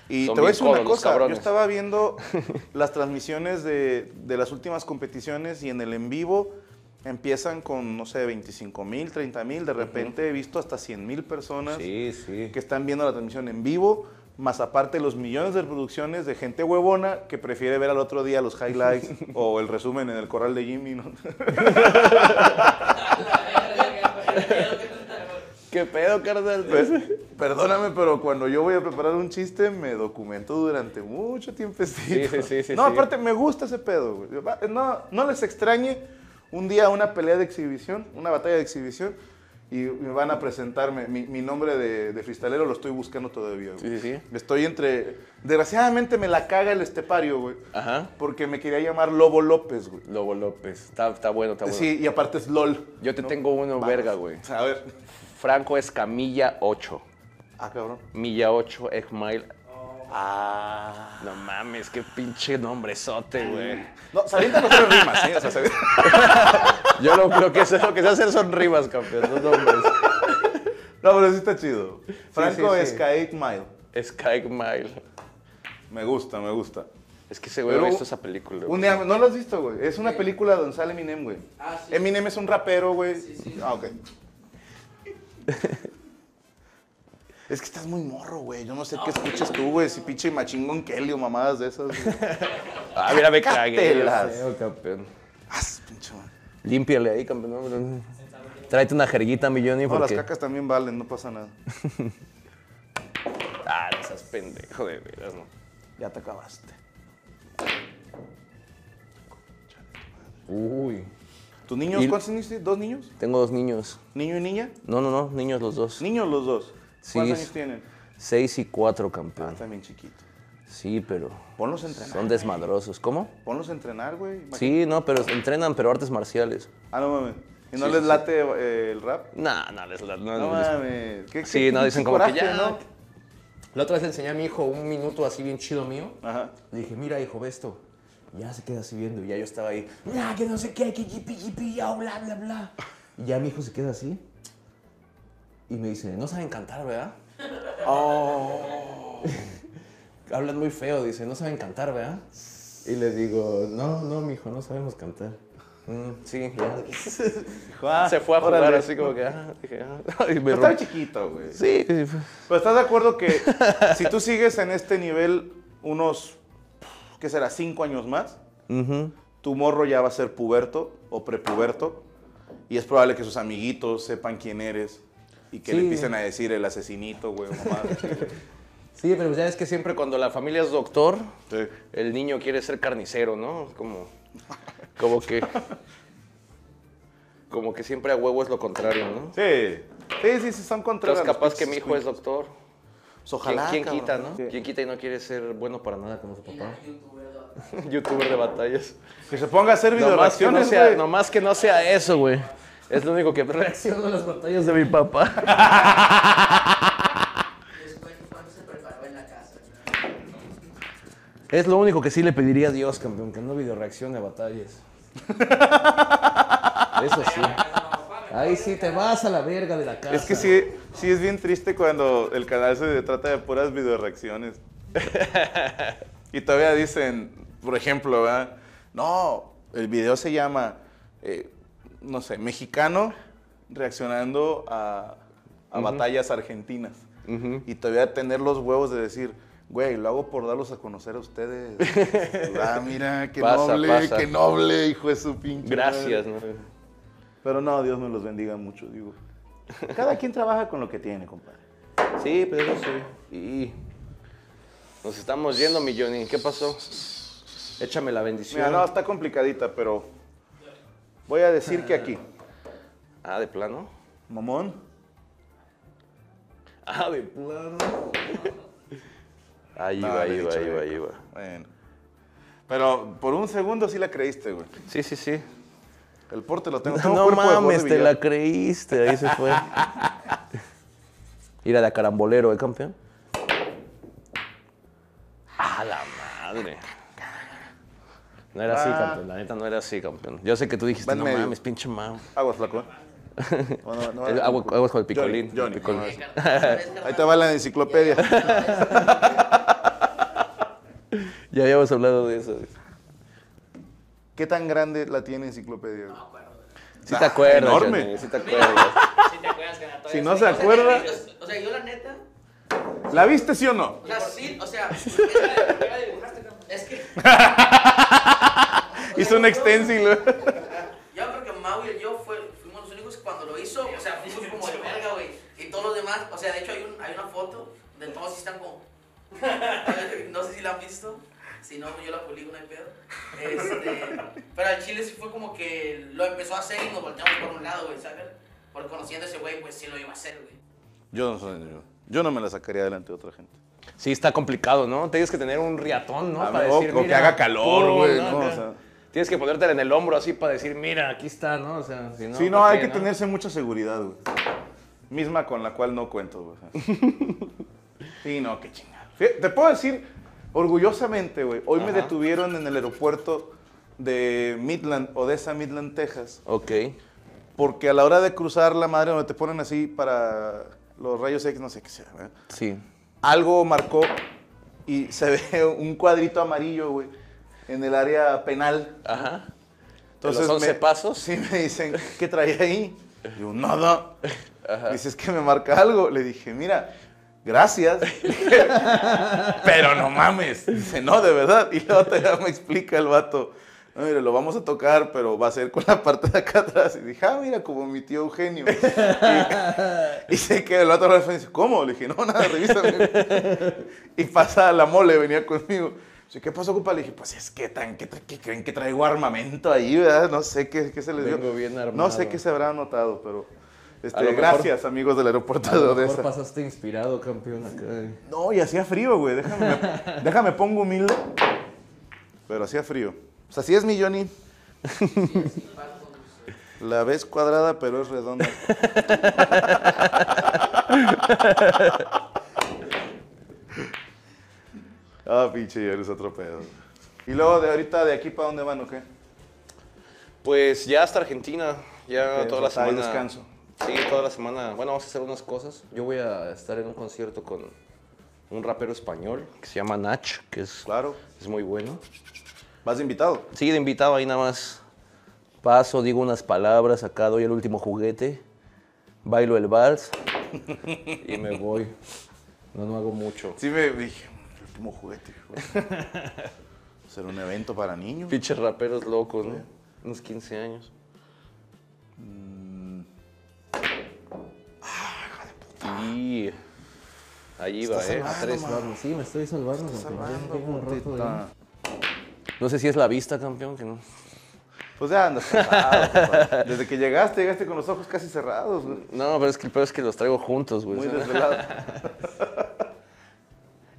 Y te voy a decir una cosa, yo estaba viendo las transmisiones de, de las últimas competiciones y en el en vivo empiezan con, no sé, 25 mil, 30 mil, de repente he visto hasta 100 mil personas
Sí, sí.
que están viendo la transmisión en vivo, más aparte los millones de reproducciones de gente huevona que prefiere ver al otro día los highlights o el resumen en el corral de Jimmy, ¿no?
¿Qué pedo, carnal?
Pues, perdóname, pero cuando yo voy a preparar un chiste, me documento durante mucho tiempo.
Sí, sí, sí, sí,
No,
sí.
aparte me gusta ese pedo, güey. No, no les extrañe un día una pelea de exhibición, una batalla de exhibición, y me van a presentarme. Mi, mi nombre de, de freestalero lo estoy buscando todavía, güey.
Sí, sí.
Estoy entre... Desgraciadamente me la caga el estepario, güey.
Ajá.
Porque me quería llamar Lobo López, güey.
Lobo López. Está, está bueno, está bueno.
Sí, y aparte es LOL.
Yo te
¿no?
tengo uno
Vamos.
verga, güey.
A ver.
Franco Escamilla 8.
Ah, cabrón.
Milla 8, Egmail.
Ah.
No mames, qué pinche nombrezote, güey.
No, se avientan los tres rimas, ¿eh? O sea, se
Yo lo, lo que sé, lo que sé hacer son rimas, campeón, no nombres.
No, pero sí está chido. Franco
sí,
es
sí.
8 Mile.
Skymail.
Me gusta, me gusta.
Es que ese güey
Pero
ha visto esa película. güey.
Un día, ¿no lo has visto, güey? Es una película donde sale Eminem, güey.
Ah, sí.
Eminem es un rapero, güey. Ah, ok. Es que estás muy morro, güey. Yo no sé qué escuchas tú, güey. Si pinche machingón Kelly o mamadas de esas.
Ah, mira, me cagué. Feo, campeón.
Ah, pinche man.
Límpiale ahí, campeón. Tráete una jerguita, mi Johnny,
No, las cacas también valen, no pasa nada.
Ah, no seas pendejo, de veras, no.
Ya te acabaste.
Uy.
¿Tus niños? ¿Cuántos niños tienes? ¿Dos niños?
Tengo dos niños.
¿Niño y niña?
No, no, no, niños los dos.
Niños los dos.
Sí,
¿Cuántos años tienen?
Seis y cuatro,
Ah,
campeón.
también chiquitos.
Sí, pero
Ponlos a entrenar.
son desmadrosos. ¿Cómo?
Ponlos a entrenar, güey. Imagínate.
Sí, no, pero entrenan, pero artes marciales.
Ah, no mames. ¿Y no
Sí,
les
sí.
late eh, el rap?
No, no, les, no,
No
les-
mames. ¿Qué,
Sí,
qué
no, dicen como que ya.
¿no?
La otra vez le enseñé a mi hijo un minuto así bien chido mío.
Ajá.
Le dije, mira, hijo, ve esto. Ya se queda así viendo.
Y ya yo estaba ahí.
Mira, que no sé qué, que yipi, yipi, ya, bla, bla, bla. Y ya mi hijo se queda así. Y me dice, no saben cantar, ¿verdad?
Oh.
Hablan muy feo, dice, no saben cantar, ¿verdad? Y le digo, no, no, mi hijo, no sabemos cantar.
Mm, sí, ya.
Ah,
Se fue a jugar
órale.
así como que. Ah, dije, ah. Y me
Pero estaba chiquito, güey.
Sí, sí, sí.
Pero estás de acuerdo que si tú sigues en este nivel unos, ¿qué será? Cinco años más, tu morro ya va a ser puberto o prepuberto y es probable que sus amiguitos sepan quién eres y que le
Sí.
empiecen a decir el asesinito, güey, mamadas.
Sí, pero ya es que
Siempre cuando la familia es doctor,
Sí.
el niño quiere ser carnicero, ¿no? Como, como que. Como que siempre a huevo es lo contrario, ¿no?
Sí. Sí, sí, sí, son contrarios.
Entonces, capaz que mi hijo es doctor.
Pues ojalá,
¿Quién, quién quita, no?
Sí.
¿Quién quita y no quiere ser bueno para nada?
como su papá.
Youtuber de batallas.
Que se ponga a hacer
No que no sea, no más que no sea eso, güey. Es lo único que reacciono a las batallas de mi papá.
Después, ¿cuándo se preparó en la casa?
Es lo único que sí le pediría a Dios,
campeón, que no video reaccione a batallas. Eso sí. Ahí sí te vas a la verga de la casa.
Es que sí, sí es bien triste cuando el canal se trata de puras videoreacciones. y todavía dicen, por ejemplo, ¿verdad? no, el video se llama, eh, no sé, mexicano reaccionando a, a batallas argentinas. Y todavía tener los huevos de decir, güey, lo hago por darlos a conocer a ustedes. ah, mira, qué
Pasa,
noble,
pasa.
qué noble, hijo de su pinche.
Gracias,
madre".
¿no?
Pero no, Dios me los bendiga mucho, digo. Cada quien trabaja con lo que tiene, compadre.
Sí, pero eso sí. Y nos estamos yendo, mi Johnny. ¿Qué pasó? Échame la bendición.
Mira, no, está complicadita, pero voy a decir que aquí,
Ah, de plano.
mamón,
Ah, de plano. Ahí
No,
va, ahí va, ahí va, ahí va.
bueno. Pero por un segundo sí la creíste, güey.
Sí, sí, sí.
El porte lo tengo.
No
de jugador
mames,
de
te la creíste. Ahí se fue. Ir a la carambolero, ¿eh, campeón? A la madre. No era así,
Ah.
campeón. La neta no era así, campeón. Yo sé que tú dijiste,
Va en
no
medio.
mames, pinche mam.
Aguas, flaco. ¿eh? No, no, no,
El
no.
agua- aguas con el picolín.
Johnny, Johnny,
el picolín.
no,
carnal, ¿sabes,
Ahí te va la enciclopedia.
Ya habíamos hablado de eso.
¿Qué tan grande la tiene enciclopedia? güey?
Sí te acuerdas,
enorme.
Johnny, sí te acuerdas.
Si te acuerdas que
Si no
sí,
se acuerda-
O sea, yo la neta.
¿La viste, sí o no?
O sea, sí, o sea. Es que.
Hizo un extensil. güey.
Yo creo que Mau y yo fue, fuimos los únicos que cuando lo hizo, o sea, fuimos como de verga, güey. Y todos los demás, o sea, de hecho hay, un, hay una foto de todos y están como. no sé si la han visto. Si no, yo la publico, no hay pedo. Este, pero al chile sí fue como que lo empezó a hacer y nos volteamos por un lado, güey, ¿sabes? Porque conociendo a ese güey, pues sí lo iba a hacer, güey.
Yo no, soy- yo, yo no me la sacaría adelante de otra gente.
Sí, está complicado, ¿no? Tienes que tener un riatón, ¿no?
A
para
ver,
decir,
o que haga calor, güey,
¿no?
O sea.
Tienes que ponértela en el hombro así para decir, mira, aquí está, ¿no? O sea, si no,
sí, no,
¿para
hay
qué,
que tenerse mucha seguridad, güey. Misma con la cual no cuento, güey. Sí, no, qué chingada. Te puedo decir orgullosamente, güey. Hoy me detuvieron en el aeropuerto de Midland, Odessa, Midland, Texas.
Ok.
Porque a la hora de cruzar la madre donde te ponen así para los rayos X, no sé qué sea, ¿verdad?
Sí.
Algo marcó y se ve un cuadrito amarillo, güey, en el área penal.
Ajá.
Entonces,
los 11
me-
pasos?
Sí, me dicen, ¿qué traía ahí? Yo, nada. Dice, es que me marca algo. Le dije, mira, gracias. Pero no mames. Dice, no, de verdad. Y luego todavía me explica el vato. No, mire, lo vamos a tocar, pero va a ser con la parte de acá atrás. Y dije, ah, mira, como mi tío Eugenio. Y, y se queda el frente y dice, ¿cómo? Le dije, no, nada, revísame. Y pasa la mole, venía conmigo. Dice, ¿qué pasó, compa? Le dije, pues es que tan, ¿qué, tra- qué creen que traigo armamento ahí, verdad? No sé qué, qué se les dio.
Bien
No sé qué se habrá notado, pero... Este,
mejor-
gracias, amigos del aeropuerto
A
de
lo mejor
Odessa.
pasaste inspirado, campeón, acá.
No, y hacía frío, güey. Déjame, me- déjame pongo humilde. Pero hacía frío. O sea, sí es mi Johnny. La ves cuadrada, pero es redonda. ah, pinche Johnny, es otro pedo. Y luego, de ahorita, ¿de aquí para dónde van o qué?
Pues ya hasta Argentina, ya toda la semana.
descanso.
Sí, toda la semana. Bueno, vamos a hacer unas cosas. Yo voy a estar en un concierto con un rapero español que se llama Nach, que es,
Claro.
es muy bueno.
¿Vas de invitado?
Sí, de invitado ahí nada más. Paso, digo unas palabras, acá doy el último juguete, bailo el vals y me voy. No, no hago mucho.
Sí, me dije, el último juguete. ¿Será un evento para niños?
Pinches raperos locos, ¿no? Unos 15 años. Y ahí va, ¿eh?
A tres. Sí, me estoy salvando, campeón. Ya
No sé si es la vista, campeón, que no.
Pues ya andas. Desde que llegaste, llegaste con los ojos casi cerrados, güey.
No, pero es que el peor es que los traigo juntos, güey.
Muy desvelado.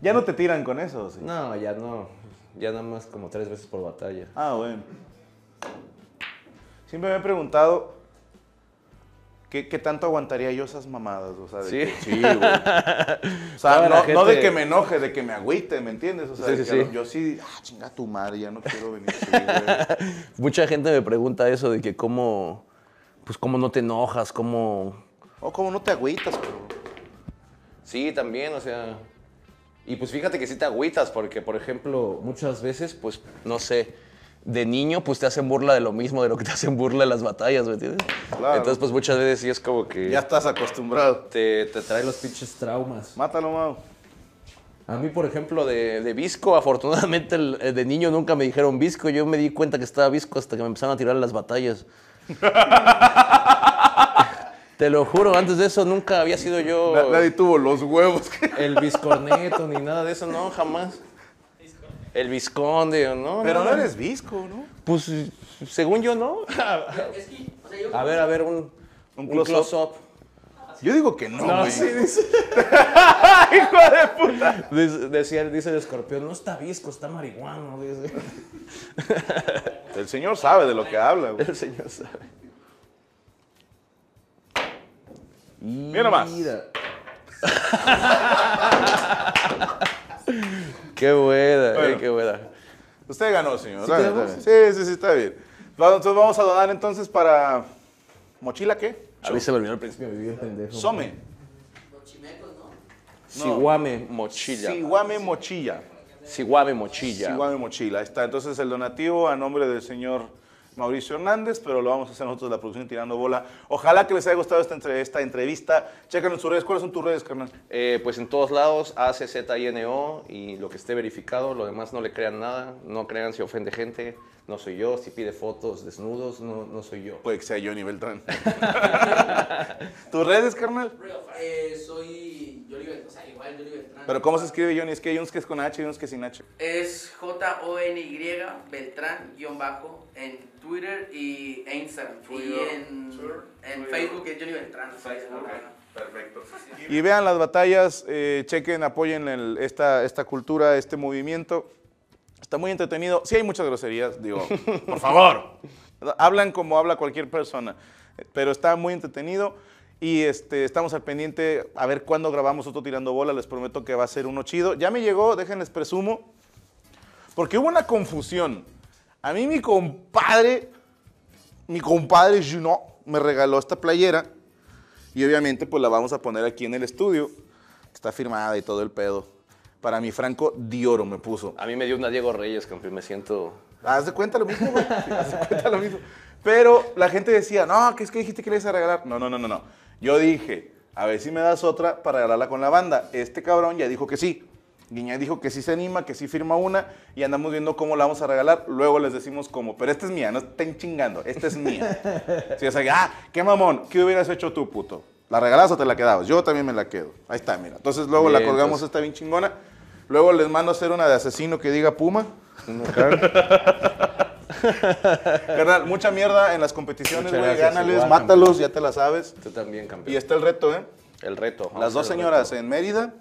ya no te tiran con eso, ¿sí?
No, ya no. Ya nada más como tres veces por batalla.
Ah, bueno. Siempre me he preguntado qué, qué tanto aguantaría yo esas mamadas, o sea, de
¿Sí?
que- sí, güey. O sea, no, no de que me enoje, de que me agüite, ¿me entiendes? O sea,
Sí, sí,
que
sí.
yo sí, ah, chinga tu madre, ya no quiero venir. Güey.
Mucha gente me pregunta eso de que cómo, pues cómo no te enojas, cómo...
O como no te agüitas, pero...
Sí, también, o sea... Y pues fíjate que sí te agüitas, porque por ejemplo, muchas veces, pues, no sé, de niño, pues te hacen burla de lo mismo, de lo que te hacen burla en las batallas, ¿me entiendes?
Claro.
Entonces, pues muchas veces sí es como que
Ya estás acostumbrado.
te, te trae
los pinches traumas.
Mátalo, Mau.
A mí, por ejemplo,
de, de visco, afortunadamente el- el de niño nunca me dijeron visco, yo me di cuenta que estaba visco hasta que me empezaron a tirar las batallas. Te lo juro, antes de eso nunca había sido yo
Na- Nadie tuvo los huevos.
el viscorneto ni nada de eso, no, jamás. El visconde, ¿no?
Pero no
no,
eres visco, ¿no?
Pues según yo, ¿no?
Es que, o sea, yo
A ver, a ver, un,
Un
un
close-up. Yo digo que no, güey.
dice.
¡Hijo de puta!
Dice- Decía, dice el
escorpión no está visco, está marihuano. dice.
El señor sabe de lo que habla, güey.
el señor sabe.
Mira nomás.
Qué buena, eh, qué buena.
Usted ganó, señor.
¿Sí
Está bien,
quedamos?
está bien. Sí, sí, sí, está bien. Vamos, Entonces vamos a donar entonces para... ¿Mochila qué?
A mí se me olvidó el principio.
El pendejo.
Some.
los chimecos, ¿no?
Siguame mochila.
Siguame Mochilla.
Siguame mochilla.
Siguame Mochila. Ahí está. Entonces el donativo a nombre del señor Mauricio Hernández, pero lo vamos a hacer nosotros la producción Tirando Bola. Ojalá que les haya gustado esta, entre- esta entrevista. Chequen en sus redes. ¿Cuáles son tus redes, carnal?
Eh, pues en todos lados, ACZINO y lo que esté verificado, lo demás no le crean nada, no crean si ofende gente, no soy yo, si pide fotos desnudos, no, no soy yo.
Puede que sea Johnny Beltrán. ¿Tus redes, carnal?
Eh, soy Johnny Beltrán, o sea, igual Johnny Beltrán.
Pero ¿cómo se escribe Johnny? Es que hay unos que es con H y unos que sin H.
Es J-O-N-Y Beltrán, guion bajo, en Twitter y e Instagram. Y en, en Facebook es Johnny Beltrán.
Perfecto. Y vean las batallas, eh, chequen, apoyen el- esta, esta cultura, este movimiento. Está muy entretenido. Sí hay muchas groserías, digo, por favor. Hablan como habla cualquier persona, pero está muy entretenido. Y este, estamos al pendiente a ver cuándo grabamos otro Tirando Bola. Les prometo que va a ser uno chido. Ya me llegó, déjenles presumo, porque hubo una confusión. A mí mi compadre, mi compadre Juno, me regaló esta playera. Y obviamente pues la vamos a poner aquí en el estudio. Está firmada y todo el pedo. Para mi Franco Dioro me puso.
A mí me dio una Diego Reyes, campeón, me siento...
Haz de cuenta lo mismo, güey. Haz de cuenta lo mismo. Pero la gente decía, no, que es que dijiste que le ibas a regalar. No, no, no, no, no. Yo dije, a ver si me das otra para regalarla con la banda. Este cabrón ya dijo que sí. Guiñay dijo que sí se anima, que sí firma una y andamos viendo cómo la vamos a regalar. Luego les decimos cómo. Pero esta es mía, no estén chingando. Esta es mía. Si o sea, ah, qué mamón, ¿qué hubieras hecho tú, puto? ¿La regalabas o te la quedabas? Yo también me la quedo. Ahí está, mira. Entonces luego la
Bien,
colgamos,
entonces.
esta bien chingona. Luego les mando a hacer una de asesino que diga Puma. Carnal, mucha mierda en las competiciones,
Muchas
güey.
gracias,
Gánales,
igual,
mátalos, ya te la sabes.
Tú también, campeón.
Y está el reto, ¿eh?
El reto. vamos
Las dos señoras
reto.
en Mérida.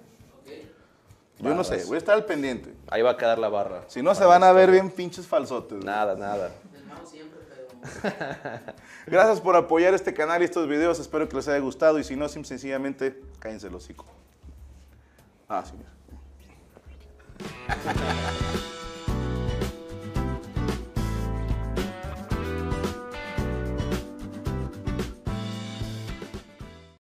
Yo no sé, voy a estar al pendiente.
Ahí va a quedar la barra.
Si no, se van a ver bien pinches falsotes. güey.
Nada, nada.
Gracias por apoyar este canal y estos videos. Espero que les haya gustado. Y si no, sencillamente, cállense el hocico. Ah, sí. mira. Ha ha ha ha!